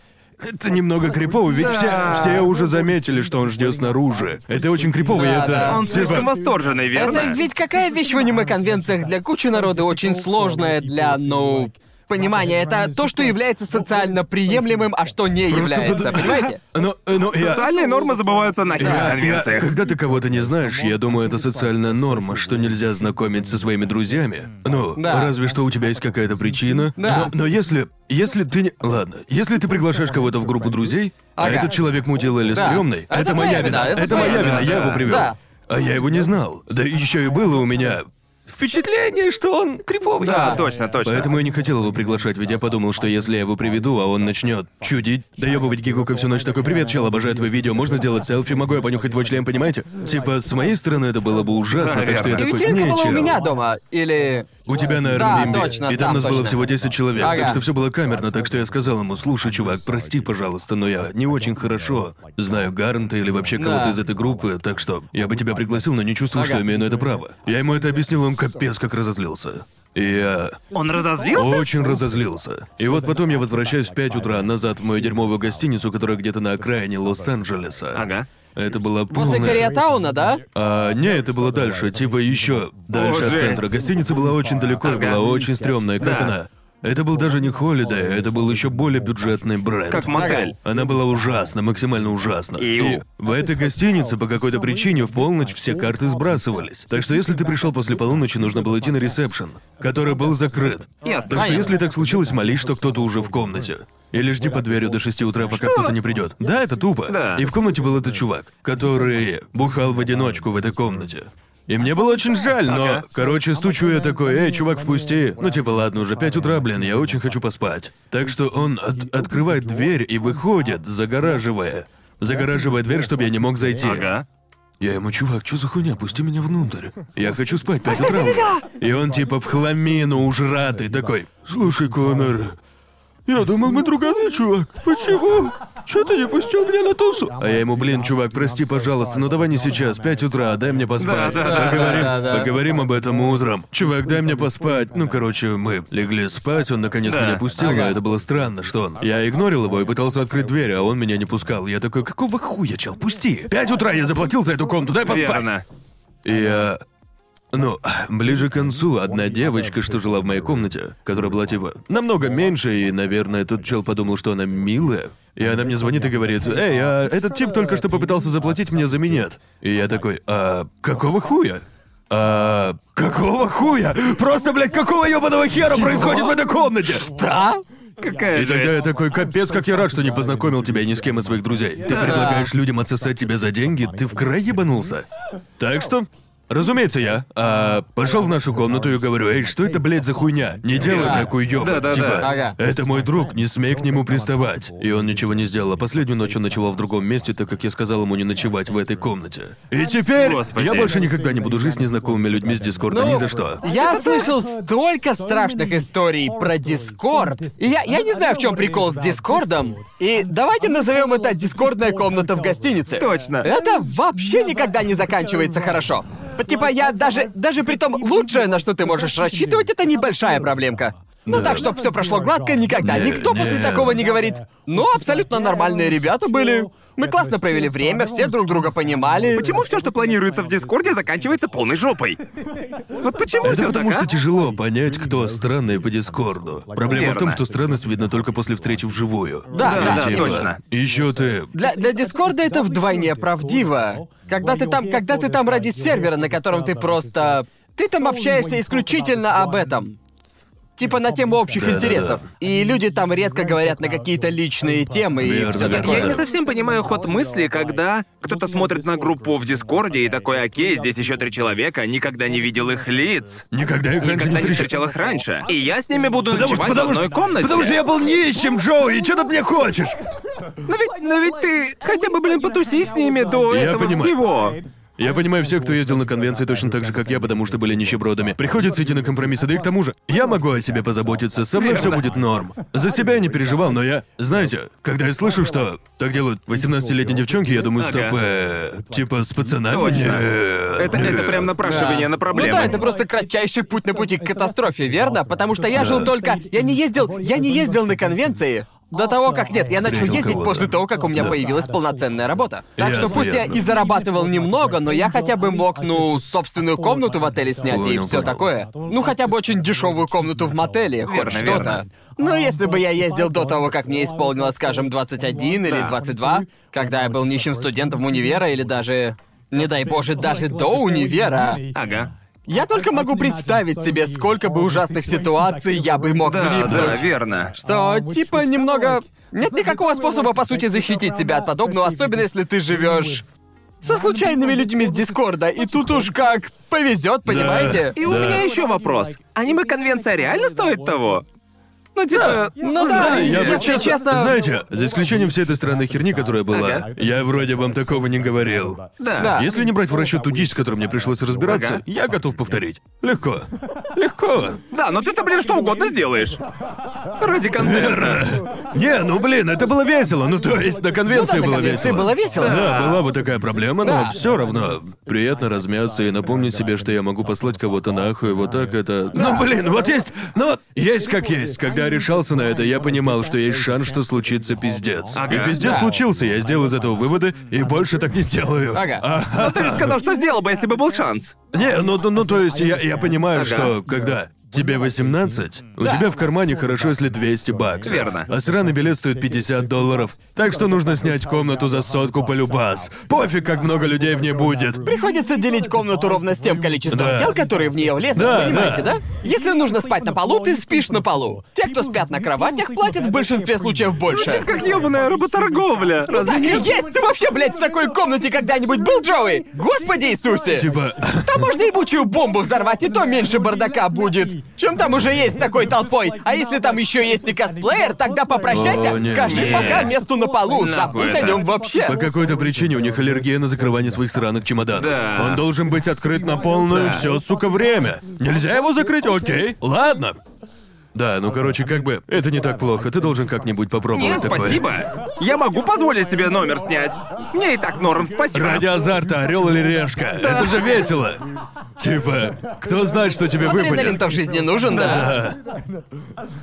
Speaker 1: Это немного крипово, ведь
Speaker 2: Да.
Speaker 1: все, все уже заметили, что он ждет снаружи. Это очень крипово, и
Speaker 3: Да,
Speaker 1: это...
Speaker 3: да.
Speaker 2: Он
Speaker 1: типа,
Speaker 2: слишком восторженный, верно?
Speaker 3: Это ведь какая вещь в аниме-конвенциях для кучи народа очень сложная для, ну, понимания. Это то, что является социально приемлемым, а что не является, понимаете? <laughs>
Speaker 1: Ну, э, ну, я...
Speaker 2: Социальные нормы забываются нахер
Speaker 1: я-
Speaker 2: конвенциях.
Speaker 1: когда ты кого-то не знаешь, я думаю, это социальная норма, что нельзя знакомить со своими друзьями. Ну,
Speaker 3: Да.
Speaker 1: разве что у тебя есть какая-то причина.
Speaker 3: Да.
Speaker 1: Но, но если. Если ты не. Ладно, если ты приглашаешь кого-то в группу друзей, а
Speaker 3: Ага.
Speaker 1: этот человек мудил или
Speaker 3: Да.
Speaker 1: стрёмный,
Speaker 3: Это
Speaker 1: это, моя вина.
Speaker 3: вина, это
Speaker 1: Это, моя
Speaker 2: вина,
Speaker 1: вина, я
Speaker 2: да.
Speaker 1: его привел.
Speaker 3: Да.
Speaker 1: А я его не знал. Да еще и было у меня впечатление, что он криповый.
Speaker 2: Да, точно, точно.
Speaker 1: Поэтому я не хотел его приглашать, ведь я подумал, что если я его приведу, а он начнет чудить, доебывать Гигука всю ночь такой «Привет, чел, обожаю твои видео, можно сделать селфи, могу я понюхать твой член, понимаете?» Типа, с моей стороны это было бы ужасно,
Speaker 2: Да,
Speaker 1: так что я такой
Speaker 3: вечеринка
Speaker 1: «Не,
Speaker 3: была у
Speaker 1: чел».
Speaker 3: меня дома. Или...
Speaker 1: У тебя на
Speaker 3: Да,
Speaker 1: Airbnb.
Speaker 3: точно,
Speaker 1: и там,
Speaker 3: там
Speaker 1: нас было
Speaker 3: точно.
Speaker 1: всего 10 человек,
Speaker 3: Ага.
Speaker 1: так что все было камерно, так что я сказал ему, слушай, чувак, прости, пожалуйста, но я не очень хорошо знаю Гарнта или вообще кого-то
Speaker 3: Да.
Speaker 1: из этой группы, так что я бы тебя пригласил, но не чувствую,
Speaker 3: Ага.
Speaker 1: что имею на это право. Я ему это объяснил, он капец как разозлился. И я
Speaker 2: Он разозлился?
Speaker 1: очень разозлился. И вот потом я возвращаюсь в 5 утра назад в мою дерьмовую гостиницу, которая где-то на окраине Лос-Анджелеса.
Speaker 2: Ага.
Speaker 1: Это было
Speaker 3: После
Speaker 1: полное...
Speaker 3: Кореатауна, да?
Speaker 1: А, не, это было дальше, типа еще дальше от
Speaker 2: жесть.
Speaker 1: центра. Гостиница была очень далеко
Speaker 2: Ага.
Speaker 1: была очень стрёмная, как
Speaker 2: Да.
Speaker 1: она. Это был даже не Holiday, это был еще более бюджетный бренд.
Speaker 2: Как мотель.
Speaker 1: Она была ужасна, максимально ужасна. И в этой гостинице по какой-то причине в полночь все карты сбрасывались. Так что если ты пришел после полуночи, нужно было идти на ресепшн, который был закрыт.
Speaker 2: Ясно.
Speaker 1: Так что если так случилось, молись, что кто-то уже в комнате. Или жди под дверью до 6 утра, пока кто-то не придет. Да, это тупо.
Speaker 2: Да.
Speaker 1: И в комнате был этот чувак, который бухал в одиночку в этой комнате. И мне было очень жаль, но,
Speaker 2: Ага.
Speaker 1: короче, стучу я такой, эй, чувак, впусти. Ну, типа, ладно, уже 5 утра, блин, я очень хочу поспать. Так что он от- открывает дверь и выходит, загораживая. Загораживая дверь, чтобы я не мог зайти.
Speaker 2: Ага.
Speaker 1: Я ему, чувак, что за хуйня, пусти меня внутрь. Я хочу спать, 5 утра. уже». И он типа в хламину ужратый такой. Слушай, Конор, я думал, мы друганы, чувак. Почему? Че ты не пустил меня на тусу? А я ему, блин, чувак, прости, пожалуйста, но давай не сейчас, 5 утра, дай мне поспать.
Speaker 2: Да, да,
Speaker 1: поговорим,
Speaker 3: да, да.
Speaker 1: поговорим об этом утром. Чувак, дай мне поспать. Ну, короче, мы легли спать, он наконец меня пустил, но это было странно, что он. Я игнорил его и пытался открыть дверь, а он меня не пускал. Я такой, какого хуя, чел, пусти. 5 утра я заплатил за эту комнату, дай поспать.
Speaker 2: Верно.
Speaker 1: И я... Ну, ближе к концу одна девочка, что жила в моей комнате, которая была типа намного меньше, и, наверное, тот чел подумал, что она милая. И она мне звонит и говорит, «Эй, а этот тип только что попытался заплатить мне за минет». И я такой, «А какого хуя?» А какого хуя? Просто, блядь, какого ебаного хера происходит в этой комнате?
Speaker 3: Да?
Speaker 2: Какая
Speaker 1: И тогда я такой, капец, как я рад, что не познакомил тебя ни с кем из своих друзей. Ты предлагаешь людям отсосать тебя за деньги, ты в край ебанулся. Так что, разумеется, я а, пошел в нашу комнату и говорю, эй, что это, блядь, за хуйня? Не делай
Speaker 3: Да.
Speaker 1: такую ёбу.
Speaker 2: Да-да-да.
Speaker 1: Типа,
Speaker 3: Ага.
Speaker 1: это мой друг, не смей к нему приставать. И он ничего не сделал. А последнюю ночь он ночевал в другом месте, так как я сказал ему не ночевать в этой комнате. И теперь
Speaker 2: Господи.
Speaker 1: я больше никогда не буду жить с незнакомыми людьми с Дискорда,
Speaker 3: Ну,
Speaker 1: ни за что.
Speaker 3: Я слышал столько страшных историй про Дискорд. И я, я не знаю, в чем прикол с Дискордом. И давайте назовем это дискордная комната в гостинице.
Speaker 2: Точно.
Speaker 3: Это вообще никогда не заканчивается хорошо. Типа я даже, даже при том лучшее, на что ты можешь рассчитывать, это небольшая проблемка. Ну
Speaker 1: Да.
Speaker 3: так, чтобы все прошло гладко, никогда.
Speaker 1: Не,
Speaker 3: Никто после
Speaker 1: не.
Speaker 3: такого не говорит. Ну, абсолютно нормальные ребята были. Мы классно провели время, все друг друга понимали.
Speaker 2: Почему все, что планируется в Дискорде, заканчивается полной жопой? Вот почему
Speaker 1: Это
Speaker 2: все
Speaker 1: потому
Speaker 2: так,
Speaker 1: что
Speaker 2: а?
Speaker 1: тяжело понять, кто странный по Дискорду. Проблема в том,
Speaker 2: Верно.
Speaker 1: что странность видно только после встречи вживую.
Speaker 3: Да,
Speaker 2: Да,
Speaker 3: да,
Speaker 2: да, точно.
Speaker 1: Еще ты.
Speaker 3: Для, для Дискорда это вдвойне правдиво. Когда ты там, когда ты там ради сервера, на котором ты просто... Ты там общаешься исключительно об этом. Типа на тему общих
Speaker 1: Да-да-да.
Speaker 3: интересов. И люди там редко говорят на какие-то личные темы и
Speaker 1: Верно,
Speaker 3: все
Speaker 1: верно.
Speaker 3: такое.
Speaker 2: Я не совсем понимаю ход мысли, когда кто-то смотрит на группу в Дискорде и такой, окей, здесь еще три человека, никогда не видел их лиц.
Speaker 1: Никогда их раньше
Speaker 2: Никогда
Speaker 1: не
Speaker 2: не
Speaker 1: встречал.
Speaker 2: их раньше. И я с ними буду
Speaker 1: Потому что,
Speaker 2: ночевать
Speaker 1: потому
Speaker 2: в одной
Speaker 1: что,
Speaker 2: комнате.
Speaker 1: потому что я был нищим, Джоуи, что ты от меня хочешь?
Speaker 2: Но ведь, но ведь ты хотя бы, блин, потуси с ними до
Speaker 1: Я
Speaker 2: этого
Speaker 1: понимаю.
Speaker 2: всего.
Speaker 1: Я понимаю всех, кто ездил на конвенции точно так же, как я, потому что были нищебродами. Приходится идти на компромиссы, да и к тому же, я могу о себе позаботиться, со мной все будет норм. За себя я не переживал, но я... Знаете, когда я слышу, что так делают 18-летние девчонки, я думаю, стоп, э, типа с пацанами?
Speaker 2: Точно.
Speaker 1: Нет,
Speaker 2: Это, это
Speaker 1: нет.
Speaker 2: прям напрашивание на проблему.
Speaker 3: Ну да, это просто кратчайший путь на пути к катастрофе, верно? Потому что я жил только... Я не ездил... Я не ездил на конвенции до того, как... Нет, я начал
Speaker 1: Встретил
Speaker 3: ездить
Speaker 1: кого-то.
Speaker 3: после того, как у меня
Speaker 1: Да.
Speaker 3: появилась полноценная работа. Так что
Speaker 1: Ясно,
Speaker 3: пусть я
Speaker 1: ясно.
Speaker 3: и зарабатывал немного, но я хотя бы мог, ну, собственную комнату в отеле снять и
Speaker 1: Понял,
Speaker 3: все
Speaker 1: понял.
Speaker 3: такое. Ну, хотя бы очень дешевую комнату в мотеле, хоть
Speaker 2: Верно,
Speaker 3: что-то.
Speaker 2: верно.
Speaker 3: Но если бы я ездил до того, как мне исполнилось, скажем, 21 или
Speaker 2: Да.
Speaker 3: 22, когда я был нищим студентом универа или даже... Не дай боже, даже до универа.
Speaker 2: Ага.
Speaker 3: Я только могу представить себе, сколько бы ужасных ситуаций я бы мог
Speaker 2: Да,
Speaker 3: влипнуть.
Speaker 2: да, верно.
Speaker 3: Что, типа, немного... Нет никакого способа, по сути, защитить себя от подобного, особенно если ты живешь со случайными людьми с Дискорда, и тут уж как повезет, понимаете?
Speaker 2: И у
Speaker 1: Да.
Speaker 2: меня еще вопрос. Аниме-конвенция реально стоит того? Ну, типа,
Speaker 3: Ну да,
Speaker 2: знаете.
Speaker 1: Я бы
Speaker 3: если честно...
Speaker 1: Знаете, за исключением всей этой странной херни, которая была,
Speaker 2: Ага.
Speaker 1: я вроде вам такого не говорил.
Speaker 2: Да.
Speaker 3: Да.
Speaker 1: Если не брать в расчет ту дичь, с которой мне пришлось разбираться,
Speaker 2: Ага.
Speaker 1: я готов повторить. Легко. Легко.
Speaker 2: Да, но ты-то, блин, что угодно сделаешь. Ради конвента.
Speaker 1: Не, ну блин, это было весело. Ну то есть на конвенции
Speaker 3: Ну да, на
Speaker 1: было
Speaker 3: конвенции
Speaker 1: весело.
Speaker 3: было весело.
Speaker 1: Да, была вот такая проблема, но
Speaker 3: Да.
Speaker 1: все равно приятно размяться и напомнить себе, что я могу послать кого-то нахуй, вот так это. Ну блин, вот есть, ну вот есть как есть. Когда я решался на это, я понимал, что есть шанс, что случится пиздец.
Speaker 2: Ага.
Speaker 1: И пиздец
Speaker 3: Да.
Speaker 1: случился, я сделал из этого выводы и больше так не сделаю.
Speaker 3: Ага.
Speaker 1: А,
Speaker 2: Ты же сказал, что сделал бы, если бы был шанс.
Speaker 1: не, ну, ну, ну, то есть я, я понимаю,
Speaker 2: Ага.
Speaker 1: что когда тебе 18, у
Speaker 3: Да.
Speaker 1: тебя в кармане хорошо, если 200 баксов.
Speaker 2: Верно.
Speaker 1: А сраный билет стоит 50 долларов. Так что нужно снять комнату за сотку по любас. Пофиг, как много людей в ней будет.
Speaker 3: Приходится делить комнату ровно с тем количеством
Speaker 1: Да.
Speaker 3: тел, которые в нее влезут,
Speaker 1: Да,
Speaker 3: понимаете, да. Если нужно спать на полу, ты спишь на полу. Те, кто спят на кроватях, платят в большинстве случаев больше.
Speaker 2: Как ёбаная работорговля.
Speaker 3: Ну так и есть! Ты вообще, блядь, в такой комнате когда-нибудь был, Джоуи? Господи Иисусе!
Speaker 1: Типа,
Speaker 3: Там можно ебучую бомбу взорвать, и то меньше бардака будет. Чем там уже есть с такой толпой? А если там еще есть и косплеер, тогда попрощайся,
Speaker 1: О, не,
Speaker 3: скажи
Speaker 2: не.
Speaker 3: пока месту на полу,
Speaker 2: Нахуй
Speaker 3: забудь о
Speaker 2: это.
Speaker 3: нем вообще.
Speaker 1: по какой-то причине у них аллергия на закрывание своих сраных чемоданов.
Speaker 2: Да.
Speaker 1: Он должен быть открыт на полную
Speaker 2: Да.
Speaker 1: все, сука, время. Нельзя его закрыть? Окей, ладно. Да, ну короче, как бы, это не так плохо. Ты должен как-нибудь попробовать
Speaker 2: Нет,
Speaker 1: такое.
Speaker 2: спасибо. Я могу позволить себе номер снять. Мне и так норм, спасибо.
Speaker 1: Ради азарта, орел или решка. Это же весело. Типа, кто знает, что тебе выпадет.
Speaker 3: Адреналин-то в жизни нужен, да.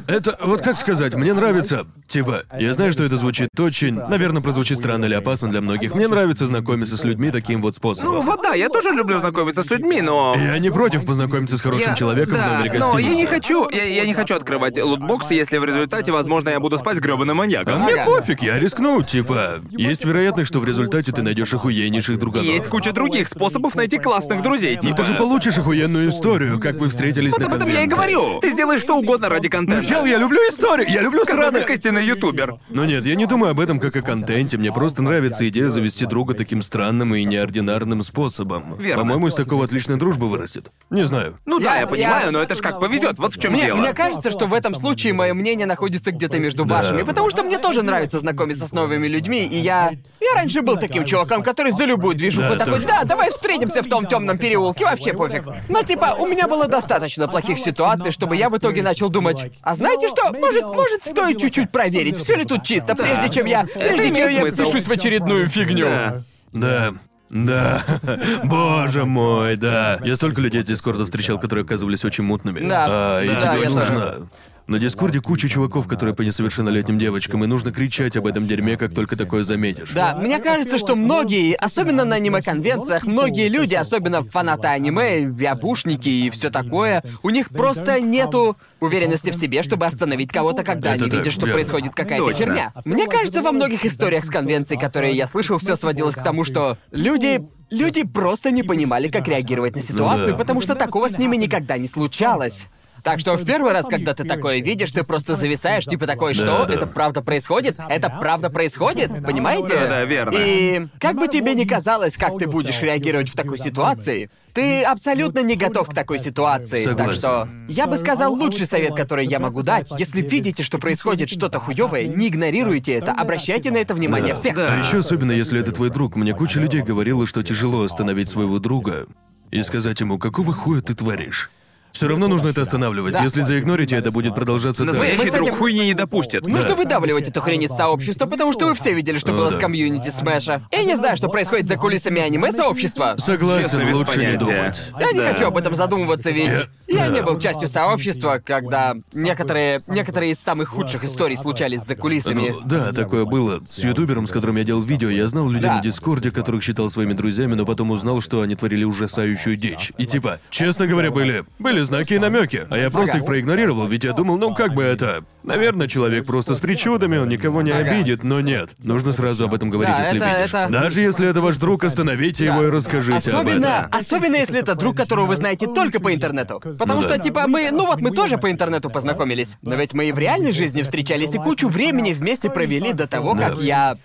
Speaker 1: Это, вот как сказать, мне нравится, типа, я знаю, что это звучит очень, наверное, прозвучит странно или опасно для многих. Мне нравится знакомиться с людьми таким вот
Speaker 2: Ну
Speaker 1: способом.
Speaker 2: вот да, я тоже люблю знакомиться с людьми, но...
Speaker 1: Я не против познакомиться с хорошим
Speaker 2: Я-
Speaker 1: человеком
Speaker 2: да,
Speaker 1: в номере
Speaker 2: но
Speaker 1: гостиницы.
Speaker 2: я не хочу, я, я не хочу открывать лутбоксы, если в результате, возможно, я буду спать с грёбаным
Speaker 1: А
Speaker 2: маньяком.
Speaker 1: мне пофиг, я рискну, типа, есть вероятность, что в результате ты найдешь охуеннейших друганов.
Speaker 2: Есть куча других способов найти классных друзей,
Speaker 1: Но
Speaker 2: типа...
Speaker 1: ты же получишь охуенную историю, как вы встретились
Speaker 2: Вот
Speaker 1: на
Speaker 2: об этом я и говорю. Ты сделаешь что угодно ради контента.
Speaker 1: Чел, я люблю историю, я люблю
Speaker 2: Как
Speaker 1: сраные...
Speaker 2: как истинный ютубер.
Speaker 1: Но нет, я не думаю об этом как о контенте. Мне просто нравится идея завести друга таким странным и неординарным способом.
Speaker 2: Верно.
Speaker 1: По-моему, из такого отличная дружба вырастет. Не знаю.
Speaker 2: Ну да,
Speaker 3: Я-
Speaker 2: я понимаю,
Speaker 3: я-
Speaker 2: но это ж как повезет, вот в чем
Speaker 3: Мне,
Speaker 2: дело.
Speaker 3: мне кажется, что в этом случае мое мнение находится где-то между вашими, потому что мне тоже нравится знакомиться с новыми людьми, и я... Я раньше был таким чуваком, который за любую движуху
Speaker 1: Да,
Speaker 3: такой,
Speaker 1: тоже.
Speaker 3: да, давай встретимся в том темном переулке, вообще пофиг. Но типа, у меня было достаточно плохих ситуаций, чтобы я в итоге начал думать, а знаете что, может, может стоит чуть-чуть проверить, все ли тут чисто, прежде чем я, прежде
Speaker 2: имеет
Speaker 3: чем я
Speaker 2: смысл.
Speaker 3: впишусь в очередную фигню.
Speaker 2: Да.
Speaker 1: Да. Да. <laughs> Боже мой, да. Я столько людей с Дискорда встречал, которые оказывались очень мутными.
Speaker 3: Да.
Speaker 1: А, и
Speaker 3: Да,
Speaker 1: тебе
Speaker 3: я
Speaker 1: нужно. На Дискорде куча чуваков, которые по несовершеннолетним девочкам, и нужно кричать об этом дерьме, как только такое заметишь.
Speaker 3: Да, мне кажется, что многие, особенно на аниме-конвенциях, многие люди, особенно фанаты аниме, виабушники и все такое, у них просто нету уверенности в себе, чтобы остановить кого-то, когда
Speaker 1: Это
Speaker 3: они
Speaker 1: так,
Speaker 3: видят, что
Speaker 1: верно.
Speaker 3: происходит какая-то
Speaker 2: Точно.
Speaker 3: херня. Мне кажется, во многих историях с конвенций, которые я слышал, все сводилось к тому, что люди. Люди просто не понимали, как реагировать на ситуацию,
Speaker 1: да.
Speaker 3: потому что такого с ними никогда не случалось. Так что в первый раз, когда ты такое видишь, ты просто зависаешь, типа такой, что?
Speaker 1: да.
Speaker 3: Это правда происходит? Это правда происходит? Понимаете?
Speaker 2: Да-да, верно.
Speaker 3: И как бы тебе ни казалось, как ты будешь реагировать в такой ситуации, ты абсолютно не готов к такой ситуации. Так
Speaker 1: Согласен.
Speaker 3: что я бы сказал лучший совет, который я могу дать. Если видите, что происходит что-то хуёвое, не игнорируйте это, обращайте на это внимание всех.
Speaker 2: Да.
Speaker 1: А еще особенно, если это твой друг. Мне куча людей говорила, что тяжело остановить своего друга и сказать ему, какого хуя ты творишь. Все равно нужно это останавливать.
Speaker 3: Да.
Speaker 1: Если заигнорите, это будет продолжаться дальше.
Speaker 2: Настоящий
Speaker 3: Мы с этим-
Speaker 2: друг хуйни не допустит.
Speaker 3: Нужно
Speaker 1: Да.
Speaker 3: выдавливать эту хрень из сообщества, потому что вы все видели, что
Speaker 1: О,
Speaker 3: было
Speaker 1: да.
Speaker 3: с комьюнити Смэша. Я не знаю, что происходит за кулисами аниме-сообщества.
Speaker 1: Согласен,
Speaker 2: Честно, без
Speaker 1: лучше не
Speaker 2: понятия.
Speaker 1: думать.
Speaker 3: Я не
Speaker 2: Да.
Speaker 3: хочу об этом задумываться, ведь я
Speaker 1: да.
Speaker 3: не был частью сообщества, когда некоторые, некоторые из самых худших историй случались за кулисами.
Speaker 1: Ну, да, такое было. С ютубером, с которым я делал видео, я знал людей
Speaker 3: Да.
Speaker 1: на Дискорде, которых считал своими друзьями, но потом узнал, что они творили ужасающую дичь. И типа, честно говоря, были, были знаки и намеки, а я просто их проигнорировал, ведь я думал, ну как бы это... Наверное, человек просто с причудами, он никого не обидит, но нет. Нужно сразу об этом говорить,
Speaker 3: Да,
Speaker 1: если
Speaker 3: это-
Speaker 1: видишь.
Speaker 3: это-
Speaker 1: Даже если это ваш друг, остановите его и расскажите об
Speaker 3: Особенно,
Speaker 1: этом.
Speaker 3: особенно если это друг, которого вы знаете только по интернету. Потому
Speaker 1: Ну
Speaker 3: что,
Speaker 1: да.
Speaker 3: типа, мы, ну вот мы тоже по интернету познакомились. Но ведь мы и в реальной жизни встречались и кучу времени вместе провели до того,
Speaker 1: Да.
Speaker 3: как я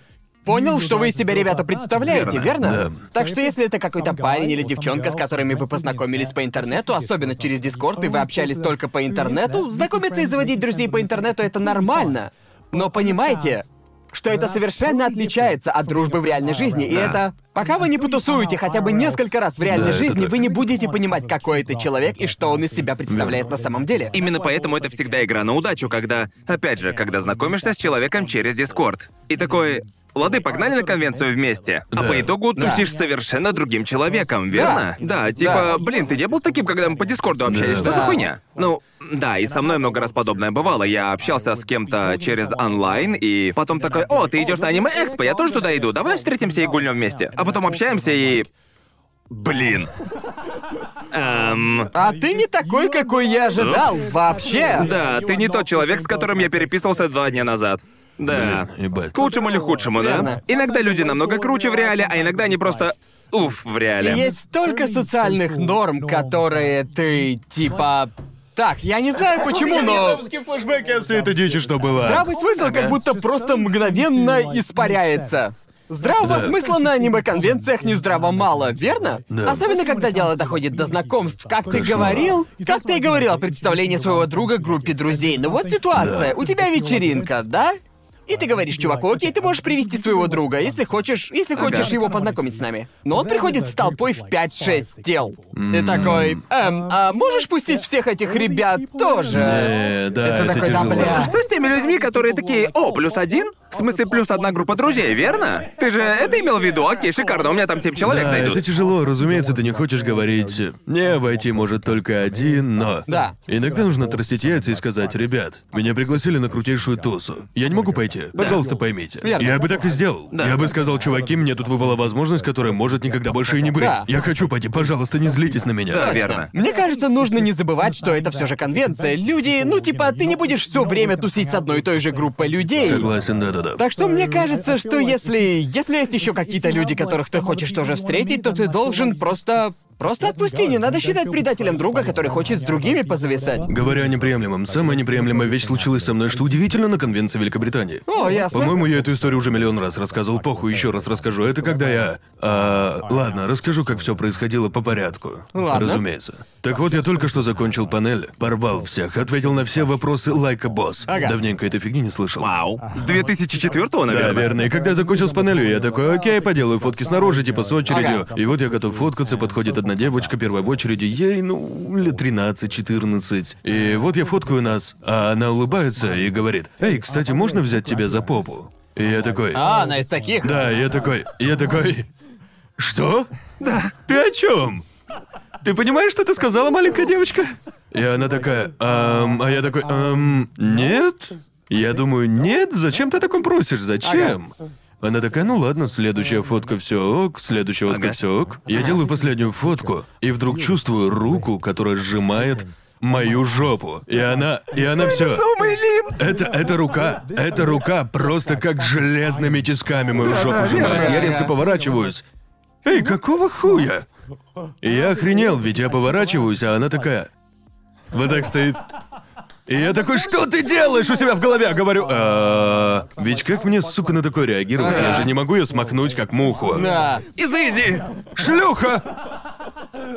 Speaker 3: понял, что вы из себя, ребята, представляете, верно?
Speaker 1: Да.
Speaker 3: Так что если это какой-то парень или девчонка, с которыми вы познакомились по интернету, особенно через Дискорд, и вы общались только по интернету, знакомиться и заводить друзей по интернету это нормально. Но понимаете, что это совершенно отличается от дружбы в реальной жизни, и это... Пока вы не потусуете хотя бы несколько раз в реальной
Speaker 1: Да,
Speaker 3: жизни, вы не будете понимать, какой это человек и что он из себя представляет на самом деле.
Speaker 2: Именно поэтому это всегда игра на удачу, когда, опять же, когда знакомишься с человеком через Дискорд. И такой, лады, погнали на конвенцию вместе. А
Speaker 1: Да.
Speaker 2: по итогу
Speaker 3: Да.
Speaker 2: тусишь с совершенно другим человеком, верно? Да, типа, блин, ты не был таким, когда мы по Дискорду общались?
Speaker 1: Да.
Speaker 2: Что за
Speaker 3: Да.
Speaker 2: хуйня? Ну, да, и со мной много раз подобное бывало. Я общался с кем-то через онлайн, и потом такой, о, ты идешь на аниме экспо, я тоже туда иду, давай встретимся и гульнем вместе. А потом общаемся и. Блин. Эм...
Speaker 3: А ты не такой, какой я ожидал, вообще.
Speaker 2: Да, ты не тот человек, с которым я переписывался два дня назад. Да. К лучшему или худшему, да?
Speaker 3: Верно.
Speaker 2: Иногда люди намного круче в реале, а иногда они просто уф в реале.
Speaker 3: Есть столько социальных норм, которые ты, типа... Так, я не знаю почему, но...
Speaker 1: флешбеки от всей этой дичи, что было.
Speaker 3: Здравый смысл как будто просто мгновенно испаряется. Здравого смысла на аниме-конвенциях не здраво мало, верно?
Speaker 1: Да.
Speaker 3: Особенно, когда дело доходит до знакомств. Как ты
Speaker 1: Кошмар.
Speaker 3: говорил, как ты и говорил о представлении своего друга группе друзей. Ну вот ситуация, у тебя вечеринка, да? И ты говоришь, чуваку, окей, ты можешь привести своего друга, если хочешь, если хочешь его познакомить с нами. Но он приходит с толпой в 5-6 тел. И такой, эм, а можешь пустить всех этих ребят тоже?
Speaker 1: Да,
Speaker 3: Это
Speaker 1: это
Speaker 3: такой, да, бля.
Speaker 2: Что с теми людьми, которые такие, о, плюс один? В смысле, плюс одна группа друзей, верно? Ты же это имел в виду? Окей, шикарно, у меня там семь человек
Speaker 1: Да,
Speaker 2: зайдут.
Speaker 1: это тяжело, разумеется, ты не хочешь говорить «Не, войти может только один, но...»
Speaker 3: Да.
Speaker 1: Иногда нужно отрастить яйца и сказать «Ребят, меня пригласили на крутейшую тусу. Я не могу пойти, пожалуйста, поймите».
Speaker 3: Верно.
Speaker 1: Я бы так и сделал. Я бы сказал «Чуваки, мне тут выпала возможность, которая может никогда больше и не быть.
Speaker 3: Да.
Speaker 1: Я хочу пойти, пожалуйста, не злитесь на меня».
Speaker 2: Да,
Speaker 3: Точно.
Speaker 2: верно.
Speaker 3: Мне кажется, нужно не забывать, что это все же конвенция. Люди, ну типа, ты не будешь все время тусить с одной и той же группой людей.
Speaker 1: Согласен, да-да-да.
Speaker 3: Так что мне кажется, что если. Если есть еще какие-то люди, которых ты хочешь тоже встретить, то ты должен просто. Просто отпусти, не надо считать предателем друга, который хочет с другими позависать.
Speaker 1: Говоря о неприемлемом, самая неприемлемая вещь случилась со мной, что удивительно, на конвенции Великобритании.
Speaker 3: О, ясно.
Speaker 1: По-моему, я эту историю уже миллион раз рассказывал. Похуй, еще раз расскажу. Это когда я. А, ладно, расскажу, как все происходило по порядку.
Speaker 3: Ладно.
Speaker 1: Разумеется. Так вот, я только что закончил панель, порвал всех, ответил на все вопросы лайка босс.
Speaker 3: Ага.
Speaker 1: Давненько этой фигни не слышал.
Speaker 2: Вау. С 2004-го,
Speaker 1: Да,
Speaker 2: наверное.
Speaker 1: верно. И когда я закончил с панелью, я такой, окей, поделаю фотки снаружи, типа с очередью.
Speaker 3: Ага.
Speaker 1: И вот я готов фоткаться, подходит одна девочка, первая в очереди, ей, ну, лет 13-14. И вот я фоткаю нас, а она улыбается и говорит, эй, кстати, можно взять тебя за попу? И я такой,
Speaker 3: А, она из таких.
Speaker 1: да, я такой, я такой, что? Да. Ты о чем? Ты понимаешь, что ты сказала, маленькая девочка? И она такая, «Ам, а я такой, «Ам, нет. Я думаю, нет, зачем ты о таком просишь, зачем? Она такая, ну ладно, следующая фотка все ок, следующая фотка
Speaker 2: Ага.
Speaker 1: все ок. Я делаю последнюю фотку, и вдруг чувствую руку, которая сжимает мою жопу. И она, и она все. Это, это рука, это рука просто как железными тисками мою жопу сжимает. Я резко поворачиваюсь. Эй, какого хуя? И я охренел, ведь я поворачиваюсь, а она такая. Вот так стоит. И я такой, что ты делаешь у себя в голове? Говорю, «А, ведь как мне, сука, на такое реагировать? Я же не могу ее смахнуть, как муху.
Speaker 3: Да.
Speaker 2: Изыди!
Speaker 1: Шлюха!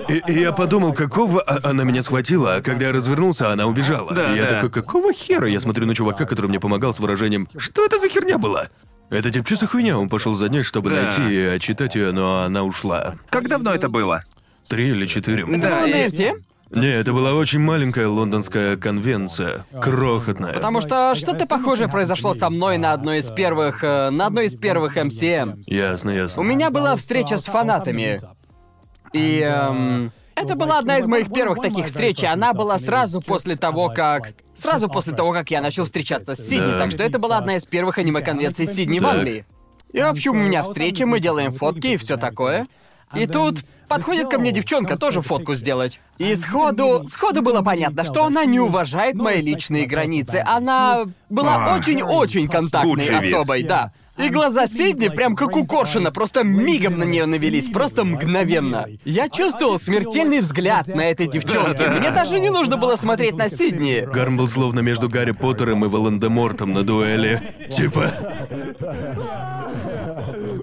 Speaker 1: И, и я подумал, какого... а- она меня схватила, а когда я развернулся, она убежала.
Speaker 2: Да,
Speaker 1: и я
Speaker 2: да.
Speaker 1: такой, какого хера? Я смотрю на чувака, который мне помогал с выражением, что это за херня была? Это типа чисто хуйня, он пошел за ней, чтобы
Speaker 2: Да.
Speaker 1: найти и отчитать ее, но она ушла.
Speaker 2: Как давно это было?
Speaker 1: Три или четыре.
Speaker 2: Да,
Speaker 3: на
Speaker 2: и-
Speaker 3: все.
Speaker 1: Не, это была очень маленькая лондонская конвенция. Крохотная.
Speaker 3: Потому что что-то похожее произошло со мной на одной из первых. э, на одной из первых МСМ.
Speaker 1: Ясно,
Speaker 3: У
Speaker 1: ясно.
Speaker 3: меня была встреча с фанатами. И эм, это была одна из моих первых таких встреч, и она была сразу после того, как... Сразу после того, как я начал встречаться с Сидни,
Speaker 1: Да.
Speaker 3: так что это была одна из первых аниме-конвенций Сидни в
Speaker 1: Так.
Speaker 3: Англии. И, в общем, у меня встреча, мы делаем фотки и все такое. И тут подходит ко мне девчонка тоже фотку сделать. И сходу, сходу было понятно, что она не уважает мои личные границы. Она была
Speaker 2: Ах.
Speaker 3: очень-очень контактной особой, да. И глаза Сидни прям как у Коршина, просто мигом на нее навелись, просто мгновенно. Я чувствовал смертельный взгляд на этой девчонке. Мне даже не нужно было смотреть на Сидни.
Speaker 1: Гарм был словно между Гарри Поттером и Волан-де-Мортом на дуэли. Типа,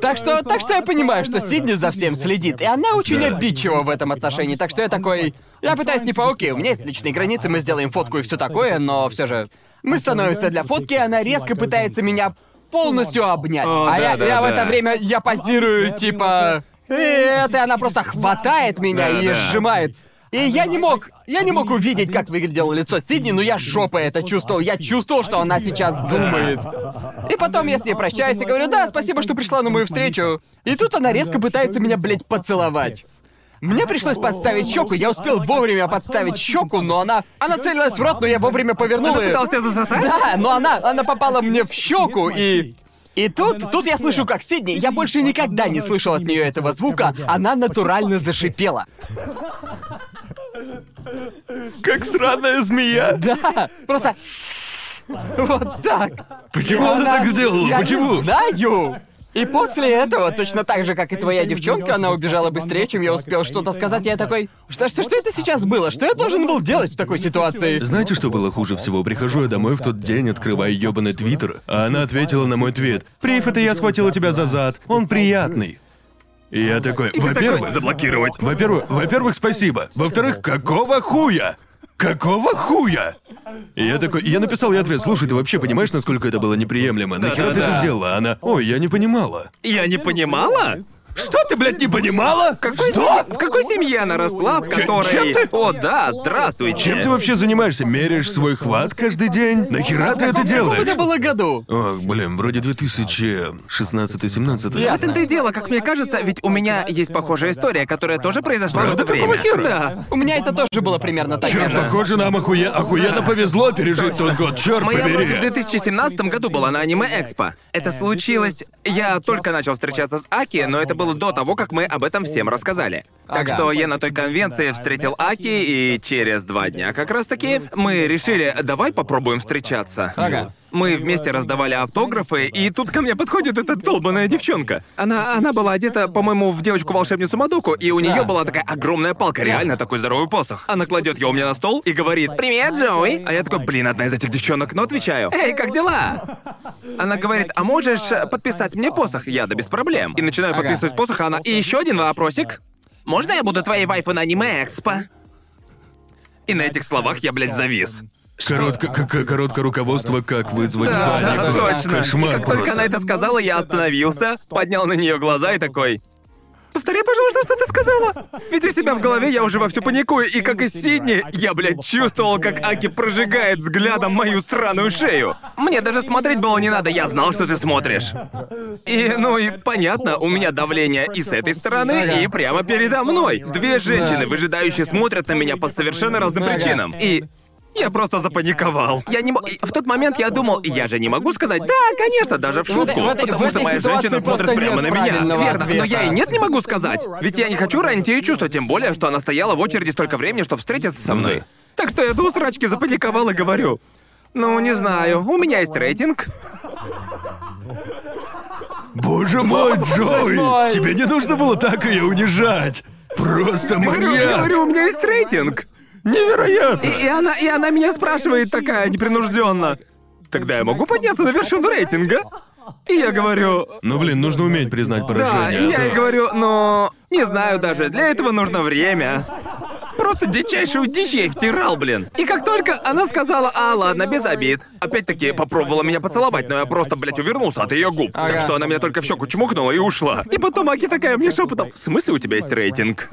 Speaker 3: Так что, так что я понимаю, что Сидни за всем следит, и она очень
Speaker 1: Да.
Speaker 3: обидчива в этом отношении. Так что я такой, я пытаюсь типа, окей, у меня есть личные границы, мы сделаем фотку и все такое, но все же мы становимся для фотки, и она резко пытается меня полностью обнять.
Speaker 2: О,
Speaker 3: а я,
Speaker 2: да,
Speaker 3: я в
Speaker 2: да.
Speaker 3: это время я позирую типа, и это она просто хватает меня
Speaker 2: Да,
Speaker 3: и
Speaker 2: да.
Speaker 3: сжимает. И я не мог, я не мог увидеть, как выглядело лицо Сидни, но я жопой это чувствовал. Я чувствовал, что она сейчас думает. И потом я с ней прощаюсь и говорю, да, спасибо, что пришла на мою встречу. И тут она резко пытается меня, блядь, поцеловать. Мне пришлось подставить щеку, я успел вовремя подставить щеку, но она... Она целилась в рот, но я вовремя повернул
Speaker 2: Она
Speaker 3: и...
Speaker 2: пыталась тебя засосать?
Speaker 3: Да, но она, она попала мне в щеку и... И тут, тут я слышу, как Сидни, я больше никогда не слышал от нее этого звука, она натурально зашипела.
Speaker 1: Как сраная змея.
Speaker 3: Да, просто... <laughs> Вот так.
Speaker 1: Почему она
Speaker 3: она-
Speaker 1: так сделала?
Speaker 3: Я
Speaker 1: Почему?
Speaker 3: не знаю. И после этого, точно так же, как и твоя девчонка, она убежала быстрее, чем я успел что-то сказать. Я такой, что, что, что это сейчас было? Что я должен был делать в такой ситуации?
Speaker 1: Знаете, что было хуже всего? Прихожу я домой в тот день, открываю ёбаный твиттер, а она ответила на мой твит. Прив, это я схватила тебя за зад. Он приятный. И я такой, во-первых,
Speaker 2: Заблокировать.
Speaker 1: во-первых, во-первых, спасибо. Во-вторых, какого хуя? Какого хуя? И я такой, я написал ей ответ, слушай, ты вообще понимаешь, насколько это было неприемлемо? Нахера ты это сделала? Она, ой, я не понимала.
Speaker 2: Я не понимала?
Speaker 1: Что ты, блядь, не понимала?
Speaker 2: Какой
Speaker 1: Что?
Speaker 2: в какой семье она росла, в которой...
Speaker 1: чем ты?
Speaker 2: О, да, здравствуйте.
Speaker 1: Чем ты вообще занимаешься? Меряешь свой хват каждый день? Нахера ты это делаешь?
Speaker 3: это было году?
Speaker 1: Ох, блин, вроде 2016-17.
Speaker 2: В этом-то и дело, как мне кажется, ведь у меня есть похожая история, которая тоже произошла в
Speaker 1: Правда?
Speaker 2: это время.
Speaker 1: Какого хера?
Speaker 2: Да.
Speaker 3: У меня это тоже было примерно так же.
Speaker 1: похоже, нам охуе... охуенно повезло пережить тот год, черт
Speaker 2: Моя вроде в
Speaker 1: побери.
Speaker 2: 2017 году была на аниме-экспо. Это случилось... Я только начал встречаться с Аки, но это было до того, как мы об этом всем рассказали. Так
Speaker 3: Ага.
Speaker 2: что я на той конвенции встретил Аки, и через два дня как раз-таки мы решили, давай попробуем встречаться.
Speaker 3: Ага.
Speaker 2: Мы вместе раздавали автографы, и тут ко мне подходит эта долбаная девчонка. Она, она была одета, по-моему, в девочку-волшебницу Мадоку, и у нее была такая огромная палка, реально такой здоровый посох. Она кладет его у меня на стол и говорит «Привет, Джоуи!» А я такой, блин, одна из этих девчонок, но отвечаю «Эй, как дела?» Она говорит «А можешь э, подписать мне посох?» Я «Да без проблем». И начинаю подписывать посох, а она «И еще один вопросик. Можно я буду твоей вайфу на аниме-экспо?» И на этих словах я, блядь, завис.
Speaker 1: Коротко, короткое руководство, как вызвать
Speaker 2: Да, да,
Speaker 1: панику.
Speaker 2: точно.
Speaker 1: Кошмар
Speaker 2: и как только
Speaker 1: просто.
Speaker 2: она это сказала, я остановился, поднял на нее глаза и такой. Повтори, пожалуйста, что ты сказала. Ведь у себя в голове я уже вовсю паникую, и как из Сидни, я, блядь, чувствовал, как Аки прожигает взглядом мою сраную шею. Мне даже смотреть было не надо, я знал, что ты смотришь. И, ну и понятно, у меня давление и с этой стороны, и прямо передо мной. Две женщины,
Speaker 3: Да.
Speaker 2: выжидающие, смотрят на меня по совершенно разным причинам. И я просто запаниковал. Я не и В тот момент я думал, я же не могу сказать, да, конечно, даже в
Speaker 3: Вот
Speaker 2: шутку.
Speaker 3: в этой- в
Speaker 2: потому что
Speaker 3: этой
Speaker 2: моя
Speaker 3: ситуации
Speaker 2: женщина смотрит
Speaker 3: просто
Speaker 2: прямо
Speaker 3: нет
Speaker 2: на меня.
Speaker 3: правильного
Speaker 2: Верно, но я
Speaker 3: ответа.
Speaker 2: и нет не могу сказать. Ведь я не хочу ранить ее чувства, тем более, что она стояла в очереди столько времени, чтобы встретиться со мной. Так что я до усрачки запаниковал и говорю. Ну, не знаю, у меня есть рейтинг.
Speaker 1: Боже мой, Джоуи! Тебе не нужно было так ее унижать! Просто
Speaker 2: Говорю,
Speaker 1: маньяк!
Speaker 2: говорю, у меня есть рейтинг.
Speaker 1: Невероятно!
Speaker 2: И, и она, и она меня спрашивает такая непринужденно. Тогда я могу подняться на вершину рейтинга? И я говорю,
Speaker 1: Ну блин, нужно уметь признать
Speaker 2: Да,
Speaker 1: поражение.
Speaker 2: и я ей говорю, но не знаю даже, для этого нужно время. Просто дичайшую дичь я ей втирал, блин. И как только она сказала, а, ладно, без обид. Опять-таки попробовала меня поцеловать, но я просто, блядь, увернулся от ее губ. Так что она меня только в щеку чмокнула и ушла. И потом Аки такая мне шепотом, в смысле у тебя есть рейтинг?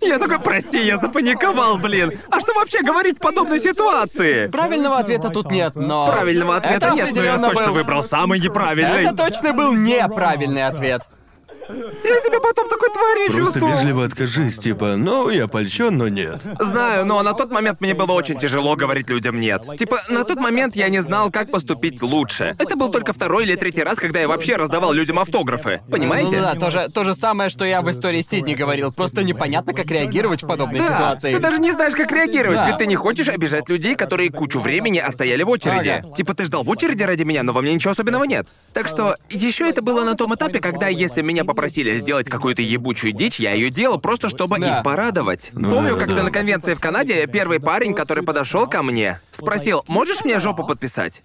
Speaker 2: Я такой, прости, я запаниковал, блин. А что вообще говорить в подобной ситуации?
Speaker 3: Правильного ответа тут нет, но...
Speaker 2: Правильного ответа
Speaker 3: Это
Speaker 2: нет, но я
Speaker 3: определенно
Speaker 2: точно
Speaker 3: был-
Speaker 2: выбрал самый неправильный.
Speaker 3: Это точно был неправильный ответ.
Speaker 2: Я себя потом такой тварью
Speaker 1: Просто
Speaker 2: чувствовал.
Speaker 1: вежливо откажись, типа, ну, я польщен, но нет.
Speaker 2: Знаю, но на тот момент мне было очень тяжело говорить людям нет. Типа, на тот момент я не знал, как поступить лучше. Это был только второй или третий раз, когда я вообще раздавал людям автографы. Понимаете?
Speaker 3: Ну да, то же, то же самое, что я в истории Сидни говорил. Просто непонятно, как реагировать в подобной
Speaker 2: Да,
Speaker 3: ситуации.
Speaker 2: ты даже не знаешь, как реагировать,
Speaker 3: Да.
Speaker 2: ведь ты не хочешь обижать людей, которые кучу времени отстояли в очереди.
Speaker 3: Ага.
Speaker 2: Типа ты ждал в очереди ради меня, но во мне ничего особенного нет. Так что еще это было на том этапе, когда если меня попросили сделать какую-то ебучую дичь, я ее делал просто чтобы
Speaker 3: Да.
Speaker 2: их порадовать.
Speaker 1: Ну
Speaker 2: Помню,
Speaker 1: да,
Speaker 2: как-то
Speaker 1: да.
Speaker 2: на конвенции в Канаде первый парень, который подошел ко мне, спросил, можешь мне жопу подписать?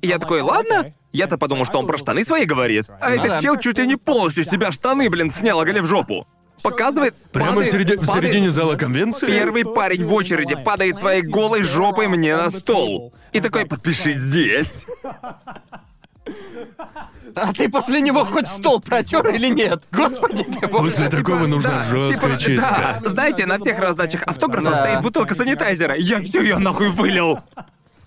Speaker 2: И я такой, ладно. Я-то подумал, что он про штаны свои говорит. А этот
Speaker 3: да.
Speaker 2: чел чуть ли не полностью с себя штаны, блин, снял, оголив жопу. Показывает,
Speaker 1: Прямо в,
Speaker 2: падает-
Speaker 1: середи- в
Speaker 2: падает-
Speaker 1: середине зала конвенции?
Speaker 2: Первый парень в очереди падает своей голой жопой мне на стол. И такой, подпиши здесь.
Speaker 3: А ты после него хоть стол протер или нет? Господи ты боже.
Speaker 1: После такого нужна
Speaker 2: Да,
Speaker 1: жесткая
Speaker 2: типа,
Speaker 1: чистка.
Speaker 2: да. Знаете, на всех раздачах автографов
Speaker 3: Да.
Speaker 2: стоит бутылка санитайзера. Я всю ее нахуй вылил.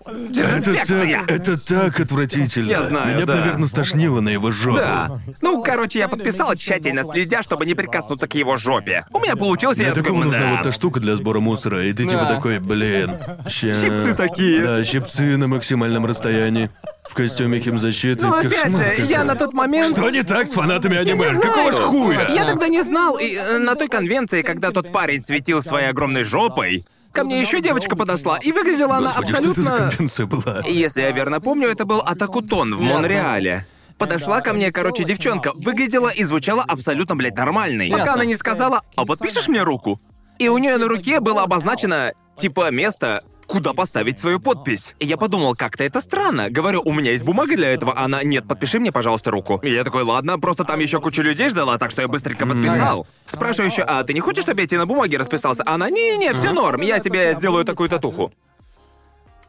Speaker 1: Это так, это так отвратительно.
Speaker 2: Я знаю,
Speaker 1: Меня,
Speaker 2: да.
Speaker 1: наверное, стошнило на его жопу.
Speaker 2: Да. Ну, короче, я подписал, тщательно следя, чтобы не прикоснуться к его жопе. У меня получилось,
Speaker 1: Для
Speaker 2: я такой,
Speaker 1: такого нужна
Speaker 2: «Мда».
Speaker 1: вот та штука для сбора мусора, и ты типа
Speaker 3: Да.
Speaker 1: такой, блин, ща...
Speaker 2: Щипцы такие.
Speaker 1: Да, щипцы на максимальном расстоянии. в костюме химзащиты.
Speaker 2: Но опять
Speaker 1: Кошмар
Speaker 2: же, я
Speaker 1: какой.
Speaker 2: на тот момент...
Speaker 1: Что не так с фанатами аниме? Какого ж хуя?
Speaker 2: Я тогда не знал, и э, на той конвенции, когда тот парень светил своей огромной жопой, ко мне еще девочка подошла, и выглядела она
Speaker 1: Господи, что это за
Speaker 2: абсолютно...
Speaker 1: конвенция была?
Speaker 2: Если я верно помню, это был Атакутон в Монреале. Подошла ко мне, короче, девчонка, выглядела и звучала абсолютно, блядь, нормальной. Пока
Speaker 3: Ясно.
Speaker 2: она не сказала, а подпишешь мне руку? И у нее на руке было обозначено, типа, место, куда поставить свою подпись. И я подумал, как-то это странно. Говорю, у меня есть бумага для этого, а она, нет, подпиши мне, пожалуйста, руку. И я такой, ладно, просто там еще куча людей ждала, так что я быстренько подписал. Спрашиваю еще, а ты не хочешь, чтобы я тебе на бумаге расписался? Она, не-не-не, все норм, я себе сделаю такую татуху.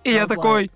Speaker 2: И я такой,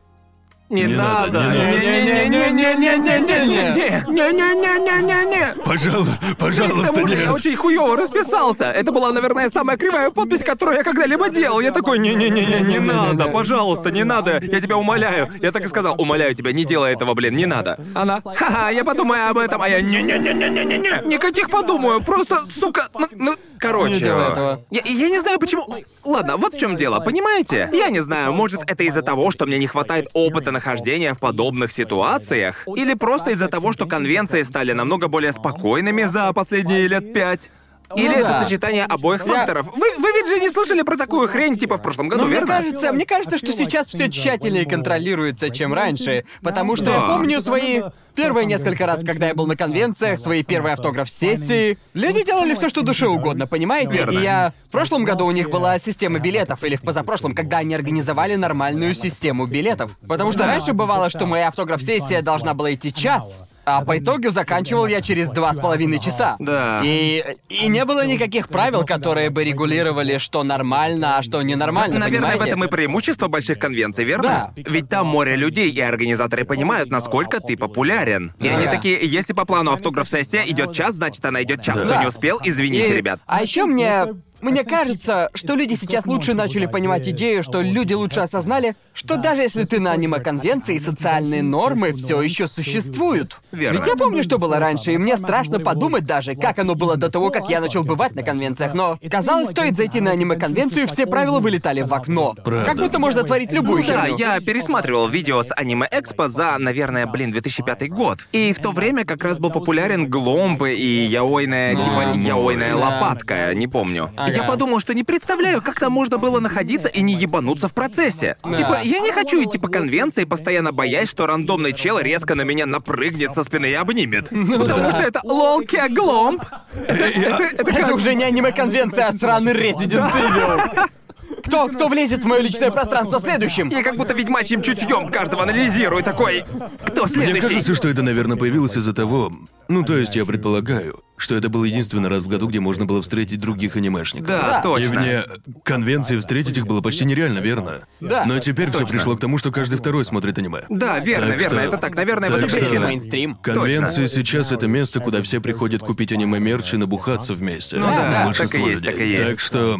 Speaker 2: не,
Speaker 1: Не надо,
Speaker 2: надо.
Speaker 1: не надо.
Speaker 2: Не-не-не-не-не-не-не-не. Не-не-не-не-не-не.
Speaker 1: Пожалуйста,
Speaker 2: К
Speaker 1: пожалуйста,
Speaker 2: тому же я
Speaker 1: нет.
Speaker 2: очень хуёво расписался. Это была, наверное, самая кривая подпись, которую я когда-либо делал. Я такой, не-не-не-не, не надо, пожалуйста, не надо. Я тебя умоляю. Я так и сказал, умоляю тебя, не делай этого, блин, не надо. Она, ха-ха, я подумаю об этом, а я, не-не-не-не-не-не. Никаких подумаю, просто, сука, ну, ну, короче.
Speaker 3: Не делай этого.
Speaker 2: Я, я не знаю, почему... Ладно, вот в чем дело, понимаете? Я не знаю, может, это из-за того, что мне не хватает опыта нахождения в подобных ситуациях, или просто из-за того, что конвенции стали намного более спокойными за последние лет пять. Или
Speaker 3: Ну
Speaker 2: это
Speaker 3: да.
Speaker 2: сочетание обоих
Speaker 3: Я-
Speaker 2: факторов. Вы, вы ведь же не слышали про такую хрень, типа в прошлом году,
Speaker 3: Ну, мне
Speaker 2: верно?
Speaker 3: кажется, мне кажется, что сейчас все тщательнее контролируется, чем раньше. Потому что я
Speaker 2: Да.
Speaker 3: помню свои первые несколько раз, когда я был на конвенциях, свои первые автограф-сессии. Люди делали все, что душе угодно, понимаете?
Speaker 2: Верно.
Speaker 3: И я. В прошлом году у них была система билетов, или в позапрошлом, когда они организовали нормальную систему билетов. Потому что раньше бывало, что моя автограф-сессия должна была идти час. А по итогу заканчивал я через два с половиной часа.
Speaker 2: Да.
Speaker 3: И, и не было никаких правил, которые бы регулировали, что нормально, а что ненормально.
Speaker 2: Наверное, в
Speaker 3: понимаете?
Speaker 2: этом и преимущество больших конвенций, верно?
Speaker 3: Да.
Speaker 2: Ведь там море людей, и организаторы понимают, насколько ты популярен. И они
Speaker 3: Да.
Speaker 2: такие, если по плану автограф-сессия идет час, значит она идет час. Кто
Speaker 3: Да.
Speaker 2: не успел, извините,
Speaker 3: И-
Speaker 2: ребят.
Speaker 3: А еще мне. Мне кажется, что люди сейчас лучше начали понимать идею, что люди лучше осознали, что даже если ты на аниме-конвенции, социальные нормы все еще существуют.
Speaker 2: Верно.
Speaker 3: Ведь я помню, что было раньше, и мне страшно подумать даже, как оно было до того, как я начал бывать на конвенциях. Но казалось, стоит зайти на аниме-конвенцию, и все правила вылетали в окно.
Speaker 1: Правда.
Speaker 3: Как будто можно творить любую
Speaker 2: Ну да,
Speaker 3: херню.
Speaker 2: я пересматривал видео с аниме Экспо за, наверное, блин, 2005 год. И в то время как раз был популярен Гломбы и яойная, типа яойная лопатка, не помню. Я подумал, что не представляю, как там можно было находиться и не ебануться в процессе. Типа, я не хочу идти по конвенции, постоянно боясь, что рандомный чел резко на меня напрыгнет со спины и обнимет. <laughs>
Speaker 3: Ну
Speaker 2: Потому что это лолке гломб. <laughs>
Speaker 3: Это уже не аниме-конвенция, а сраный Resident Evil. <laughs> Кто, кто влезет в мое личное пространство следующим?
Speaker 2: Я как будто ведьмачьим чутьем каждого анализирую, такой... Кто
Speaker 1: Мне
Speaker 2: следующий?
Speaker 1: кажется, что это, наверное, появилось из-за того... Ну, то есть я предполагаю, что это был единственный раз в году, где можно было встретить других анимешников.
Speaker 2: Да,
Speaker 1: И
Speaker 2: точно.
Speaker 1: вне конвенции встретить их было почти нереально, верно?
Speaker 3: Да.
Speaker 1: Но теперь все
Speaker 2: Точно.
Speaker 1: пришло к тому, что каждый второй смотрит аниме.
Speaker 2: Да, верно,
Speaker 1: Так
Speaker 2: верно,
Speaker 1: что-
Speaker 2: это так, наверное, в
Speaker 1: так
Speaker 2: этом
Speaker 1: что-
Speaker 3: мейнстрим.
Speaker 1: Конвенции сейчас это место, куда все приходят купить аниме-мерч и набухаться вместе.
Speaker 2: Ну да,
Speaker 1: Большинство
Speaker 2: так и есть,
Speaker 1: людей.
Speaker 2: так и есть.
Speaker 1: Так что,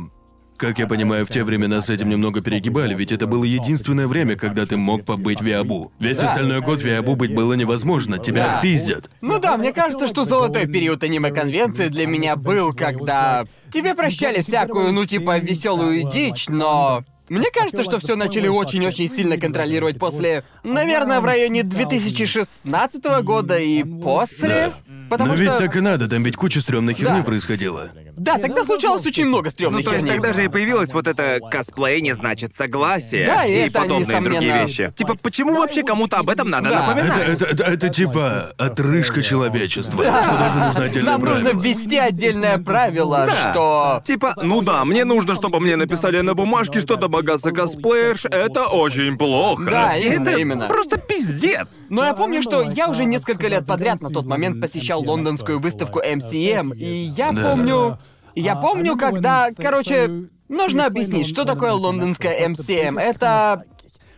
Speaker 1: как я понимаю, в те времена с этим немного перегибали, ведь это было единственное время, когда ты мог побыть Виабу. Весь остальной год Виабу быть было невозможно, тебя
Speaker 3: Да.
Speaker 1: пиздят.
Speaker 3: Ну да, мне кажется, что золотой период аниме-конвенции для меня был, когда тебе прощали всякую, ну типа, веселую дичь, но... Мне кажется, что все начали очень-очень сильно контролировать после, наверное, в районе 2016 года и после. Потому
Speaker 1: Но
Speaker 3: что.
Speaker 1: ведь так и надо, там ведь куча стрёмной херни
Speaker 3: Да.
Speaker 1: происходила.
Speaker 3: Да, тогда случалось очень много
Speaker 2: Ну,
Speaker 3: стрёмной
Speaker 2: то есть
Speaker 3: херни.
Speaker 2: тогда же и появилось вот это косплей не значит согласие.
Speaker 3: Да, и это,
Speaker 2: подобные
Speaker 3: несомненно-
Speaker 2: другие вещи. Типа, почему вообще кому-то об этом надо
Speaker 3: Да.
Speaker 2: напоминать?
Speaker 1: Это, это, это, это типа отрыжка человечества, что даже нужно отдельное
Speaker 3: Нам нужно
Speaker 1: правило.
Speaker 3: ввести отдельное правило,
Speaker 2: Да.
Speaker 3: что...
Speaker 2: Типа, ну да, мне нужно, чтобы мне написали на бумажке, что домогаться косплеерш, это очень плохо.
Speaker 3: Да,
Speaker 2: И
Speaker 3: именно,
Speaker 2: это
Speaker 3: именно.
Speaker 2: просто пиздец.
Speaker 3: Но я помню, что я уже несколько лет подряд на тот момент посещал лондонскую выставку MCM, и я
Speaker 1: Да.
Speaker 3: помню... Я помню, когда... Короче, нужно объяснить, что такое лондонская MCM. Это...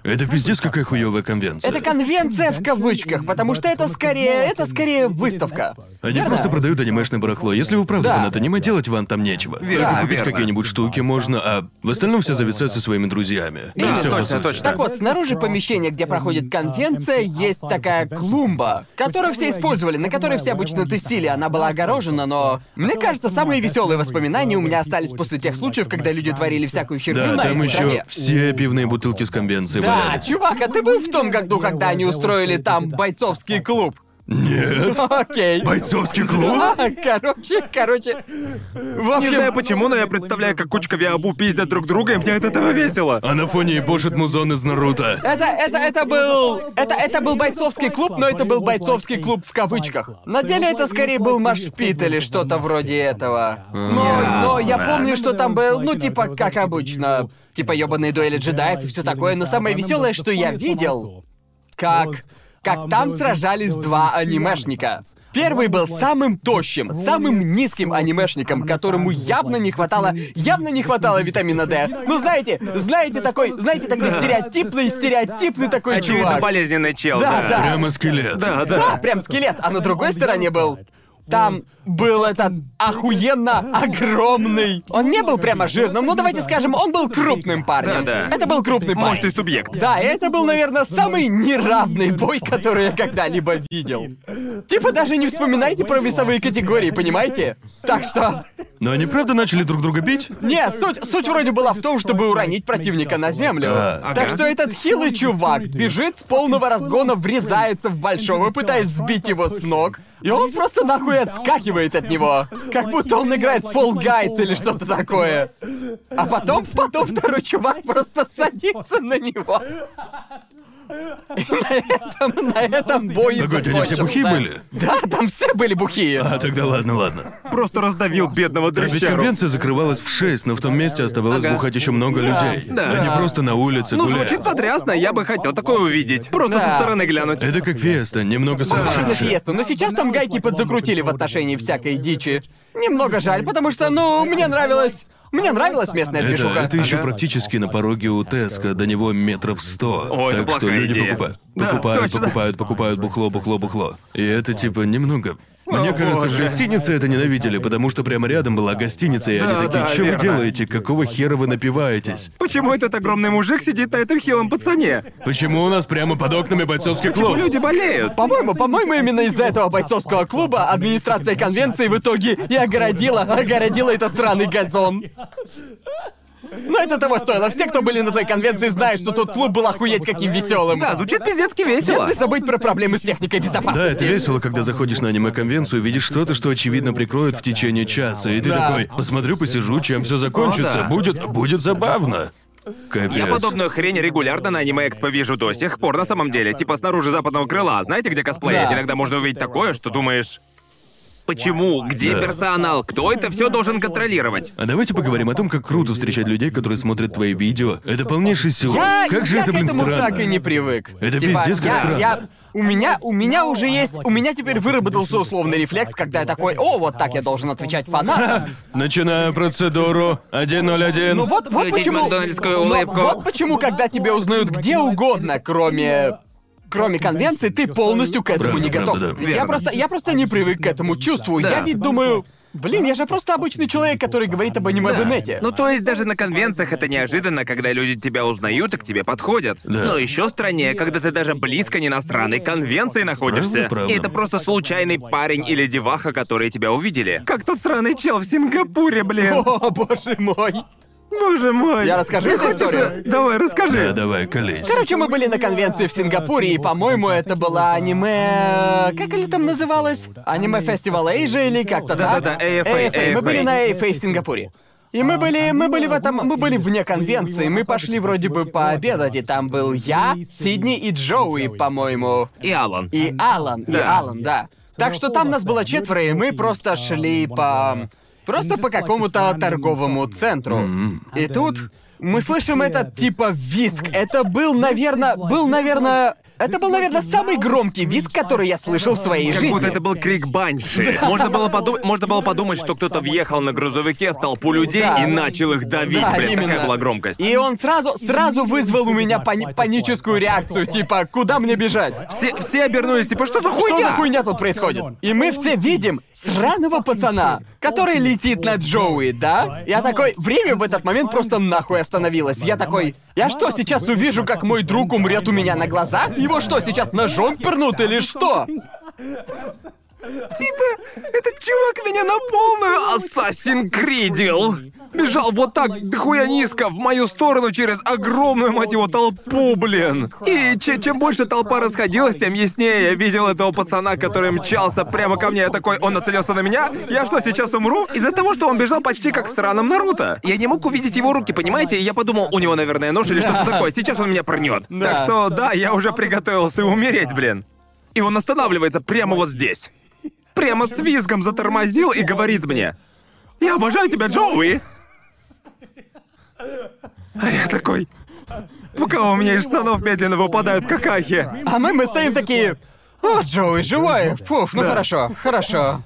Speaker 1: Это пиздец какая хуёвая конвенция.
Speaker 3: Это конвенция в кавычках, потому что это скорее... Это скорее выставка.
Speaker 1: Они
Speaker 3: Верно?
Speaker 1: просто продают анимешное барахло. Если вы правда
Speaker 3: Да.
Speaker 1: фанат аниме, делать вам там нечего.
Speaker 2: Верно,
Speaker 1: Только купить
Speaker 2: верно.
Speaker 1: какие-нибудь штуки можно, а в остальном все зависать со своими друзьями.
Speaker 2: Да,
Speaker 1: И по
Speaker 2: точно, точно.
Speaker 3: Так вот, снаружи помещения, где проходит конвенция, есть такая клумба, которую все использовали, на которой все обычно тусили. Она была огорожена, но... Мне кажется, самые веселые воспоминания у меня остались после тех случаев, когда люди творили всякую херню
Speaker 1: Да,
Speaker 3: на
Speaker 1: там
Speaker 3: этой
Speaker 1: еще
Speaker 3: траве.
Speaker 1: все пивные бутылки с конвенции
Speaker 3: Да, Да, чувак, а ты был в том году, когда они устроили там бойцовский клуб?
Speaker 1: Нет.
Speaker 3: Окей.
Speaker 1: Бойцовский клуб? <laughs>
Speaker 3: Короче, короче. В
Speaker 2: Не знаю почему, но я представляю, как кучка виабу пиздят друг друга, и мне от этого весело.
Speaker 1: А на фоне ебошит музон из Наруто.
Speaker 3: это, это, это был... Это, это был бойцовский клуб, но это был бойцовский клуб в кавычках. На деле это скорее был машпит или что-то вроде этого. Но, но я помню, что там был, ну, типа, как обычно. Типа ёбаные дуэли джедаев и все такое. Но самое веселое, что я видел, как... Как там сражались два анимешника. Первый был самым тощим, самым низким анимешником, которому явно не хватало, явно не хватало витамина D. Ну знаете, знаете такой, знаете такой стереотипный, стереотипный такой
Speaker 2: Очевидно,
Speaker 3: чувак.
Speaker 2: болезненный чел,
Speaker 3: Да,
Speaker 2: да.
Speaker 3: да.
Speaker 1: Прямо скелет.
Speaker 2: Да, да.
Speaker 3: Да, прям скелет. А на другой стороне был там был этот охуенно огромный. Он не был прямо жирным, но давайте скажем, он был крупным парнем.
Speaker 2: Да-да.
Speaker 3: Это был крупный парень.
Speaker 2: Мощный субъект.
Speaker 3: Да, и это был, наверное, самый неравный бой, который я когда-либо видел. Типа даже не вспоминайте про весовые категории, понимаете? Так что...
Speaker 1: Но они правда начали друг друга бить?
Speaker 3: Не, суть, суть вроде была в том, чтобы уронить противника на землю.
Speaker 1: А,
Speaker 3: так
Speaker 2: ага.
Speaker 3: что этот хилый чувак бежит с полного разгона, врезается в большого, пытаясь сбить его с ног. И он просто нахуй отскакивает от него. Как будто он играет Fall Guys или что-то такое. А потом, потом второй чувак просто садится на него. На этом, на этом бой
Speaker 1: Погоди, они все
Speaker 3: закончился.
Speaker 1: бухие были?
Speaker 3: Да, там все были бухие.
Speaker 1: А, тогда ладно, ладно.
Speaker 2: Просто раздавил бедного
Speaker 1: А ведь
Speaker 2: дрыщару.
Speaker 1: конвенция закрывалась в 6, но в том месте оставалось
Speaker 2: Ага.
Speaker 1: бухать еще много людей.
Speaker 2: да.
Speaker 1: Они просто на улице
Speaker 2: Ну,
Speaker 1: гуляют.
Speaker 2: звучит потрясно, я бы хотел такое увидеть. Просто
Speaker 3: Да.
Speaker 2: со стороны глянуть.
Speaker 1: Это как феста, немного
Speaker 3: Похоже на
Speaker 1: сумасшедшая.
Speaker 3: фиесту, но сейчас там гайки подзакрутили в отношении всякой дичи. Немного жаль, потому что, ну, мне нравилось... Мне нравилась местная
Speaker 1: Это,
Speaker 3: движуха.
Speaker 1: это еще
Speaker 2: Ага.
Speaker 1: практически на пороге у Теска, до него метров сто.
Speaker 2: О, это
Speaker 1: так что
Speaker 2: плохая
Speaker 1: люди
Speaker 2: идея.
Speaker 1: покупают.
Speaker 2: Да,
Speaker 1: покупают,
Speaker 2: точно.
Speaker 1: покупают, покупают бухло, бухло, бухло. И это типа немного. Мне
Speaker 2: О,
Speaker 1: кажется,
Speaker 2: боже.
Speaker 1: гостинице это ненавидели, потому что прямо рядом была гостиница, и
Speaker 2: Да,
Speaker 1: они такие,
Speaker 2: да,
Speaker 1: что вы
Speaker 2: верно.
Speaker 1: делаете? Какого хера вы напиваетесь?
Speaker 2: Почему этот огромный мужик сидит на этом хилом пацане?
Speaker 1: Почему у нас прямо под окнами бойцовский
Speaker 2: Почему
Speaker 1: клуб?
Speaker 2: люди болеют?
Speaker 3: По-моему, по-моему, именно из-за этого бойцовского клуба администрация конвенции в итоге и огородила, огородила этот сраный газон. Но это того стоило. Все, кто были на той конвенции, знают, что тот клуб был охуеть каким веселым.
Speaker 2: Да, звучит пиздецки весело.
Speaker 3: Если забыть про проблемы с техникой
Speaker 1: Да,
Speaker 3: безопасности.
Speaker 1: это весело, когда заходишь на аниме-конвенцию, видишь что-то, что очевидно прикроют в течение часа, и ты
Speaker 3: Да.
Speaker 1: такой, посмотрю, посижу, чем все закончится,
Speaker 2: О, да.
Speaker 1: будет, будет забавно. Капец.
Speaker 2: Я подобную хрень регулярно на аниме-экспо вижу до сих пор на самом деле. Типа снаружи западного крыла. Знаете, где косплеят?
Speaker 3: Да.
Speaker 2: Иногда можно увидеть такое, что думаешь... Почему? Где
Speaker 1: Да.
Speaker 2: персонал? Кто это все должен контролировать?
Speaker 1: А давайте поговорим о том, как круто встречать людей, которые смотрят твои видео. Это полнейший сюр.
Speaker 3: Я,
Speaker 1: как же
Speaker 3: я
Speaker 1: это,
Speaker 3: к
Speaker 1: блин,
Speaker 3: этому
Speaker 1: странно.
Speaker 3: так и не привык.
Speaker 1: Это
Speaker 3: Типа,
Speaker 1: пиздец, как
Speaker 3: я,
Speaker 1: странно.
Speaker 3: я- у меня, у меня уже есть, у меня теперь выработался условный рефлекс, когда я такой, о, вот так я должен отвечать фанатам.
Speaker 1: Начинаю процедуру. 101.
Speaker 3: Ну вот, вот
Speaker 2: Включить
Speaker 3: почему.
Speaker 2: макдональдскую
Speaker 3: но
Speaker 2: улыбку.
Speaker 3: вот почему, когда тебя узнают где угодно, кроме. Кроме конвенции, ты полностью к этому не готов.
Speaker 1: да.
Speaker 3: Ведь я просто, я просто не привык к этому чувству.
Speaker 2: Да.
Speaker 3: Я ведь думаю, блин, я же просто обычный человек, который говорит об аниме в инете.
Speaker 2: Ну, то есть даже на конвенциях это неожиданно, когда люди тебя узнают и к тебе подходят.
Speaker 1: Да.
Speaker 2: Но еще страннее, когда ты даже близко не на странной конвенции находишься.
Speaker 1: Правда, правда.
Speaker 2: И это просто случайный парень или деваха, которые тебя увидели. Как тот сраный чел в Сингапуре, блин.
Speaker 3: О, боже мой.
Speaker 2: Боже мой.
Speaker 3: Я расскажу
Speaker 2: Ты
Speaker 3: эту
Speaker 2: хочешь-
Speaker 3: историю?
Speaker 2: Давай,
Speaker 1: Да,
Speaker 2: расскажи.
Speaker 1: давай, колись.
Speaker 3: Короче, мы были на конвенции в Сингапуре, и, по-моему, это была аниме... Как или там называлось? Аниме Фестивал Эйжа или как-то так?
Speaker 2: Да-да-да, AFA,
Speaker 3: Мы были
Speaker 2: AFA.
Speaker 3: на AFA в Сингапуре. И мы были, мы были в этом, мы были вне конвенции, мы пошли вроде бы пообедать, и там был я, Сидни и Джоуи, по-моему.
Speaker 2: И Алан.
Speaker 3: И Алан, и
Speaker 2: Да.
Speaker 3: Алан, да. Так что там нас было четверо, и мы просто шли по... Просто по какому-то торговому центру. И тут мы слышим этот типа виск. Это был, наверное, был, наверное... Это был, наверное, самый громкий виск, который я слышал в своей
Speaker 2: Как
Speaker 3: жизни.
Speaker 2: будто это был крик банши. Можно было, подумать, можно было подумать, что кто-то въехал на грузовике в толпу людей
Speaker 3: Да.
Speaker 2: и начал их давить.
Speaker 3: Да,
Speaker 2: Блин,
Speaker 3: именно.
Speaker 2: такая была громкость.
Speaker 3: И он сразу, сразу вызвал у меня пани- паническую реакцию, типа, куда мне бежать?
Speaker 2: Все, все обернулись, типа, что за
Speaker 3: Что
Speaker 2: хуйня?
Speaker 3: за хуйня тут происходит? И мы все видим сраного пацана, который летит на Джоуи, да? Я такой, время в этот момент просто нахуй остановилось. Я такой, я что, сейчас увижу, как мой друг умрет у меня на глазах? Его что, сейчас ножом пернут или что?
Speaker 2: Типа, этот чувак меня на полную ассасин кридил. Бежал вот так дохуя низко в мою сторону через огромную, мать его, толпу, блин. И че- чем больше толпа расходилась, тем яснее я видел этого пацана, который мчался прямо ко мне. Я такой, он нацелился на меня? Я что, сейчас умру? Из-за того, что он бежал почти как в сраном Наруто. Я не мог увидеть его руки, понимаете? И я подумал, у него, наверное, нож или что-то такое. Сейчас он меня пронет. Так что, да, я уже приготовился умереть, блин. И он останавливается прямо вот здесь. Прямо с визгом затормозил и говорит мне. Я обожаю тебя, Джоуи! А я такой... Пока у меня из штанов медленно выпадают какахи.
Speaker 3: А мы, мы стоим такие... О, Джоуи, живой! Фуф, ну хорошо, хорошо.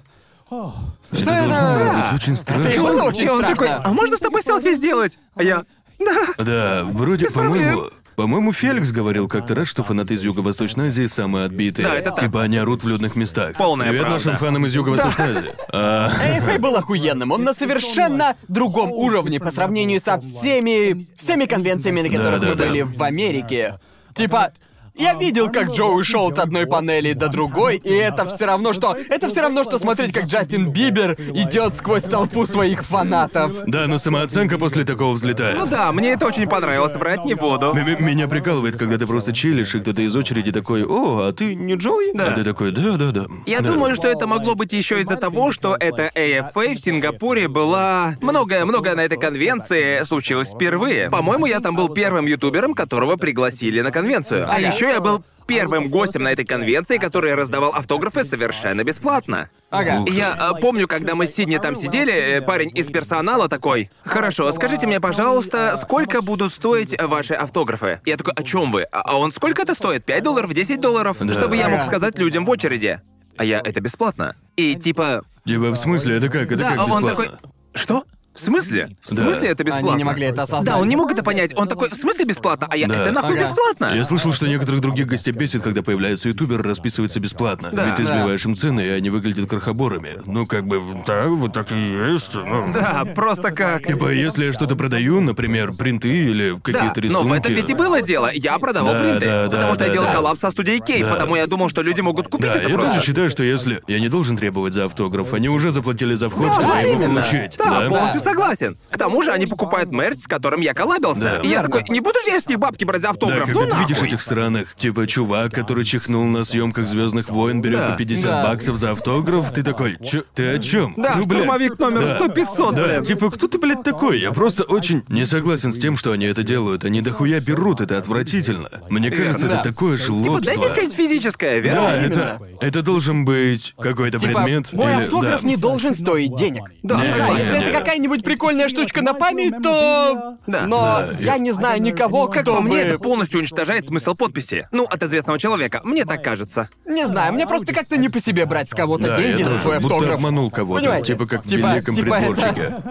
Speaker 3: Что
Speaker 1: Это
Speaker 3: это?
Speaker 1: должно быть очень
Speaker 3: Это
Speaker 1: страшно.
Speaker 3: и было очень
Speaker 2: И он
Speaker 3: страшно.
Speaker 2: такой, а можно с тобой селфи сделать? А я... Да.
Speaker 1: Да, вроде,
Speaker 2: проблем.
Speaker 1: По-моему... Феликс говорил как-то раз, что фанаты из Юго-Восточной Азии самые отбитые.
Speaker 2: Да, это так.
Speaker 1: Типа они орут в людных местах.
Speaker 2: Полная
Speaker 1: Привет
Speaker 2: правда.
Speaker 1: нашим фанам из Юго-Восточной Азии. А,
Speaker 3: AFA был охуенным. Он на совершенно другом уровне по сравнению со всеми... всеми конвенциями, на которых мы были в Америке. Типа, я видел, как Джоуи шел от одной панели до другой, и это все равно, что... Это все равно, что смотреть, как Джастин Бибер идет сквозь толпу своих фанатов.
Speaker 1: да, но самооценка после такого взлетает.
Speaker 2: Ну да, мне это очень понравилось, врать не буду.
Speaker 1: М- м- Меня прикалывает, когда ты просто чилишь, и кто-то из очереди такой, о, а ты не Джоуи?
Speaker 2: Да.
Speaker 1: А ты такой, да-да-да.
Speaker 2: Я
Speaker 1: Да.
Speaker 2: думаю, что это могло быть еще из-за того, что эта AFA в Сингапуре была... Многое-многое на этой конвенции случилось впервые. По-моему, я там был первым ютубером, которого пригласили на конвенцию. А
Speaker 3: Ага.
Speaker 2: Еще я был первым гостем на этой конвенции, который раздавал автографы совершенно бесплатно.
Speaker 3: Ага.
Speaker 2: Я а, помню, когда мы с Сидни там сидели, э, парень из персонала такой, «Хорошо, скажите мне, пожалуйста, сколько будут стоить ваши автографы?» Я такой, «О чем вы?» А а он, «Сколько это стоит? 5 долларов, 10 долларов?»
Speaker 1: Да.
Speaker 2: Чтобы я мог сказать людям в очереди. А я, это бесплатно. И типа,
Speaker 1: Типа, в смысле, это как? Это
Speaker 2: да,
Speaker 1: как
Speaker 2: а он
Speaker 1: бесплатно?
Speaker 2: такой, «Что? В смысле? В
Speaker 1: Да.
Speaker 2: смысле это бесплатно?»
Speaker 3: Они не могли это осознать.
Speaker 2: Да, он не мог это понять. Он такой, «В смысле бесплатно?» А я,
Speaker 1: Да.
Speaker 2: «Это нахуй
Speaker 3: Ага.
Speaker 2: бесплатно?»
Speaker 1: Я слышал, что некоторых других гостей бесит, когда появляются ютуберы, расписываются бесплатно.
Speaker 2: Да.
Speaker 1: Ведь ты
Speaker 3: Да.
Speaker 1: сбиваешь им цены, и они выглядят крохоборами. Ну, как бы, да, вот так и есть. Ну.
Speaker 2: Да, просто как...
Speaker 1: Типа, если я что-то продаю, например, принты или
Speaker 2: Да,
Speaker 1: какие-то рисунки...
Speaker 2: но в этом ведь и было дело. Я продавал
Speaker 1: Да,
Speaker 2: принты.
Speaker 1: да, да,
Speaker 2: потому что я
Speaker 1: да,
Speaker 2: делал
Speaker 1: да.
Speaker 2: коллаб со студией Кейв,
Speaker 1: Да.
Speaker 2: потому я думал, что люди могут купить
Speaker 1: Да,
Speaker 2: это
Speaker 1: я
Speaker 2: просто.
Speaker 1: тоже считаю, что если я не должен требовать за автограф, они уже заплатили за вход,
Speaker 2: Да,
Speaker 1: чтобы
Speaker 3: да,
Speaker 1: его
Speaker 3: именно.
Speaker 1: получить.
Speaker 2: Да, полностью
Speaker 3: Да.
Speaker 2: Согласен. К тому же они покупают мерч, с которым я коллабился.
Speaker 1: Да.
Speaker 2: И я такой, не буду же я с них бабки брать за
Speaker 1: Да,
Speaker 2: автограф,
Speaker 1: когда
Speaker 2: ну
Speaker 1: ты
Speaker 2: нахуй.
Speaker 1: видишь этих сраных, типа чувак, который чихнул на съемках Звездных войн, берет
Speaker 2: Да.
Speaker 1: по 50
Speaker 3: Да.
Speaker 1: баксов за автограф, ты такой, чё, ты о чем?
Speaker 2: Да, штурмовик номер 100-500,
Speaker 1: Да,
Speaker 2: блин.
Speaker 1: типа, кто ты, блядь, такой? Я просто очень не согласен с тем, что они это делают. Они дохуя берут, это отвратительно. Мне кажется,
Speaker 3: Да.
Speaker 1: это такое
Speaker 2: Типа,
Speaker 1: шлопство.
Speaker 2: дайте им что-нибудь физическое, верно?
Speaker 1: Да,
Speaker 3: именно.
Speaker 1: это, это должен быть какой-то
Speaker 3: Типа,
Speaker 1: предмет.
Speaker 3: мой
Speaker 1: или-
Speaker 3: автограф
Speaker 1: да.
Speaker 3: не должен стоить денег.
Speaker 2: Да,
Speaker 3: Не
Speaker 2: не,
Speaker 3: если
Speaker 1: не.
Speaker 3: это какая-нибудь прикольная штучка на память, то...
Speaker 2: Да.
Speaker 3: Но
Speaker 1: Да.
Speaker 3: я не знаю никого,
Speaker 2: Как
Speaker 3: кто
Speaker 2: по мне, это полностью уничтожает смысл подписи. Ну, от известного человека. Мне так кажется.
Speaker 3: Не знаю, мне просто как-то не по себе брать с кого-то
Speaker 1: Да,
Speaker 3: деньги за свой
Speaker 1: будто
Speaker 3: автограф.
Speaker 1: обманул кого-то,
Speaker 3: Понимаете?
Speaker 1: типа как
Speaker 3: Типа-
Speaker 1: великом
Speaker 3: типа это-.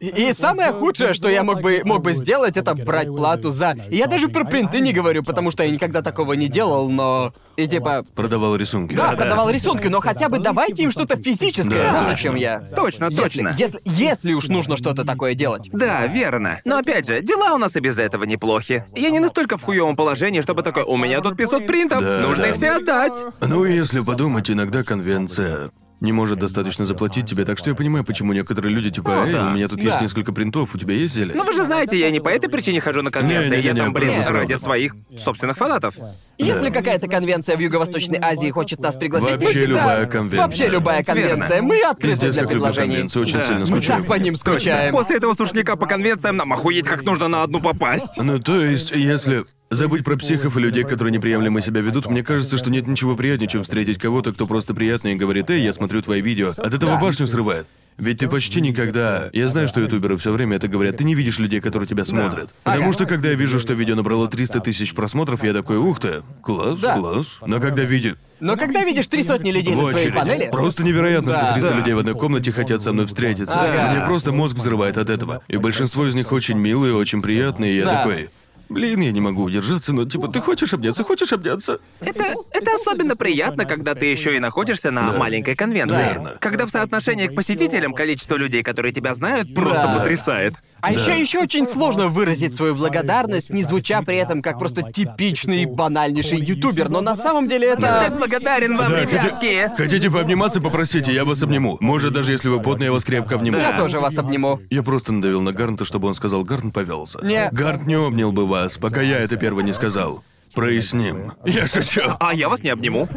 Speaker 3: И самое худшее, что я мог бы, мог бы сделать, это брать плату за... И Я даже про принты не говорю, потому что я никогда такого не делал, но... И типа...
Speaker 1: Продавал рисунки.
Speaker 3: Да, продавал рисунки, но хотя бы давайте им что-то физическое,
Speaker 1: Да,
Speaker 3: вот о чем я.
Speaker 2: Точно, точно.
Speaker 3: Если, если уж нужно что-то такое делать.
Speaker 2: Да, верно. Но опять же, дела у нас и без этого неплохи. Я не настолько в хуевом положении, чтобы такой, у меня тут 500 принтов,
Speaker 1: Да,
Speaker 2: нужно
Speaker 1: да.
Speaker 2: их все отдать.
Speaker 1: Ну, если подумать, иногда конвенция не может достаточно заплатить тебе, так что я понимаю, почему некоторые люди типа,
Speaker 2: О,
Speaker 1: эй,
Speaker 2: да.
Speaker 1: у меня тут есть
Speaker 3: Да.
Speaker 1: несколько принтов, у тебя есть зелень?
Speaker 2: Ну вы же знаете, я не по этой причине хожу на конвенции, я
Speaker 1: Не-не-не,
Speaker 2: там, блин,
Speaker 1: правда,
Speaker 2: ради
Speaker 1: правда.
Speaker 2: своих собственных фанатов.
Speaker 3: Если какая-то конвенция в Юго-Восточной Азии хочет нас пригласить, мы
Speaker 1: Вообще
Speaker 3: всегда-
Speaker 1: любая конвенция.
Speaker 3: Вообще любая конвенция.
Speaker 2: Верно.
Speaker 3: Мы открыты
Speaker 1: Пиздец,
Speaker 3: для
Speaker 1: как люблю
Speaker 3: предложений.
Speaker 1: очень
Speaker 2: Да.
Speaker 1: сильно
Speaker 3: Мы
Speaker 1: скучаю.
Speaker 3: так по ним скучаем.
Speaker 2: После этого сушняка по конвенциям нам охуеть, как нужно на одну попасть.
Speaker 1: Ну, то есть, если забыть про психов и людей, которые неприемлемо себя ведут, мне кажется, что нет ничего приятнее, чем встретить кого-то, кто просто приятный и говорит, эй, я смотрю твои видео. От этого башню срывает. Ведь ты почти никогда... Я знаю, что ютуберы все время это говорят. Ты не видишь людей, которые тебя смотрят. Потому
Speaker 3: Ага.
Speaker 1: что, когда я вижу, что видео набрало 300 тысяч просмотров, я такой, ух ты, класс,
Speaker 3: Да.
Speaker 1: класс. Но когда видишь
Speaker 3: Но когда видишь три сотни людей
Speaker 1: в
Speaker 3: на своей панели...
Speaker 1: просто невероятно,
Speaker 3: Да.
Speaker 1: что 300
Speaker 2: Да.
Speaker 1: людей в одной комнате хотят со мной встретиться.
Speaker 3: Ага.
Speaker 1: Мне просто мозг взрывает от этого. И большинство из них очень милые, очень приятные, и я
Speaker 3: Да.
Speaker 1: такой... Блин, я не могу удержаться, но типа, ты хочешь обняться, хочешь обняться?
Speaker 2: Это, это особенно приятно, когда ты еще и находишься на маленькой конвенции.
Speaker 1: Верно.
Speaker 2: Когда в соотношении к посетителям количество людей, которые тебя знают, просто
Speaker 3: Да.
Speaker 2: потрясает.
Speaker 3: А еще еще очень сложно выразить свою благодарность, не звуча при этом как просто типичный банальнейший ютубер, но на самом деле
Speaker 2: Я так
Speaker 3: это...
Speaker 2: благодарен вам,
Speaker 1: Да,
Speaker 2: ребятки.
Speaker 1: хоти- хотите пообниматься, попросите, я вас обниму. Может, даже если вы потные, я вас крепко обниму.
Speaker 3: Я тоже вас обниму.
Speaker 1: Я просто надавил на Гарнта, чтобы он сказал, Гарнт повелся.
Speaker 3: Не.
Speaker 1: Гарнт не обнял бы вас, пока я это первый не сказал. Проясним. Я шучу.
Speaker 2: А я вас не обниму.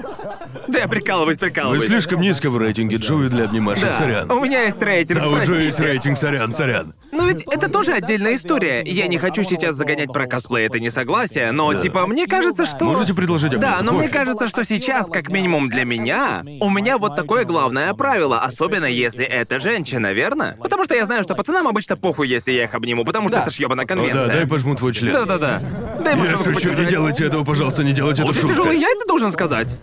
Speaker 2: Да я прикалываюсь,
Speaker 1: Вы
Speaker 2: прикалываюсь.
Speaker 1: слишком низко в рейтинге Джоуи для обнимашек,
Speaker 2: Да,
Speaker 1: сорян.
Speaker 2: у меня есть рейтинг.
Speaker 1: Да, у Джоуи есть
Speaker 2: простите.
Speaker 1: рейтинг, сорян, сорян.
Speaker 2: Но ведь это тоже отдельная история. Я не хочу сейчас загонять про косплей, это несогласие, но типа мне кажется, что...
Speaker 1: Можете предложить
Speaker 2: Да,
Speaker 1: обняться,
Speaker 2: но мне кажется, что сейчас, как минимум для меня, у меня вот такое главное правило, особенно если это женщина, верно? Потому что я знаю, что пацанам обычно похуй, если я их обниму, потому что это ж ёбаная
Speaker 1: О, да,
Speaker 2: конвенция.
Speaker 1: дай пожму твой член.
Speaker 2: Да-да-да. Дай
Speaker 1: Я шучу, не
Speaker 2: подержать.
Speaker 1: Делайте этого, пожалуйста, не делайте это
Speaker 2: Очень
Speaker 1: шутка.
Speaker 2: тяжелые яйца, должен сказать.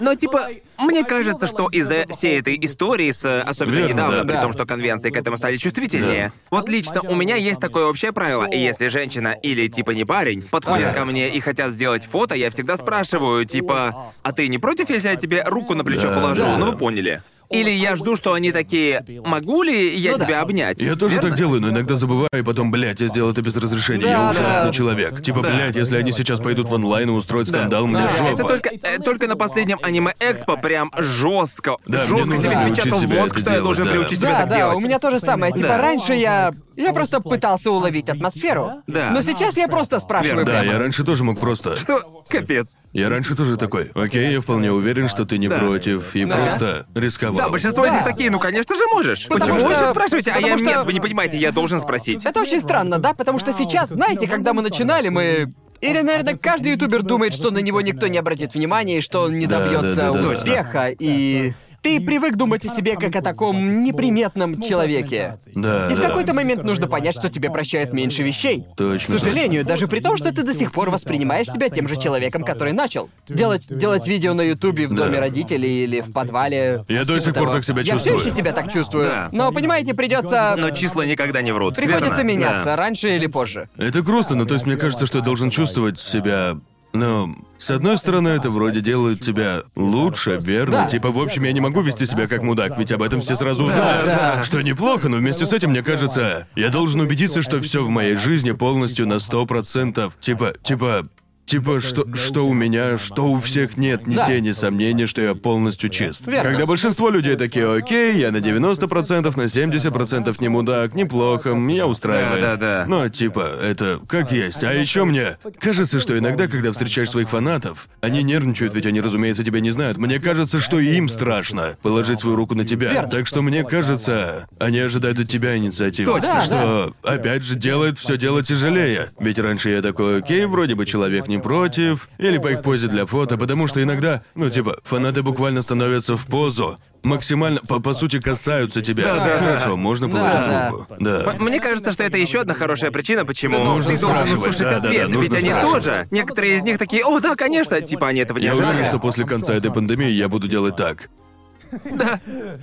Speaker 2: Но типа, мне кажется, что из-за всей этой истории с особенно
Speaker 1: Верно,
Speaker 2: недавно,
Speaker 1: да.
Speaker 2: при том, что конвенции к этому стали чувствительнее. Вот лично у меня есть такое общее правило, и если женщина или типа не парень подходят ко мне и хотят сделать фото, я всегда спрашиваю, типа, а ты не против, если я тебе руку на плечо
Speaker 1: Да,
Speaker 2: положу?
Speaker 1: да.
Speaker 2: Ну вы поняли. Или я жду, что они такие, могу ли я
Speaker 3: Ну да.
Speaker 2: тебя обнять?
Speaker 1: Я тоже
Speaker 2: Верно?
Speaker 1: так делаю, но иногда забываю, и потом, блядь, я сделал это без разрешения. я
Speaker 3: Да,
Speaker 1: ужасный
Speaker 3: да.
Speaker 1: человек. Типа,
Speaker 2: Да.
Speaker 1: блядь, если они сейчас пойдут в онлайн и устроят
Speaker 2: Да.
Speaker 1: скандал, мне
Speaker 2: Да,
Speaker 1: жопа.
Speaker 2: Это только, э, только на последнем аниме Экспо прям жестко.
Speaker 1: Да,
Speaker 2: жестко тебе впечатал
Speaker 1: себя
Speaker 2: мозг, что я
Speaker 1: делать,
Speaker 2: должен
Speaker 1: да.
Speaker 2: приучить себя
Speaker 3: Да,
Speaker 2: так
Speaker 3: да,
Speaker 2: делать.
Speaker 3: у меня то же самое. Типа
Speaker 2: Да.
Speaker 3: раньше я... Я просто пытался уловить атмосферу.
Speaker 2: Да.
Speaker 3: Но сейчас я просто спрашиваю
Speaker 2: Верно.
Speaker 1: Да, я раньше тоже мог просто.
Speaker 2: Что? Капец.
Speaker 1: Я раньше тоже такой. Окей, я вполне уверен, что ты не
Speaker 2: Да.
Speaker 1: против, и
Speaker 3: Да.
Speaker 1: просто рисковал.
Speaker 2: Да, большинство из
Speaker 3: Да.
Speaker 2: них такие, ну конечно же можешь.
Speaker 3: Потому
Speaker 2: Почему вы
Speaker 3: что-
Speaker 2: сейчас спрашиваете, а я
Speaker 3: что-
Speaker 2: нет, вы не понимаете, я должен спросить.
Speaker 3: Это очень странно, да? Потому что сейчас, знаете, когда мы начинали, мы... Или, наверное, каждый ютубер думает, что на него никто не обратит внимания и что он не добьется
Speaker 1: да, да, да.
Speaker 3: успеха, и... Ты привык думать о себе как о таком неприметном человеке.
Speaker 1: Да,
Speaker 3: И в
Speaker 1: да.
Speaker 3: какой-то момент нужно понять, что тебе прощают меньше вещей.
Speaker 1: Точно,
Speaker 3: К сожалению, даже при том, что ты до сих пор воспринимаешь себя тем же человеком, который начал. Делать, делать видео на Ютубе в
Speaker 1: Да.
Speaker 3: доме родителей или в подвале.
Speaker 1: Я до
Speaker 3: типа
Speaker 1: сих пор
Speaker 3: того.
Speaker 1: так себя
Speaker 3: Я все
Speaker 1: чувствую.
Speaker 3: еще себя так чувствую.
Speaker 2: Да.
Speaker 3: Но, понимаете, придется...
Speaker 2: Но числа никогда не врут.
Speaker 3: Приходится
Speaker 2: верно?
Speaker 3: меняться,
Speaker 2: Да.
Speaker 3: раньше или позже.
Speaker 1: Это грустно, но то есть мне кажется, что я должен чувствовать себя. Ну, с одной стороны, это вроде делает тебя лучше, верно?
Speaker 3: Да.
Speaker 1: Типа, в общем, я не могу вести себя как мудак, ведь об этом все сразу узнают.
Speaker 3: да.
Speaker 1: Что неплохо, но вместе с этим, мне кажется, я должен убедиться, что все в моей жизни полностью на сто процентов. Типа, типа, Типа, что, что у меня, что у всех нет ни
Speaker 3: Да.
Speaker 1: тени сомнения, что я полностью чист.
Speaker 3: Верно.
Speaker 1: Когда большинство людей такие, окей, я на 90%, на 70% не мудак, неплохо, меня устраивает.
Speaker 2: Да, да, да.
Speaker 1: Но, типа, это как есть. А еще мне кажется, что иногда, когда встречаешь своих фанатов, они нервничают, ведь они, разумеется, тебя не знают. Мне кажется, что и им страшно положить свою руку на тебя.
Speaker 3: Верно.
Speaker 1: Так что мне кажется, они ожидают от тебя инициативы.
Speaker 2: Точно.
Speaker 1: Что, опять же, делает все дело тяжелее. Ведь раньше я такой, окей, вроде бы человек не против, или по их позе для фото, потому что иногда, ну, типа, фанаты буквально становятся в позу. Максимально, по, по сути, касаются тебя.
Speaker 2: Да, да.
Speaker 1: Хорошо, можно положить
Speaker 3: Да,
Speaker 1: руку. Да.
Speaker 2: Мне кажется, что это еще одна хорошая причина, почему
Speaker 3: Нужно
Speaker 2: ты должен услышать
Speaker 1: да, да, да,
Speaker 2: ответ.
Speaker 1: нужно
Speaker 2: Ведь они тоже. Некоторые из них такие, о, да, конечно, типа они этого не
Speaker 1: Я уверен, что после конца этой пандемии я буду делать так.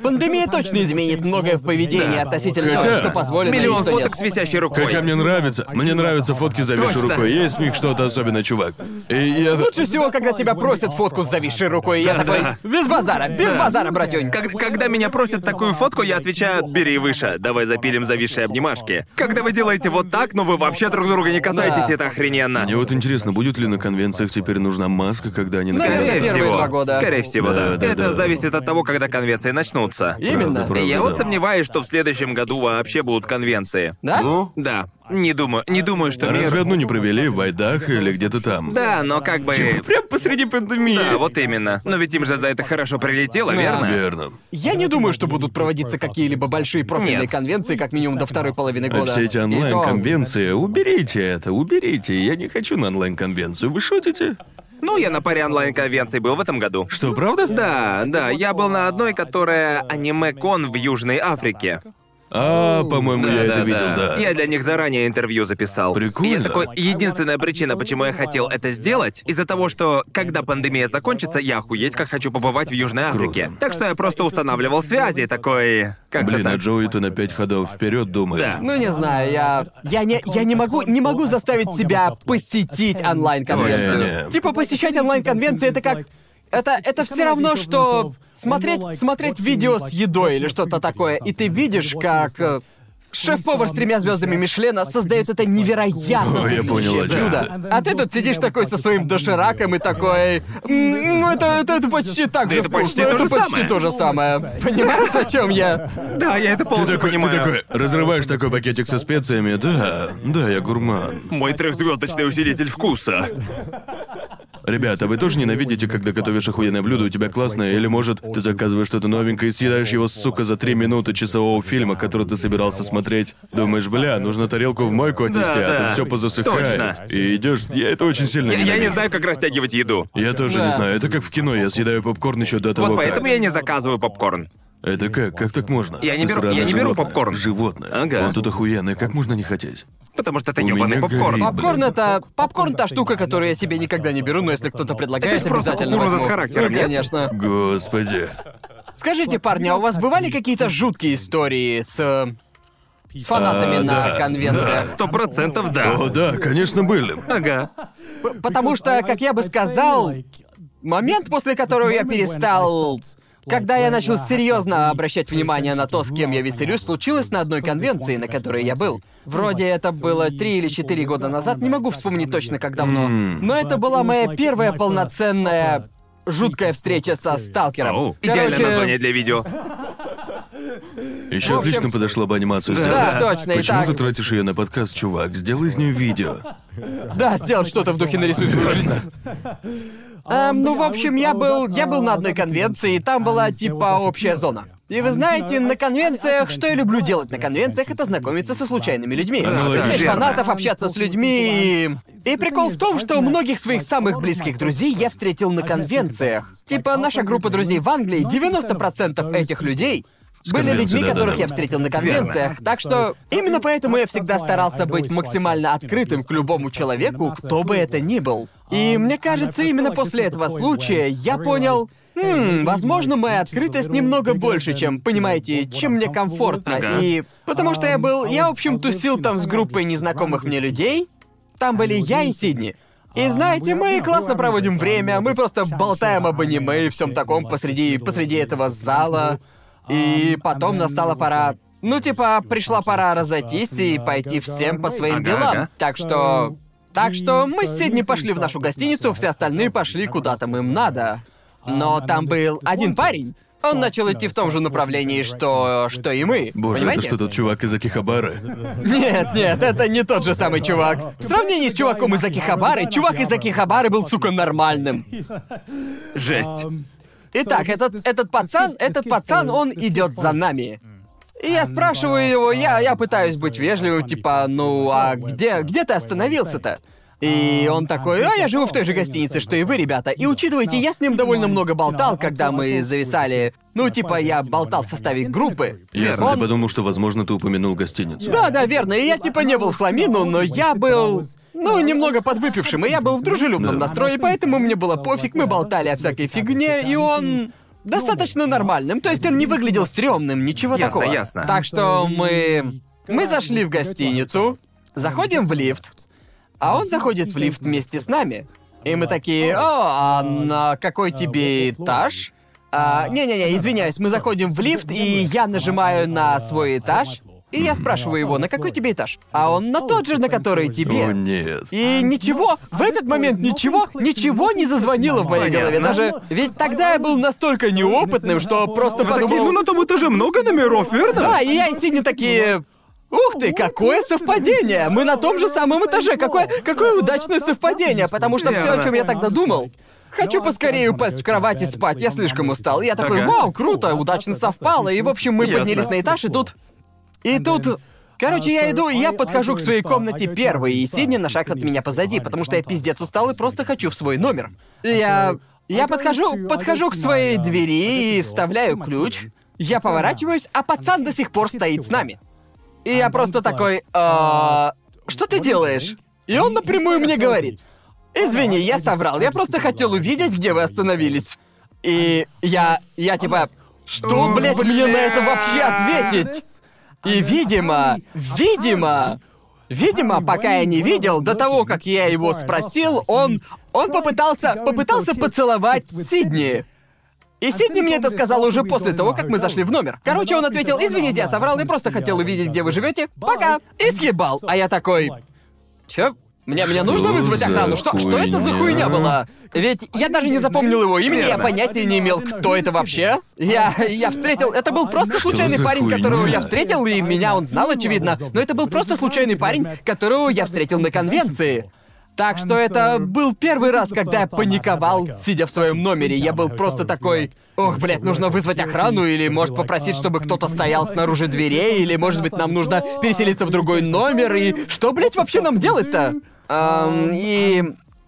Speaker 3: Пандемия точно изменит многое в поведении
Speaker 2: Да.
Speaker 3: относительно
Speaker 1: Хотя-
Speaker 3: того, что позволено и
Speaker 2: Миллион
Speaker 3: что
Speaker 2: фоток
Speaker 3: нет.
Speaker 2: с висящей рукой.
Speaker 1: Хотя мне нравится, мне нравятся фотки зависшей
Speaker 2: Точно.
Speaker 1: рукой. Есть в них что-то особенное, чувак. И я...
Speaker 3: Лучше всего, когда тебя просят фотку с зависшей рукой, и я
Speaker 2: Да,
Speaker 3: такой,
Speaker 2: да.
Speaker 3: без базара, без
Speaker 2: Да.
Speaker 3: базара, братюнь.
Speaker 2: Как- когда меня просят такую фотку, я отвечаю, бери выше, давай запилим зависшие обнимашки. Когда вы делаете вот так, но вы вообще друг друга не касаетесь,
Speaker 3: Да.
Speaker 2: это охрененно.
Speaker 1: Мне вот интересно, будет ли на конвенциях теперь нужна маска, когда они
Speaker 3: Наверное,
Speaker 1: наконец...
Speaker 2: Скорее
Speaker 3: первые
Speaker 2: всего.
Speaker 3: два года.
Speaker 2: Скорее всего, да.
Speaker 1: Да, да,
Speaker 2: это
Speaker 1: да.
Speaker 2: зависит от того, когда конвенции начнутся.
Speaker 3: Именно.
Speaker 1: Правда,
Speaker 2: Я вот сомневаюсь, что в следующем году вообще будут конвенции.
Speaker 3: Да?
Speaker 1: Ну,
Speaker 2: Да, не думаю, не думаю, что мир...
Speaker 1: разве одну не провели в Вайдах или где-то там?
Speaker 2: Да, но как бы...
Speaker 1: Прям посреди пандемии.
Speaker 2: Да, вот именно. Но ведь им же за это хорошо прилетело,
Speaker 3: Да.
Speaker 2: верно?
Speaker 1: Верно.
Speaker 3: Я не думаю, что будут проводиться какие-либо большие профильные
Speaker 2: Нет.
Speaker 3: конвенции, как минимум до второй половины
Speaker 1: А
Speaker 3: года.
Speaker 1: все эти
Speaker 3: И то-
Speaker 1: онлайн-конвенции, уберите это, уберите. Я не хочу на онлайн-конвенцию. Вы шутите?
Speaker 2: Ну, я на паре онлайн-конвенций был в этом году.
Speaker 1: Что, правда?
Speaker 2: Да, да, я был на одной, которая аниме-кон в Южной Африке.
Speaker 1: А, по-моему, я это видел, да.
Speaker 2: Я для них заранее интервью записал.
Speaker 1: Прикольно.
Speaker 2: И я такой, единственная причина, почему я хотел это сделать, из-за того, что когда пандемия закончится, я охуеть как хочу побывать в Южной Африке.
Speaker 1: Круто.
Speaker 2: Так что я просто устанавливал связи, такой... Как-то
Speaker 1: Блин, а
Speaker 2: так.
Speaker 1: Джоуи-то на пять ходов вперед думает.
Speaker 2: Да.
Speaker 3: Ну не знаю, я. Я не. Я не могу. Не могу заставить себя посетить онлайн-конвенцию. Типа посещать онлайн-конвенции это как. Это, это все равно, что смотреть, смотреть видео с едой или что-то такое, и ты видишь, как. э, шеф-повар с тремя звездами Мишлена создает это невероятно
Speaker 1: Ой, я понял, о
Speaker 3: блюдо. А ты тут сидишь такой со своим дошираком и такой... «М, Это, это, это почти так
Speaker 2: Да
Speaker 3: же
Speaker 2: это
Speaker 3: вкусно,
Speaker 2: почти то
Speaker 3: это
Speaker 2: же
Speaker 3: почти
Speaker 2: самое».
Speaker 3: то же самое. Понимаешь, о чем я?
Speaker 2: Да, я это
Speaker 1: Ты
Speaker 2: полностью
Speaker 1: такой, ты
Speaker 2: понимаю.
Speaker 1: такой, разрываешь такой пакетик со специями, да, да, я гурман.
Speaker 2: Мой трехзвездочный усилитель вкуса.
Speaker 1: Ребята, вы тоже ненавидите, когда готовишь охуенное блюдо, у тебя классное, или может, ты заказываешь что-то новенькое и съедаешь его, сука, за три минуты часового фильма, который ты собирался смотреть. Думаешь, бля, нужно тарелку в мойку отнести,
Speaker 2: Да,
Speaker 1: а
Speaker 2: да.
Speaker 1: то все позасыхает.
Speaker 2: Точно.
Speaker 1: И идешь, я это очень сильно
Speaker 2: Я, я не
Speaker 1: ненавижу.
Speaker 2: знаю, как растягивать еду.
Speaker 1: Я тоже
Speaker 3: Да.
Speaker 1: не знаю, это как в кино, я съедаю попкорн еще до того,
Speaker 2: Вот поэтому
Speaker 1: как...
Speaker 2: я не заказываю попкорн.
Speaker 1: Это как? Как так можно?
Speaker 2: Я не беру- я не беру
Speaker 1: животное.
Speaker 2: попкорн.
Speaker 1: Животное.
Speaker 2: Ага.
Speaker 1: Он тут охуенный, как можно не хотеть?
Speaker 2: Потому что это
Speaker 1: У
Speaker 2: ёбаный попкорн.
Speaker 1: горит.
Speaker 3: Попкорн это... Попкорн та штука, которую я себе никогда не беру, но если кто-то предлагает,
Speaker 2: Это ж просто
Speaker 3: обязательно
Speaker 2: кукуруза
Speaker 3: возьму.
Speaker 2: с характером,
Speaker 3: Ну,
Speaker 2: нет?
Speaker 3: конечно.
Speaker 1: Господи.
Speaker 3: Скажите, парни, а у вас бывали какие-то жуткие истории с... э, с фанатами
Speaker 1: А,
Speaker 3: на
Speaker 1: да.
Speaker 3: конвенциях?
Speaker 2: Сто процентов да.
Speaker 1: О, да, конечно, были.
Speaker 2: Ага.
Speaker 3: П- Потому что, как я бы сказал, момент, после которого я перестал... Когда я начал серьезно обращать внимание на то, с кем я веселюсь, случилось на одной конвенции, на которой я был. Вроде это было три или четыре года назад, не могу вспомнить точно как давно. Но это была моя первая полноценная жуткая встреча со сталкером.
Speaker 2: Оу, идеальное
Speaker 3: Короче,
Speaker 2: название для видео.
Speaker 1: Еще отлично подошла бы анимацию
Speaker 3: Да,
Speaker 1: сделать.
Speaker 3: точно,
Speaker 1: Почему
Speaker 3: итак.
Speaker 1: ты тратишь ее на подкаст, чувак? Сделай из нее видео.
Speaker 3: Да, сделать что-то в духе нарисуй свою жизнь. Эм, ну, в общем, я был, я был на одной конвенции, и там была типа общая зона. И вы знаете, на конвенциях, что я люблю делать на конвенциях, это знакомиться со случайными людьми. Встречать
Speaker 2: Верно.
Speaker 3: фанатов, общаться с людьми. И... и прикол в том, что многих своих самых близких друзей я встретил на конвенциях. Типа, наша группа друзей в Англии, 90% этих людей были людьми,
Speaker 1: да-да-да.
Speaker 3: которых я встретил на конвенциях. Так что именно поэтому я всегда старался быть максимально открытым к любому человеку, кто бы это ни был. И мне кажется, именно после этого случая я понял, «Хм, возможно, моя открытость немного больше, чем, понимаете, чем мне комфортно.
Speaker 2: Ага.
Speaker 3: И потому что я был, я, в общем, тусил там с группой незнакомых мне людей. Там были я и Сидни. И знаете, мы классно проводим время, мы просто болтаем об аниме и всем таком посреди, посреди этого зала. И потом настала пора... Ну, типа, пришла пора разойтись и пойти всем по своим
Speaker 2: Ага,
Speaker 3: делам.
Speaker 2: ага.
Speaker 3: Так что... Так что мы с Сидни пошли в нашу гостиницу, все остальные пошли куда там им надо. Но там был один парень. Он начал идти в том же направлении, что... что и мы.
Speaker 1: Боже,
Speaker 3: понимаете?
Speaker 1: это что тот чувак из Акихабары?
Speaker 3: Нет, нет, это не тот же самый чувак. В сравнении с чуваком из Акихабары, чувак из Акихабары был, сука, нормальным.
Speaker 2: Жесть.
Speaker 3: Итак, этот, этот пацан, этот пацан, он идет за нами. И я спрашиваю его, я, я пытаюсь быть вежливым, типа, ну а где, где ты остановился-то? И он такой, а я живу в той же гостинице, что и вы, ребята. И учитывайте, я с ним довольно много болтал, когда мы зависали. Ну, типа, я болтал в составе группы.
Speaker 1: Ясно,
Speaker 3: Он-
Speaker 1: ты подумал, что, возможно, ты упомянул гостиницу.
Speaker 3: Да, да, верно. И я типа не был в хламину, но я был. Ну, немного подвыпившим, и я был в дружелюбном
Speaker 1: Да.
Speaker 3: настрое, поэтому мне было пофиг, мы болтали о всякой фигне, и он достаточно нормальным. То есть он не выглядел стрёмным, ничего
Speaker 2: Ясно,
Speaker 3: такого.
Speaker 2: ясно.
Speaker 3: Так что мы. Мы зашли в гостиницу, заходим в лифт, а он заходит в лифт вместе с нами. И мы такие, о, а на какой тебе этаж? А, не-не-не, извиняюсь, мы заходим в лифт, и я нажимаю на свой этаж, и я спрашиваю его, на какой тебе этаж? А он на тот же, на который тебе.
Speaker 1: О, нет.
Speaker 3: И ничего, в этот момент ничего, ничего не зазвонило в моей голове. Даже ведь тогда я был настолько неопытным, что просто
Speaker 2: Вы такие,
Speaker 3: подумал...
Speaker 2: ну на том этаже много номеров, верно?
Speaker 3: Да, и я и Сидни такие... Ух ты, какое совпадение! Мы на том же самом этаже. Какое, какое удачное совпадение, потому что все, о чем я тогда думал. Хочу поскорее упасть в кровать и спать, я слишком устал. И я такой, вау, круто, удачно совпало. И в общем мы
Speaker 2: Ясно.
Speaker 3: поднялись на этаж, и тут. И тут. Короче, я иду, и я подхожу к своей комнате первой, и Сидни на шаг от меня позади, потому что я пиздец устал и просто хочу в свой номер. Я. Я подхожу, подхожу к своей двери и вставляю ключ. Я поворачиваюсь, а пацан до сих пор стоит с нами. И я просто такой, «А, что ты делаешь? И он напрямую мне говорит, извини, я соврал, я просто хотел увидеть, где вы остановились. И я, я типа, что, блядь, мне на это вообще ответить? И, видимо, видимо, видимо, пока я не видел, до того, как я его спросил, он, он попытался, попытался поцеловать Сидни. И Сидни мне это сказала уже после того, как мы зашли в номер. Короче, он ответил, извините, я соврал, я просто хотел увидеть, где вы живете. Пока. И съебал. А я такой... Чё? Мне, мне нужно
Speaker 1: Что
Speaker 3: вызвать охрану? Что, что это за
Speaker 1: хуйня?
Speaker 3: была? Ведь я даже не запомнил его имени, я понятия не имел, кто это вообще. Я, я встретил... Это был просто случайный
Speaker 1: за
Speaker 3: парень,
Speaker 1: хуйня?
Speaker 3: которого я встретил, и меня он знал, очевидно. Но это был просто случайный парень, которого я встретил на конвенции. Так что это был первый раз, когда я паниковал, сидя в своем номере. Я был просто такой... Ох, блядь, нужно вызвать охрану, или может попросить, чтобы кто-то стоял снаружи дверей, или может быть нам нужно переселиться в другой номер, и что, блядь, вообще нам делать-то? И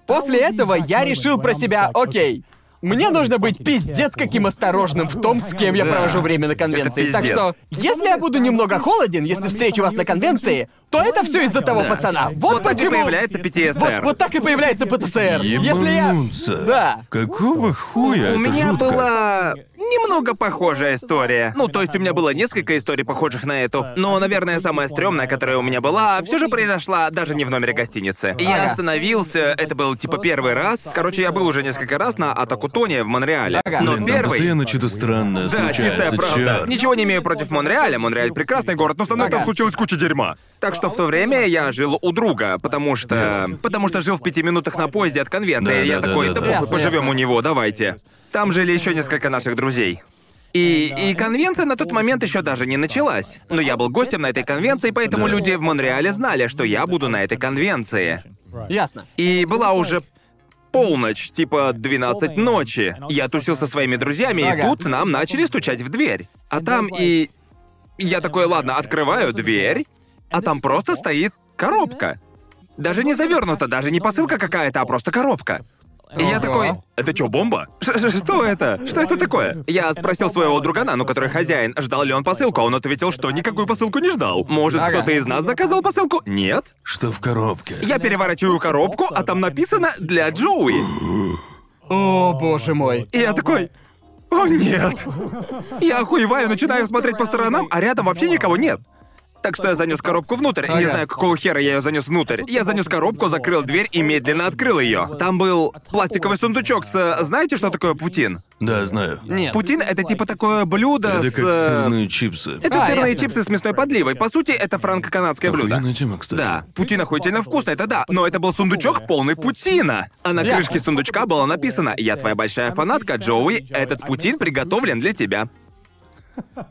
Speaker 3: после этого я решил про себя, окей, мне нужно быть пиздец каким осторожным в том, с кем я
Speaker 2: Да.
Speaker 3: провожу время на конвенции. Так что, если я буду немного холоден, если встречу вас на конвенции, то это все из-за того
Speaker 2: Да.
Speaker 3: пацана. Вот,
Speaker 2: Вот так и
Speaker 3: почему.
Speaker 2: появляется ПТСР.
Speaker 3: Вот, вот так и появляется ПТСР. Если я.
Speaker 1: Ебануться.
Speaker 3: Да.
Speaker 1: Какого хуя?
Speaker 2: У
Speaker 1: Это
Speaker 2: меня
Speaker 1: жутко.
Speaker 2: была немного похожая история. Ну, то есть у меня было несколько историй, похожих на эту. Но, наверное, самая стрёмная, которая у меня была, все же произошла даже не в номере гостиницы. Я остановился, это был типа первый раз. Короче, я был уже несколько раз на Атакутоне в Монреале. Но
Speaker 1: Блин, там
Speaker 2: первый...
Speaker 1: постоянно что-то странное
Speaker 2: Да,
Speaker 1: случается,
Speaker 2: чистая правда.
Speaker 1: чёрт.
Speaker 2: Ничего не имею против Монреаля. Монреаль прекрасный город, но со мной там случилась куча дерьма. Так что в то время я жил у друга, потому что... Потому что жил в пяти минутах на поезде от конвенции.
Speaker 1: Да,
Speaker 2: я
Speaker 1: да, да,
Speaker 2: такой,
Speaker 1: да,
Speaker 2: да,
Speaker 1: да.
Speaker 2: похуй,
Speaker 3: Ясно,
Speaker 2: поживем
Speaker 3: ясно.
Speaker 2: у него, давайте. Там жили еще несколько наших друзей. И, и конвенция на тот момент еще даже не началась. Но я был гостем на этой конвенции, поэтому
Speaker 1: Да.
Speaker 2: люди в Монреале знали, что я буду на этой конвенции.
Speaker 3: Ясно.
Speaker 2: И была уже полночь, типа 12 ночи. Я тусил со своими друзьями, и тут нам начали стучать в дверь. А там и... Я такой, ладно, открываю дверь, а там просто стоит коробка. Даже не завернута, даже не посылка какая-то, а просто коробка. И я такой, это что, бомба? Ш- ш- Что это? Что это такое? Я спросил своего другана, ну который хозяин, ждал ли он посылку, а он ответил, что никакую посылку не ждал. Может,
Speaker 3: Ага.
Speaker 2: кто-то из нас заказал посылку? Нет.
Speaker 1: Что в коробке?
Speaker 2: Я переворачиваю коробку, а там написано «Для Джоуи».
Speaker 3: О, боже мой.
Speaker 2: И я такой... О, нет. Я охуеваю, начинаю смотреть по сторонам, а рядом вообще никого нет. Так что я занес коробку внутрь. Не
Speaker 3: Ага.
Speaker 2: знаю, какого хера я ее занес внутрь. Я занес коробку, закрыл дверь и медленно открыл ее. Там был пластиковый сундучок с. Знаете, что такое путин?
Speaker 1: Да, знаю.
Speaker 3: Нет.
Speaker 2: Путин это типа такое блюдо
Speaker 1: Это
Speaker 2: с.
Speaker 1: как
Speaker 2: э,
Speaker 1: сырные чипсы.
Speaker 2: Это
Speaker 3: А,
Speaker 2: сырные
Speaker 3: ясно.
Speaker 2: чипсы с мясной подливой. По сути, это франко-канадское блюдо.
Speaker 1: Тема, кстати.
Speaker 2: Да, путин охуительно вкусно, это да. Но это был сундучок полный путина. А на крышке сундучка было написано «Я твоя большая фанатка, Джоуи, этот путин приготовлен для тебя».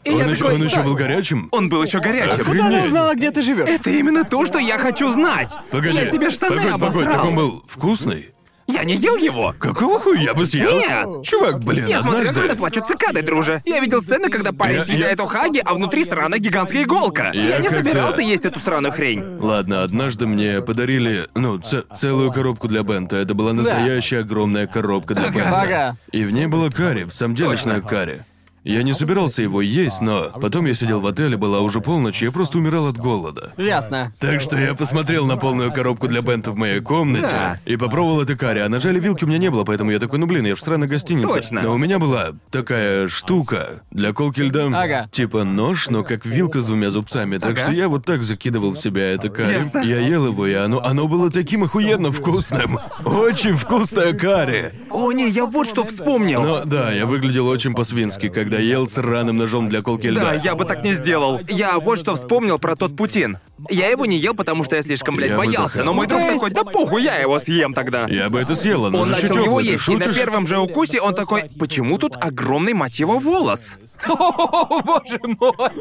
Speaker 2: И
Speaker 1: Он
Speaker 2: я
Speaker 1: еще,
Speaker 2: такой,
Speaker 1: он еще был горячим?
Speaker 2: Он был еще горячим.
Speaker 3: Откуда она
Speaker 1: Охренеть.
Speaker 3: узнала, где ты живешь?
Speaker 2: Это именно то, что я хочу знать.
Speaker 1: Погоди.
Speaker 2: Я себе штаны
Speaker 1: погодь, погодь,
Speaker 2: обосрал.
Speaker 1: так он был вкусный?
Speaker 2: Я не ел его.
Speaker 1: Какого хуя я бы съел?
Speaker 2: Нет.
Speaker 1: Чувак, блин,
Speaker 2: Я смотрел,
Speaker 1: однажды...
Speaker 2: когда плачут цикады, друже. Я видел сцены, когда парень
Speaker 1: Я-
Speaker 2: съедает
Speaker 1: я-
Speaker 2: охаги, а внутри сраная гигантская иголка.
Speaker 1: Я
Speaker 2: Я не
Speaker 1: как-то-
Speaker 2: собирался есть эту сраную хрень.
Speaker 1: Ладно, однажды мне подарили, ну, ц- целую коробку для бента. Это была настоящая огромная коробка для бента.
Speaker 3: Ага.
Speaker 1: И в ней было карри, в самом делешное карри. Я не собирался его есть, но потом я сидел в отеле, была уже полночь, и я просто умирал от голода.
Speaker 3: Ясно.
Speaker 1: Так что я посмотрел на полную коробку для бента в моей комнате
Speaker 2: Да.
Speaker 1: и попробовал это карри. А ножа или вилки у меня не было, поэтому я такой, ну блин, я в сраной гостинице.
Speaker 2: Точно.
Speaker 1: Но у меня была такая штука для колки льда.
Speaker 3: Ага.
Speaker 1: Типа нож, но как вилка с двумя зубцами. Так
Speaker 2: Ага.
Speaker 1: что я вот так закидывал в себя это карри.
Speaker 2: Ясно.
Speaker 1: Я ел его, и оно, оно было таким охуенно вкусным. Очень вкусное карри.
Speaker 2: О, не, я вот что вспомнил.
Speaker 1: Но да, я выглядел очень по-свински, когда ел с рваным ножом для колки льда.
Speaker 2: Да, я бы так не сделал. Я вот что вспомнил про тот Путин. Я его не ел, потому что я слишком, блядь,
Speaker 1: Я бы
Speaker 2: боялся.
Speaker 1: захотел.
Speaker 2: Но мой друг
Speaker 3: То есть-
Speaker 2: такой, да похуй, я его съем тогда.
Speaker 1: Я бы это съел, оно
Speaker 2: Он
Speaker 1: же
Speaker 2: начал
Speaker 1: чутёк,
Speaker 2: его
Speaker 1: ты
Speaker 2: есть, и на
Speaker 1: шутишь?
Speaker 2: первом же укусе он такой, почему тут огромный, мать его, волос? <laughs>
Speaker 3: О, боже мой.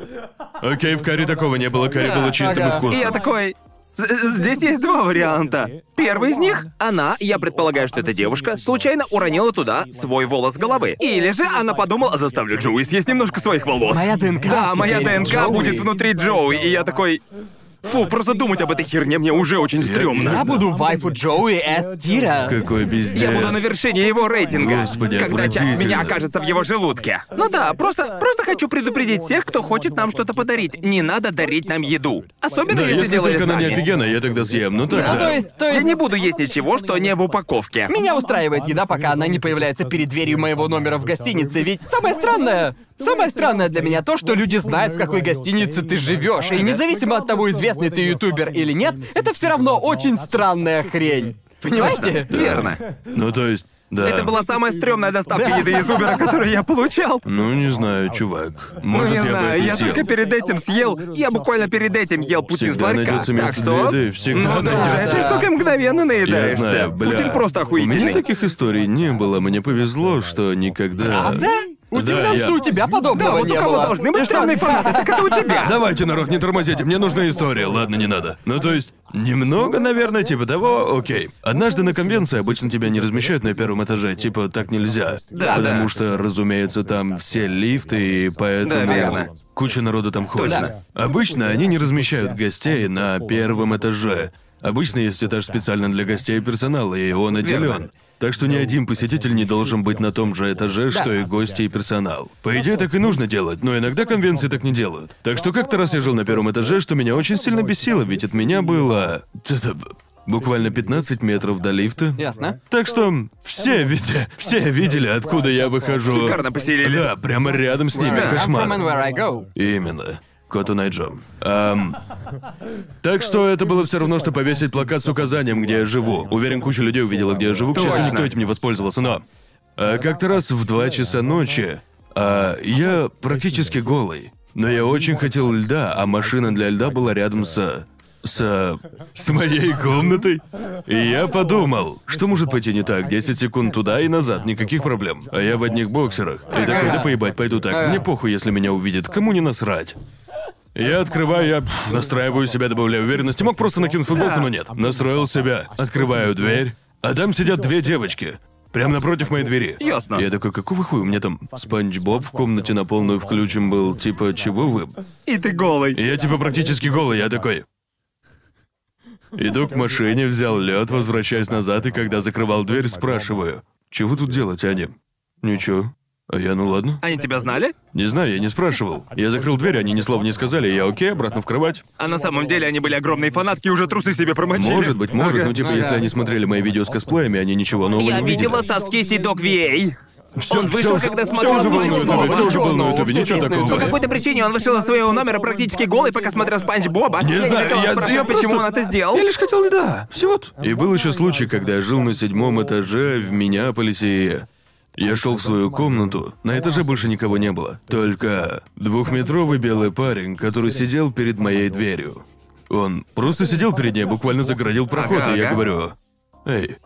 Speaker 1: Окей, в карри такого не было, карри было чистым и
Speaker 3: ага.
Speaker 2: И
Speaker 1: вкусным.
Speaker 2: я такой, «З- Здесь есть два варианта. Первый из них — она, я предполагаю, что это девушка, случайно уронила туда свой волос головы. Или же она подумала, заставлю Джоуи съесть немножко своих волос.
Speaker 3: Моя ДНК
Speaker 2: Да, моя ДНК будет внутри Джоуи, и я такой... Фу, просто думать об этой херне мне уже очень стрёмно.
Speaker 3: Я буду вайфу Джоуи С. Тира.
Speaker 1: Какой пиздец.
Speaker 2: Я буду на вершине его рейтинга,
Speaker 1: Господи,
Speaker 2: когда часть меня окажется в его желудке. Ну да, просто, просто хочу предупредить всех, кто хочет нам что-то подарить. Не надо дарить нам еду. Особенно
Speaker 1: Да,
Speaker 2: если,
Speaker 1: если
Speaker 2: делали
Speaker 1: только она не
Speaker 2: сами.
Speaker 1: офигенная, я тогда съем. Ну так
Speaker 3: Ну,
Speaker 1: да.
Speaker 3: то есть, то
Speaker 2: Я
Speaker 3: есть...
Speaker 2: не буду есть ничего, что не в упаковке.
Speaker 3: Меня устраивает еда, пока она не появляется перед дверью моего номера в гостинице. Ведь самое странное, самое странное для меня то, что люди знают, в какой гостинице ты живешь. И независимо от того, известный ты ютубер или нет, это все равно очень странная хрень. Понимаете?
Speaker 2: Верно.
Speaker 1: Ну, то есть, да.
Speaker 2: Это была самая стрёмная доставка еды из Убера, которую я получал.
Speaker 1: Ну, не знаю, чувак. Может,
Speaker 2: ну, не
Speaker 1: я бы
Speaker 2: знаю,
Speaker 1: это
Speaker 2: я
Speaker 1: съел.
Speaker 2: только перед этим съел. Я буквально перед этим ел Путин с
Speaker 1: Всегда
Speaker 2: ларька.
Speaker 1: найдется
Speaker 2: Так что.
Speaker 1: для еды, всегда
Speaker 2: ну да,
Speaker 1: найдется.
Speaker 2: этой штукой мгновенно
Speaker 1: Я
Speaker 2: наедаешься.
Speaker 1: знаю, бля.
Speaker 2: Путин просто
Speaker 1: У меня
Speaker 2: охуительный.
Speaker 1: таких историй не было. Мне повезло, что никогда...
Speaker 3: Правда? Удивлен,
Speaker 1: я-
Speaker 3: что у тебя подобного
Speaker 2: Да, вот
Speaker 3: не
Speaker 2: у кого
Speaker 3: было.
Speaker 2: должны быть
Speaker 3: И
Speaker 2: странные фанаты, так это у тебя. <laughs>
Speaker 1: Давайте, народ, не тормозите, мне нужна история. Ладно, не надо. Ну, то есть, немного, наверное, типа того, окей. Однажды на конвенции обычно тебя не размещают на первом этаже, типа так нельзя.
Speaker 2: Да,
Speaker 1: Потому
Speaker 2: да.
Speaker 1: что, разумеется, там все лифты, и поэтому...
Speaker 2: Да, верно.
Speaker 1: Куча народу там ходит.
Speaker 2: Точно.
Speaker 1: Обычно они не размещают гостей на первом этаже. Обычно есть этаж специально для гостей и персонала, и он отделен.
Speaker 2: Верно.
Speaker 1: Так что ни один посетитель не должен быть на том же этаже, что и гости и персонал. По идее, так и нужно делать, но иногда конвенции так не делают. Так что как-то раз я жил на первом этаже, что меня очень сильно бесило, ведь от меня было... Буквально 15 метров до лифта.
Speaker 3: Ясно.
Speaker 1: Так что все видели, все видели, откуда я выхожу.
Speaker 2: Шикарно поселили.
Speaker 1: Да, прямо рядом с ними, кошмар. Именно. Коту Найджом. Ам, Так что это было все равно, что повесить плакат с указанием, где я живу. Уверен, куча людей увидела, где я живу, к счастью, никто этим не воспользовался, но... а, как-то раз в два часа ночи а, я практически голый, но я очень хотел льда, а машина для льда была рядом с... с... с моей комнатой. И я подумал, что может пойти не так? 10 секунд туда и назад, никаких проблем. А я в одних боксерах. И такой, да поебать, пойду так. Мне похуй, если меня увидят. Кому не насрать? Я открываю, я пф, настраиваю себя, добавляю уверенности. Мог просто накинуть футболку, но нет. Настроил себя. Открываю дверь, а там сидят две девочки. Прямо напротив моей двери.
Speaker 2: Ясно.
Speaker 1: Я такой, какого хуя? У меня там Спанч Боб в комнате на полную включен был. Типа, чего вы?
Speaker 2: И ты голый.
Speaker 1: Я типа практически голый, я такой. Иду к машине, взял лед, возвращаюсь назад, и когда закрывал дверь, спрашиваю, вы тут делаете, они? Ничего. А я, ну ладно.
Speaker 2: Они тебя знали?
Speaker 1: Не знаю, я не спрашивал. Я закрыл дверь, они ни слова не сказали, я окей, обратно в кровать.
Speaker 2: А на самом деле они были огромные фанатки и уже трусы себе промочили.
Speaker 1: Может быть, может,
Speaker 2: Ага.
Speaker 1: ну типа,
Speaker 3: ага.
Speaker 1: если они смотрели мои видео с косплеями, они ничего нового
Speaker 2: Я
Speaker 1: не видели.
Speaker 2: видела соски Сидок VA.
Speaker 1: Всё-
Speaker 2: Он вышел,
Speaker 1: всё-
Speaker 2: когда смотрел
Speaker 1: уже было на
Speaker 2: Спанч
Speaker 1: ютубе,
Speaker 2: Боба.
Speaker 1: всё уже было на ютубе, ничего такого.
Speaker 2: По какой-то причине он вышел из своего номера практически голый, пока смотрел Спанч Боба.
Speaker 1: Не
Speaker 2: я
Speaker 1: знаю,
Speaker 2: не хотел
Speaker 1: я-
Speaker 2: спрашивать,
Speaker 1: я
Speaker 2: почему
Speaker 1: просто-
Speaker 2: он это сделал.
Speaker 1: Я лишь хотел льда. Все. И был еще случай, когда я жил на седьмом этаже в Миннеаполисе. Я шел в свою комнату, на этаже больше никого не было. Только двухметровый белый парень, который сидел перед моей дверью. Он просто сидел перед ней, буквально загородил проход,
Speaker 2: Ага,
Speaker 1: и я
Speaker 2: ага.
Speaker 1: говорю, «Эй,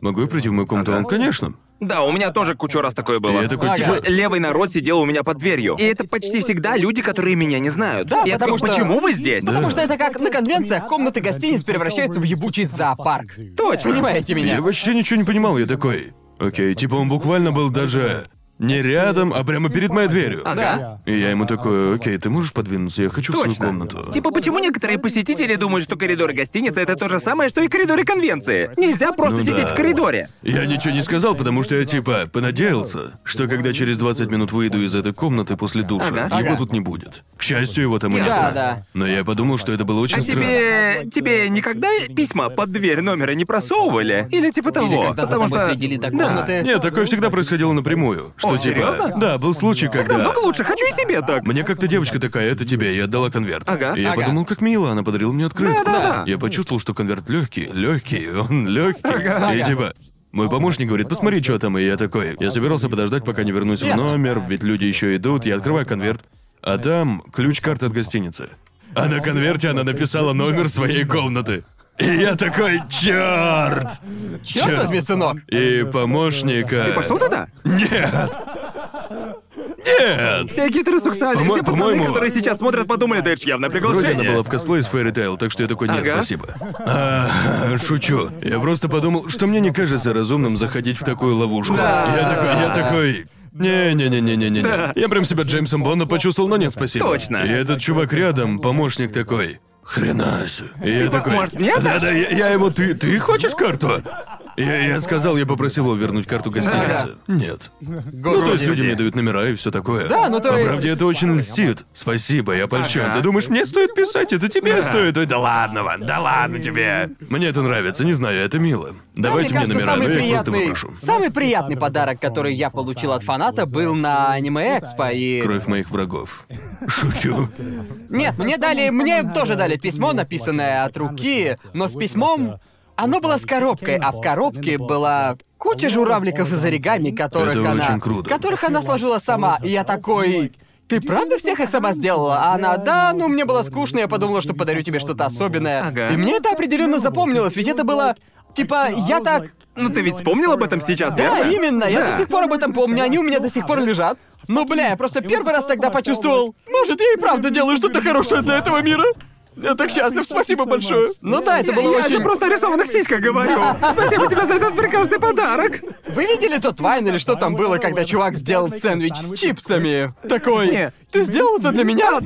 Speaker 1: могу я прийти в мою комнату?» Он, «Конечно».
Speaker 2: Да, у меня тоже кучу раз такое было.
Speaker 1: И я такой,
Speaker 2: Типа, левый народ сидел у меня под дверью. И это почти всегда люди, которые меня не знают.
Speaker 3: Да,
Speaker 2: я
Speaker 3: потому
Speaker 2: такой,
Speaker 3: что-
Speaker 2: почему вы здесь?
Speaker 3: Потому что это как на конвенциях комнаты гостиниц превращаются в ебучий зоопарк.
Speaker 2: Точно.
Speaker 3: Понимаете меня?
Speaker 1: Я вообще ничего не понимал, я такой, окей, типа он буквально был даже не рядом, а прямо перед моей дверью.
Speaker 2: Ага.
Speaker 1: И я ему такой, окей, ты можешь подвинуться, я хочу в свою
Speaker 2: Точно.
Speaker 1: комнату.
Speaker 2: Типа, почему некоторые посетители думают, что коридоры гостиницы это то же самое, что и коридоры конвенции? Нельзя просто
Speaker 1: Ну
Speaker 2: сидеть
Speaker 1: да.
Speaker 2: в коридоре.
Speaker 1: Я ничего не сказал, потому что я типа понадеялся, что когда через 20 минут выйду из этой комнаты после душа,
Speaker 2: Ага.
Speaker 1: его
Speaker 3: Ага.
Speaker 1: тут не будет. К счастью, его там и не
Speaker 2: Ясно.
Speaker 1: было.
Speaker 3: Да, да.
Speaker 1: Но я подумал, что это было очень
Speaker 2: А
Speaker 1: странно.
Speaker 2: тебе... тебе никогда письма под дверь номера не просовывали? Или типа того?
Speaker 3: Или когда за
Speaker 2: Потому
Speaker 3: тобой
Speaker 2: что...
Speaker 3: следили до
Speaker 2: Да.
Speaker 3: комнаты.
Speaker 1: Нет, такое всегда происходило напрямую. Что
Speaker 2: О,
Speaker 1: типа.
Speaker 2: серьезно?
Speaker 1: Да, был случай, когда.
Speaker 2: Намного лучше, хочу и себе так.
Speaker 1: Мне как-то девочка такая, это тебе, я отдала конверт.
Speaker 2: Ага.
Speaker 1: И я
Speaker 3: Ага.
Speaker 1: подумал, как мило, она подарила мне открытку.
Speaker 2: Да-да-да.
Speaker 1: Я почувствовал, что конверт легкий, легкий, он легкий.
Speaker 2: Ага.
Speaker 1: И типа. Мой помощник говорит, посмотри, что там, и я такой. Я собирался подождать, пока не вернусь в номер, ведь люди еще идут, я открываю конверт, а там ключ-карта от гостиницы. А на конверте она написала номер своей комнаты. И я такой, черт!
Speaker 3: Черт возьми, сынок.
Speaker 1: И помощника...
Speaker 2: Ты пошел туда?
Speaker 1: Нет! Нет!
Speaker 2: Все гетеросексуальные,
Speaker 1: По-мо-
Speaker 2: все пацаны,
Speaker 1: по-моему-
Speaker 2: которые сейчас смотрят, подумали, это ж явно
Speaker 1: Вроде она
Speaker 2: приглашение.
Speaker 1: была в косплее с Fairy Tail, так что я такой, нет,
Speaker 2: Ага.
Speaker 1: спасибо. А, шучу. Я просто подумал, что мне не кажется разумным заходить в такую ловушку.
Speaker 2: Да.
Speaker 1: Я такой, я такой... Не-не-не-не-не-не. Я прям себя Джеймсом Бонда почувствовал, но нет, спасибо.
Speaker 2: Точно.
Speaker 1: И этот чувак рядом, помощник такой. Хрена. И я такой.
Speaker 2: может, мне
Speaker 1: Да-да, я, я ему, ты, ты хочешь карту? Я, я сказал, я попросил его вернуть карту гостиницы. Нет. Ну, то есть люди мне дают номера и все такое.
Speaker 3: Да, ну, то
Speaker 1: По
Speaker 3: есть-
Speaker 1: правде, это очень льстит. Спасибо, я польщен. Ты думаешь, мне стоит писать, это тебе стоит? Ой, да ладно, Ван, да ладно тебе. Мне это нравится, не знаю, это мило.
Speaker 3: Да,
Speaker 1: Давайте
Speaker 3: мне
Speaker 1: мне,
Speaker 3: кажется,
Speaker 1: номера,
Speaker 3: самый
Speaker 1: но я их просто
Speaker 3: приятный,
Speaker 1: попрошу.
Speaker 3: самый приятный подарок, который я получил от фаната, был на аниме Экспо и
Speaker 1: Кровь моих врагов. Шучу.
Speaker 3: нет, мне дали, мне тоже дали письмо, написанное от руки, но с письмом Оно было с коробкой, а в коробке была куча журавликов из оригами, которых
Speaker 1: Это
Speaker 3: она...
Speaker 1: очень круто.
Speaker 3: Которых она сложила сама. И я такой... Ты правда всех их сама сделала? А она, да, ну мне было скучно, я подумала, что подарю тебе что-то особенное.
Speaker 2: Ага.
Speaker 3: И мне это определенно запомнилось, ведь это было... Типа, я так...
Speaker 2: Ну ты ведь вспомнил об этом сейчас,
Speaker 3: Да,
Speaker 2: верно?
Speaker 3: именно, я
Speaker 2: Да.
Speaker 3: до сих пор об этом помню, они у меня до сих пор лежат. Но, бля, я просто первый раз тогда почувствовал, может, я и правда делаю что-то хорошее для этого мира. Я так счастлив, спасибо большое. Ну да, это было
Speaker 2: Я
Speaker 3: очень...
Speaker 2: же просто о рисованных сиськах говорю. Спасибо тебе за этот прекрасный подарок.
Speaker 3: Вы видели тот вайн или что там было, когда чувак сделал сэндвич с чипсами? Такой,
Speaker 2: Не.
Speaker 3: ты сделал это для меня?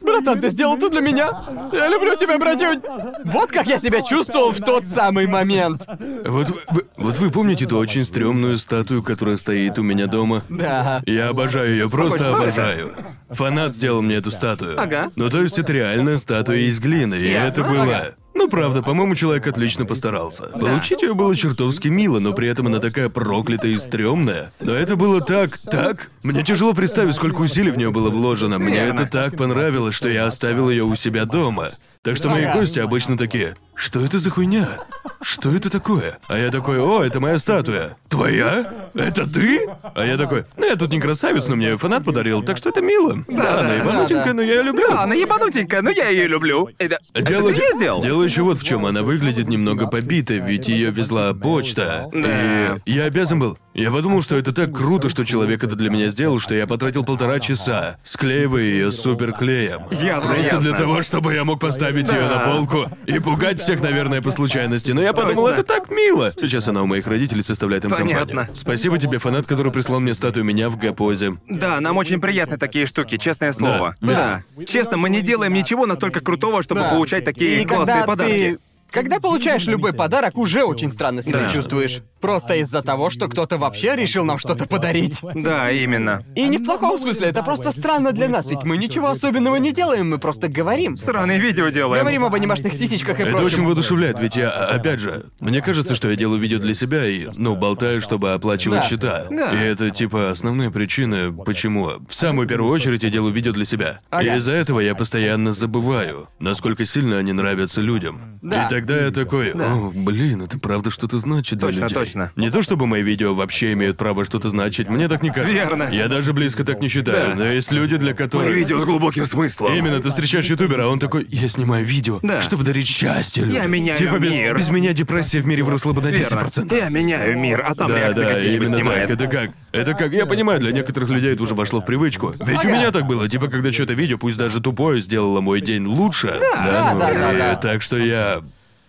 Speaker 3: Братан, ты сделал это для меня? Я люблю тебя, братюнь! Вот как я себя чувствовал в тот самый момент.
Speaker 1: Вот вы, вот вы помните ту очень стрёмную статую, которая стоит у меня дома?
Speaker 3: Да.
Speaker 1: Я обожаю ее, просто
Speaker 2: что это?
Speaker 1: обожаю. Фанат сделал мне эту статую.
Speaker 2: Ага.
Speaker 1: Ну то есть это реальная статуя из глины, и
Speaker 2: Ясно.
Speaker 1: это было.
Speaker 3: Ага.
Speaker 1: Ну правда, по-моему, человек отлично постарался. Получить ее было чертовски мило, но при этом она такая проклятая и стрёмная. Но это было так, так. Мне тяжело представить, сколько усилий в нее было вложено. Мне это так понравилось, что я оставил ее у себя дома. Так что мои гости обычно такие: что это за хуйня? Что это такое? А я такой, о, это моя статуя. Твоя? Это ты? А я такой, ну я тут не красавец, но мне её фанат подарил, так что это мило. Да, она ебанутенькая,
Speaker 3: да.
Speaker 1: но я её люблю.
Speaker 2: Да, она ебанутенькая, но я ее люблю. Это,
Speaker 1: Дело,
Speaker 2: это ты сделал?
Speaker 1: дело еще вот в чем. Она выглядит немного побитой, ведь ее везла почта.
Speaker 2: Да.
Speaker 1: И я обязан был. Я подумал, что это так круто, что человек это для меня сделал, что я потратил полтора часа, склеивая ее суперклеем.
Speaker 2: Ясно,
Speaker 1: Просто
Speaker 2: ясно.
Speaker 1: для того, чтобы я мог поставить ее на полку и пугать всех, наверное, по случайности. Но я подумал, это так мило. Сейчас она у моих родителей составляет им
Speaker 2: Понятно.
Speaker 1: компанию. Спасибо тебе, фанат, который прислал мне статую меня в Гапозе.
Speaker 2: Да, нам очень приятны такие штуки, честное слово.
Speaker 1: Да.
Speaker 2: Честно, мы не делаем ничего настолько крутого, чтобы
Speaker 3: Да.
Speaker 2: получать такие
Speaker 3: И
Speaker 2: классные
Speaker 3: когда
Speaker 2: подарки.
Speaker 3: ты... Когда получаешь любой подарок, уже очень странно себя
Speaker 2: Да.
Speaker 3: чувствуешь. Просто из-за того, что кто-то вообще решил нам что-то подарить.
Speaker 2: Да, именно.
Speaker 3: И не в плохом смысле, это просто странно для нас, ведь мы ничего особенного не делаем, мы просто говорим.
Speaker 2: Сраные видео делаем.
Speaker 3: Говорим об анимашных сисечках и
Speaker 1: Это
Speaker 3: прочем.
Speaker 1: очень воодушевляет, ведь я, а- опять же, мне кажется, что я делаю видео для себя и, ну, болтаю, чтобы оплачивать
Speaker 3: Да.
Speaker 1: счета.
Speaker 2: Да.
Speaker 1: И это, типа, основная причина, почему. В самую первую очередь я делаю видео для себя.
Speaker 3: Ага.
Speaker 1: И из-за этого я постоянно забываю, насколько сильно они нравятся людям.
Speaker 3: Да.
Speaker 1: И тогда я такой, о, блин, это правда что-то значит для
Speaker 2: Точно,
Speaker 1: людей.
Speaker 2: точно.
Speaker 1: Не то чтобы мои видео вообще имеют право что-то значить, мне так не кажется.
Speaker 2: Верно.
Speaker 1: Я даже близко так не считаю,
Speaker 2: Да.
Speaker 1: но есть люди, для которых...
Speaker 2: с глубоким смыслом.
Speaker 1: Именно, ты встречаешь ютубера, а он такой, я снимаю видео,
Speaker 2: Да.
Speaker 1: чтобы дарить счастье людям.
Speaker 2: Я меняю
Speaker 1: Типа без,
Speaker 2: мир.
Speaker 1: без меня депрессия в мире выросла бы на
Speaker 2: Верно.
Speaker 1: 10%.
Speaker 2: Я меняю мир, а там
Speaker 1: Да,
Speaker 2: реакции
Speaker 1: да,
Speaker 2: какие-нибудь
Speaker 1: именно
Speaker 2: снимает.
Speaker 1: так. Это как? Это как? Я понимаю, для некоторых людей это уже вошло в привычку. Ведь у
Speaker 3: Ага.
Speaker 1: меня так было, типа, когда что-то видео, пусть даже тупое, сделало мой день лучше. Да,
Speaker 3: да,
Speaker 1: ну,
Speaker 3: да, да,
Speaker 1: и
Speaker 3: да.
Speaker 1: Так что я...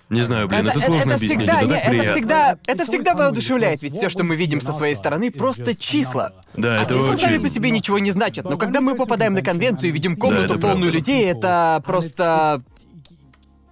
Speaker 1: Не знаю, блин, это,
Speaker 3: это,
Speaker 1: сложно
Speaker 3: это
Speaker 1: объяснить,
Speaker 3: всегда,
Speaker 1: это
Speaker 3: не,
Speaker 1: так
Speaker 3: это
Speaker 1: приятно.
Speaker 3: всегда, это всегда воодушевляет, ведь все, что мы видим со своей стороны, просто числа.
Speaker 1: Да,
Speaker 3: а
Speaker 1: это
Speaker 3: числа сами
Speaker 1: очень-
Speaker 3: по себе ничего не значат, но когда мы попадаем на конвенцию и видим комнату
Speaker 1: это
Speaker 3: полную
Speaker 1: правда.
Speaker 3: людей, это просто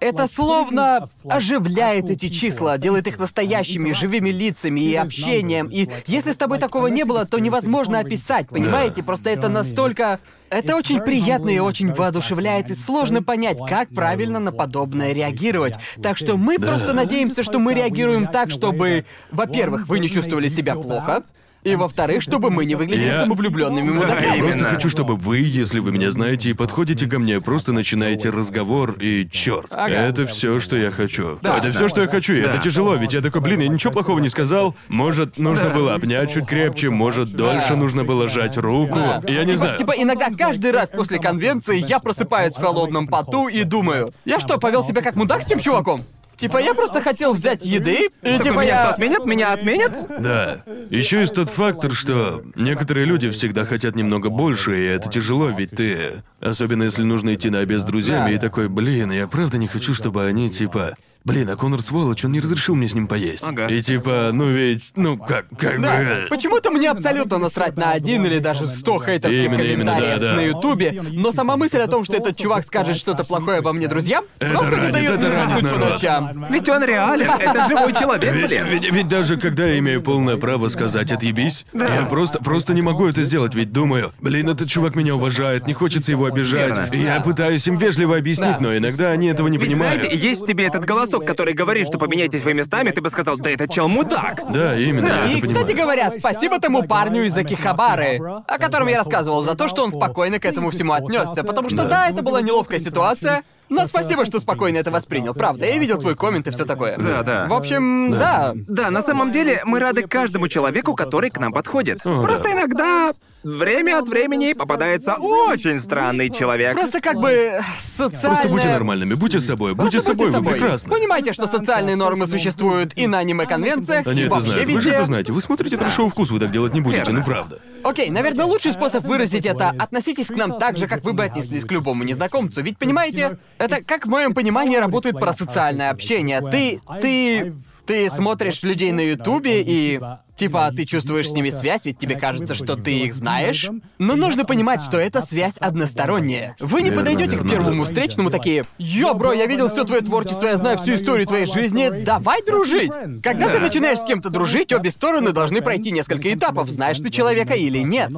Speaker 3: это словно оживляет эти числа, делает их настоящими, живыми лицами и общением. И если с тобой такого не было, то невозможно описать, понимаете? Просто это настолько... Это очень приятно и очень воодушевляет, и сложно понять, как правильно на подобное реагировать. Так что мы просто надеемся, что мы реагируем так, чтобы, во-первых, вы не чувствовали себя плохо, и во-вторых, чтобы мы не выглядели
Speaker 1: Я-
Speaker 3: самовлюбленными
Speaker 1: Я
Speaker 3: мудаками.
Speaker 2: именно.
Speaker 1: просто хочу, чтобы вы, если вы меня знаете и подходите ко мне, просто начинаете разговор и черт.
Speaker 3: Ага.
Speaker 1: Это все, что я хочу.
Speaker 3: Да.
Speaker 1: это все, что я хочу. И это
Speaker 2: Да.
Speaker 1: тяжело, ведь я такой, блин, я ничего плохого не сказал. Может, нужно было обнять чуть крепче, может, дольше нужно было жать руку.
Speaker 3: Да.
Speaker 1: Я не
Speaker 3: типа,
Speaker 1: знаю.
Speaker 3: Типа иногда каждый раз после конвенции я просыпаюсь в холодном поту и думаю, я что, повел себя как мудак с тем чуваком? Типа я просто хотел взять еды, и
Speaker 2: Такой,
Speaker 3: типа
Speaker 2: меня что,
Speaker 3: я...
Speaker 2: отменят? Меня отменят?
Speaker 1: Да. Еще есть тот фактор, что некоторые люди всегда хотят немного больше, и это тяжело, ведь ты... Особенно если нужно идти на обед с друзьями,
Speaker 3: Да.
Speaker 1: и такой, блин, я правда не хочу, чтобы они, типа... Блин, а Конор сволочь, он не разрешил мне с ним поесть.
Speaker 2: Ага.
Speaker 1: И типа, ну ведь, ну как, как
Speaker 3: Да,
Speaker 1: бы...
Speaker 3: почему-то мне абсолютно насрать на один или даже сто хейтерских
Speaker 1: Именно, именно,
Speaker 3: комментариев
Speaker 1: да, да.
Speaker 3: на Ютубе, но сама мысль о том, что этот чувак скажет что-то плохое обо мне друзьям,
Speaker 1: Это
Speaker 3: просто не
Speaker 1: ранит,
Speaker 3: дает
Speaker 1: это
Speaker 3: мне
Speaker 1: ранит
Speaker 3: по ночам.
Speaker 2: Ведь он реален, это живой человек,
Speaker 1: Ведь,
Speaker 2: блин.
Speaker 1: ведь- ведь даже когда я имею полное право сказать «отъебись», я просто, просто не могу это сделать, ведь думаю, блин, этот чувак меня уважает, не хочется его обижать.
Speaker 2: Верно.
Speaker 1: Я пытаюсь им вежливо объяснить,
Speaker 3: Да.
Speaker 1: но иногда они этого не
Speaker 2: Ведь
Speaker 1: понимают.
Speaker 2: знаете, есть в тебе этот голосок, который говорит, что поменяйтесь вы местами, ты бы сказал, да этот чел мудак.
Speaker 1: Да, именно, я
Speaker 3: И, кстати
Speaker 1: понимаю.
Speaker 3: говоря, спасибо тому парню из Акихабары, о котором я рассказывал, за то, что он спокойно к этому всему отнесся. Потому что да, это была неловкая ситуация, Но спасибо, что спокойно это воспринял, правда. Я видел твой коммент и все такое.
Speaker 2: Да, да.
Speaker 3: В общем, да.
Speaker 2: Да, на самом деле мы рады каждому человеку, который к нам подходит. Просто иногда время от времени попадается очень странный человек.
Speaker 3: Просто как бы социальная...
Speaker 1: Просто будьте нормальными, будьте собой, будьте
Speaker 3: Просто
Speaker 1: собой, вы прекрасны.
Speaker 3: Понимаете, что социальные нормы существуют и на аниме-конвенциях,
Speaker 1: Они
Speaker 3: и
Speaker 1: это
Speaker 3: вообще
Speaker 1: знают. Вы же
Speaker 3: везде.
Speaker 1: это знаете. Вы смотрите трэшовый вкус, вы так делать не будете,
Speaker 2: Верно.
Speaker 1: ну правда.
Speaker 3: Окей, наверное, лучший способ выразить это — относитесь к нам так же, как вы бы отнеслись к любому незнакомцу. Ведь, понимаете, это как в моем понимании работает парасоциальное общение. Ты... ты... ты смотришь людей на Ютубе и... Типа, ты чувствуешь с ними связь, ведь тебе кажется, что ты их знаешь. Но нужно понимать, что эта связь односторонняя. Вы не
Speaker 1: Верно,
Speaker 3: подойдете к первому встречному такие, «Йо, бро, я видел все твое творчество, я знаю всю историю твоей жизни, давай дружить!» Когда ты начинаешь с кем-то дружить, обе стороны должны пройти несколько этапов, знаешь ты человека или нет.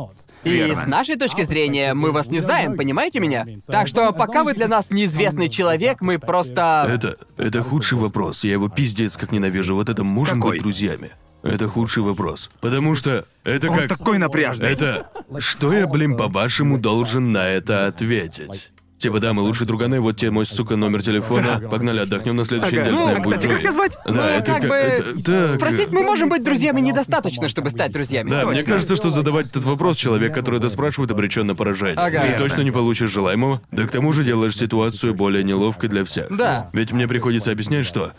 Speaker 3: И
Speaker 2: Верно.
Speaker 3: с нашей точки зрения, мы вас не знаем, понимаете меня? Так что пока вы для нас неизвестный человек, мы просто...
Speaker 1: Это, это худший вопрос. Я его пиздец как ненавижу. Вот это можем
Speaker 2: Какой?
Speaker 1: быть друзьями. Это худший вопрос. Потому что это
Speaker 2: Он
Speaker 1: как...
Speaker 2: такой напряжный.
Speaker 1: Это... Что я, блин, по-вашему должен на это ответить? Типа, да, мы лучшие друганы, вот тебе мой, сука, номер телефона. Погнали, отдохнем на следующей
Speaker 2: Ага.
Speaker 1: неделе, с
Speaker 2: Ну,
Speaker 1: нами будет
Speaker 2: кстати, как
Speaker 1: Джои.
Speaker 2: тебя звать?
Speaker 1: Да,
Speaker 3: Ну,
Speaker 1: это
Speaker 3: как бы,
Speaker 1: это так...
Speaker 3: Спросить мы можем быть друзьями недостаточно, чтобы стать друзьями.
Speaker 1: Да, мне
Speaker 2: Точно.
Speaker 1: кажется, что задавать этот вопрос человек, который это спрашивает, обречен на поражение.
Speaker 3: Ага.
Speaker 1: Ты
Speaker 3: Верно.
Speaker 1: точно не получишь желаемого, да к тому же делаешь ситуацию более неловкой для всех.
Speaker 3: Да.
Speaker 1: Ведь мне приходится объяснять, что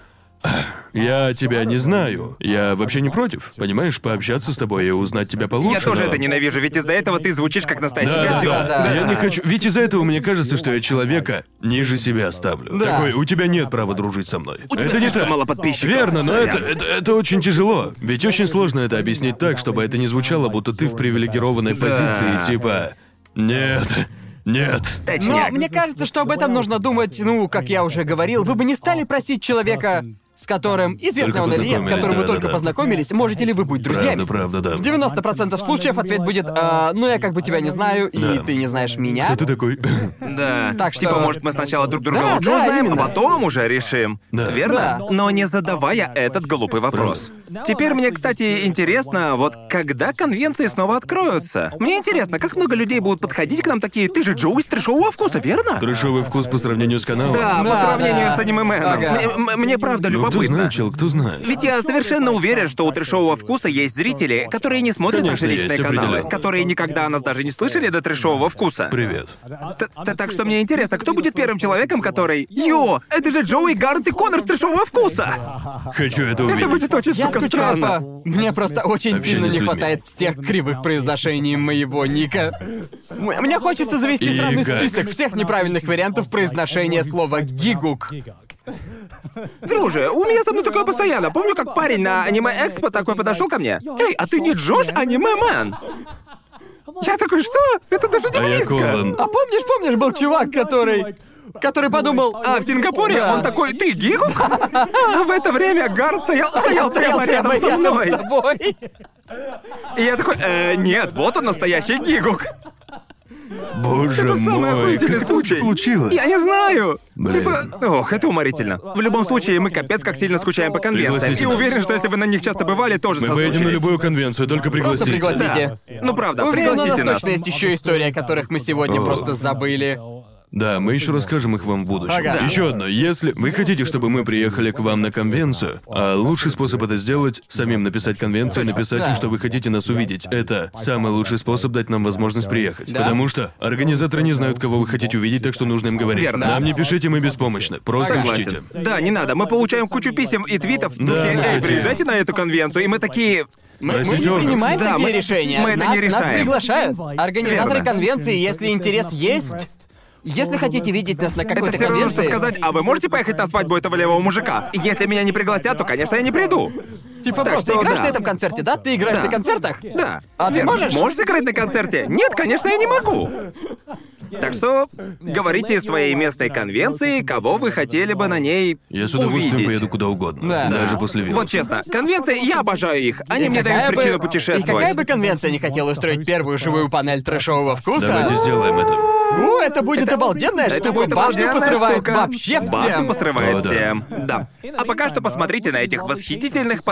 Speaker 1: я тебя не знаю. Я вообще не против, понимаешь, пообщаться с тобой и узнать тебя получше.
Speaker 2: Я тоже
Speaker 1: но-
Speaker 2: это ненавижу, ведь из-за этого ты звучишь как настоящий
Speaker 1: Да, да,
Speaker 2: козёл.
Speaker 1: да,
Speaker 3: да.
Speaker 1: Я не хочу. Ведь из-за этого мне кажется, что я человека ниже себя ставлю.
Speaker 3: Да.
Speaker 1: Такой, у тебя нет права дружить со мной.
Speaker 2: У тебя
Speaker 1: это не
Speaker 2: слишком
Speaker 1: так.
Speaker 2: мало подписчиков.
Speaker 1: Верно, но это, это, это очень тяжело. Ведь очень сложно это объяснить так, чтобы это не звучало, будто ты в привилегированной
Speaker 2: Да.
Speaker 1: позиции, типа. Нет. Нет.
Speaker 3: Но
Speaker 2: Точняк.
Speaker 3: мне кажется, что об этом нужно думать, ну, как я уже говорил, вы бы не стали просить человека, с которым, известно
Speaker 1: Только
Speaker 3: он или нет, с которым вы
Speaker 1: да,
Speaker 3: только
Speaker 1: да, да.
Speaker 3: познакомились, можете ли вы быть друзьями?
Speaker 1: Правда, правда, да.
Speaker 3: В 90% случаев ответ будет, «А, ну я как бы тебя не знаю, и
Speaker 1: Да.
Speaker 3: ты не знаешь меня.
Speaker 1: Кто ты такой? <laughs>
Speaker 2: Да.
Speaker 3: Так что-
Speaker 2: Типа, может, мы сначала друг друга
Speaker 3: Да,
Speaker 2: лучше
Speaker 3: да,
Speaker 2: узнаем,
Speaker 3: именно.
Speaker 2: а потом уже решим.
Speaker 1: Да.
Speaker 2: Верно?
Speaker 3: Да.
Speaker 2: Но не задавая этот глупый вопрос. Теперь мне, кстати, интересно, вот когда конвенции снова откроются? Мне интересно, как много людей будут подходить к нам такие, ты же Джоуи из трешового вкуса, верно?
Speaker 1: Трешовый вкус по сравнению с каналом.
Speaker 2: Да, по
Speaker 3: Да,
Speaker 2: сравнению
Speaker 3: да.
Speaker 2: с аниме-меном.
Speaker 3: Ага.
Speaker 2: Мне, м- мне правда
Speaker 1: Ну, кто
Speaker 2: любопытно.
Speaker 1: знает, чел, кто знает.
Speaker 2: Ведь я совершенно уверен, что у трешового вкуса есть зрители, которые не смотрят
Speaker 1: Конечно,
Speaker 2: наши личные
Speaker 1: есть,
Speaker 2: каналы,
Speaker 1: определенно.
Speaker 2: которые никогда о нас даже не слышали до трешового вкуса.
Speaker 1: Привет.
Speaker 2: Т- т- Так что мне интересно, кто будет первым человеком, который... Йо, это же Джоуи Гарнт и Конор с трешового вкуса!
Speaker 1: Хочу это
Speaker 2: Это
Speaker 1: увидеть.
Speaker 2: будет очень,
Speaker 3: Я
Speaker 2: сука,
Speaker 3: скучаю
Speaker 2: странно.
Speaker 3: по... Мне просто очень
Speaker 1: Общение
Speaker 3: сильно
Speaker 1: с
Speaker 3: не
Speaker 1: людьми.
Speaker 3: хватает всех кривых произношений моего ника. М- Мне хочется завести
Speaker 1: И
Speaker 3: сраный
Speaker 1: как?
Speaker 3: список всех неправильных вариантов произношения слова «гигук».
Speaker 2: Друже, у меня со мной такое постоянно. Помню, как парень на аниме Экспо такой подошел ко мне. Эй, а ты не Джош аниме-мен? Я такой, что? Это даже не
Speaker 1: А я
Speaker 2: близко.
Speaker 1: Колан.
Speaker 3: А помнишь, помнишь, был чувак, который... Который подумал...
Speaker 2: А в Сингапуре
Speaker 3: Да.
Speaker 2: он такой, ты гигук? А в это время Гарн стоял, стоял прямо рядом со мной.
Speaker 3: тобой.
Speaker 2: И я такой, э, нет, вот он настоящий гигук.
Speaker 1: Боже
Speaker 2: Это самый
Speaker 1: мой,
Speaker 2: охуительный
Speaker 1: как
Speaker 2: случай.
Speaker 1: это получилось?
Speaker 2: Я не знаю.
Speaker 1: Блин.
Speaker 2: Типа, ох, это уморительно. В любом случае, мы капец как сильно скучаем по конвенциям.
Speaker 1: Пригласите
Speaker 2: И уверен, что если вы на них часто бывали, тоже
Speaker 1: Мы поедем на любую конвенцию, только
Speaker 3: Просто
Speaker 1: пригласите.
Speaker 3: пригласите.
Speaker 2: Да. Ну правда,
Speaker 3: Уверен, у нас
Speaker 2: пригласите нас.
Speaker 3: точно есть еще истории, о которых мы сегодня просто забыли.
Speaker 1: Да, мы еще расскажем их вам в будущем.
Speaker 3: Ага.
Speaker 1: Еще одно, если вы хотите, чтобы мы приехали к вам на конвенцию, а лучший способ это сделать самим написать конвенцию, написать им,
Speaker 3: Да.
Speaker 1: что вы хотите нас увидеть. Это самый лучший способ дать нам возможность приехать.
Speaker 3: Да.
Speaker 1: Потому что организаторы не знают, кого вы хотите увидеть, так что нужно им говорить.
Speaker 2: Верно.
Speaker 1: Нам не пишите, мы беспомощны. Просто
Speaker 2: Согласен.
Speaker 1: учтите.
Speaker 2: Да, не надо. Мы получаем кучу писем и твитов в духе,
Speaker 1: Да,
Speaker 2: эй,
Speaker 1: да.
Speaker 2: приезжайте на эту конвенцию, и мы такие.
Speaker 3: Мы, мы не принимаем
Speaker 2: Да,
Speaker 3: такие
Speaker 2: мы-
Speaker 3: решения.
Speaker 2: мы это
Speaker 3: нас,
Speaker 2: не
Speaker 3: нас
Speaker 2: решаем.
Speaker 3: приглашают. Организаторы
Speaker 2: Верно.
Speaker 3: конвенции, если интерес есть. Если хотите видеть нас на
Speaker 2: Это
Speaker 3: какой-то
Speaker 2: все равно, что
Speaker 3: конвенции,
Speaker 2: сказать, а вы можете поехать на свадьбу этого левого мужика? Если меня не пригласят, то, конечно, я не приду.
Speaker 3: типа
Speaker 2: Так
Speaker 3: просто
Speaker 2: что
Speaker 3: играешь
Speaker 2: да.
Speaker 3: на этом концерте, да? Ты играешь
Speaker 2: Да.
Speaker 3: на концертах?
Speaker 2: Да.
Speaker 3: А ты
Speaker 2: Верно.
Speaker 3: можешь?
Speaker 2: Можешь играть на концерте? Нет, конечно, я не могу. Так что говорите своей местной конвенции, кого вы хотели бы на ней
Speaker 1: Я с удовольствием
Speaker 2: увидеть.
Speaker 1: поеду куда угодно.
Speaker 3: Да.
Speaker 1: Даже после вируса.
Speaker 2: Вот честно, конвенции, я обожаю их. Они
Speaker 3: И
Speaker 2: мне
Speaker 3: какая
Speaker 2: дают
Speaker 3: бы-
Speaker 2: причину
Speaker 3: И
Speaker 2: путешествовать.
Speaker 3: какая бы конвенция не хотела устроить первую живую панель трэшового вкуса,
Speaker 1: Давайте сделаем это.
Speaker 3: У, это будет обалденная
Speaker 2: Это
Speaker 3: штука.
Speaker 2: будет
Speaker 3: Башню
Speaker 2: обалденная
Speaker 3: посрывает
Speaker 2: штука.
Speaker 3: вообще
Speaker 2: Башню
Speaker 3: всем.
Speaker 2: посрывает
Speaker 1: О, да.
Speaker 2: всем. Да. А пока что посмотрите на этих восхитительных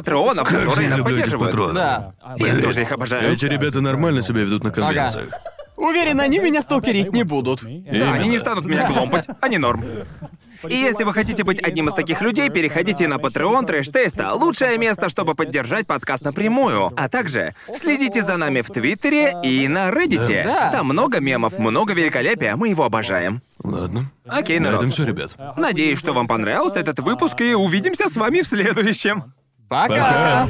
Speaker 1: Как же
Speaker 2: которые
Speaker 1: я
Speaker 2: нас
Speaker 1: люблю этих
Speaker 2: поддерживают.
Speaker 1: патронов.
Speaker 3: Да.
Speaker 2: Я тоже их обожаю.
Speaker 1: Эти ребята нормально себя ведут на конвенциях.
Speaker 3: Уверен, они меня сталкерить не будут.
Speaker 2: Да, они не станут меня гломпать, они норм. И если вы хотите быть одним из таких людей, переходите на Patreon Трэш Теста. Лучшее место, чтобы поддержать подкаст напрямую. А также следите за нами в Твиттере и на Reddit.
Speaker 3: Да.
Speaker 2: Там много мемов, много великолепия, мы его обожаем.
Speaker 1: Ладно.
Speaker 2: Окей,
Speaker 1: На
Speaker 2: народ.
Speaker 1: этом все, ребят.
Speaker 2: Надеюсь, что вам понравился этот выпуск, и увидимся с вами в следующем.
Speaker 3: Пока!
Speaker 1: Пока.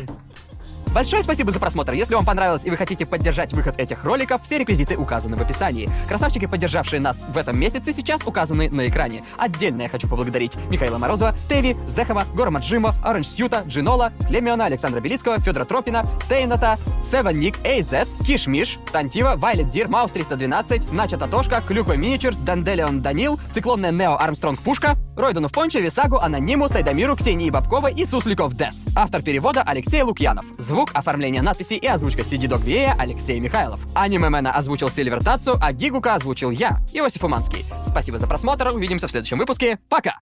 Speaker 3: Большое спасибо за просмотр. Если вам понравилось и вы хотите поддержать выход этих роликов, все реквизиты указаны в описании. Красавчики, поддержавшие нас в этом месяце, сейчас указаны на экране. Отдельно я хочу поблагодарить Михаила Морозова, Теви, Зехова, Горома Джимо, Оранж Сьюта, Джинола, Клемиона, Александра Белицкого, Федора Тропина, Тейната, Севен Ник, Эйзет, Кишмиш, Тантива, Вайлет Дир, Маус 312, Нача Татошка, Клюква Миничерс, Данделион Данил, Циклонная Нео Армстронг Пушка, Ройдонов Понча, Висагу, Анониму, Сайдамиру, Ксении Бабкова и Сусликов Дес. Автор перевода Алексей Лукьянов. Звук, оформление надписи и озвучка Dog VA Алексей Михайлов. Анимемена озвучил Сильвер Тацу, а Гигука озвучил я, Иосиф Уманский. Спасибо за просмотр, увидимся в следующем выпуске. Пока!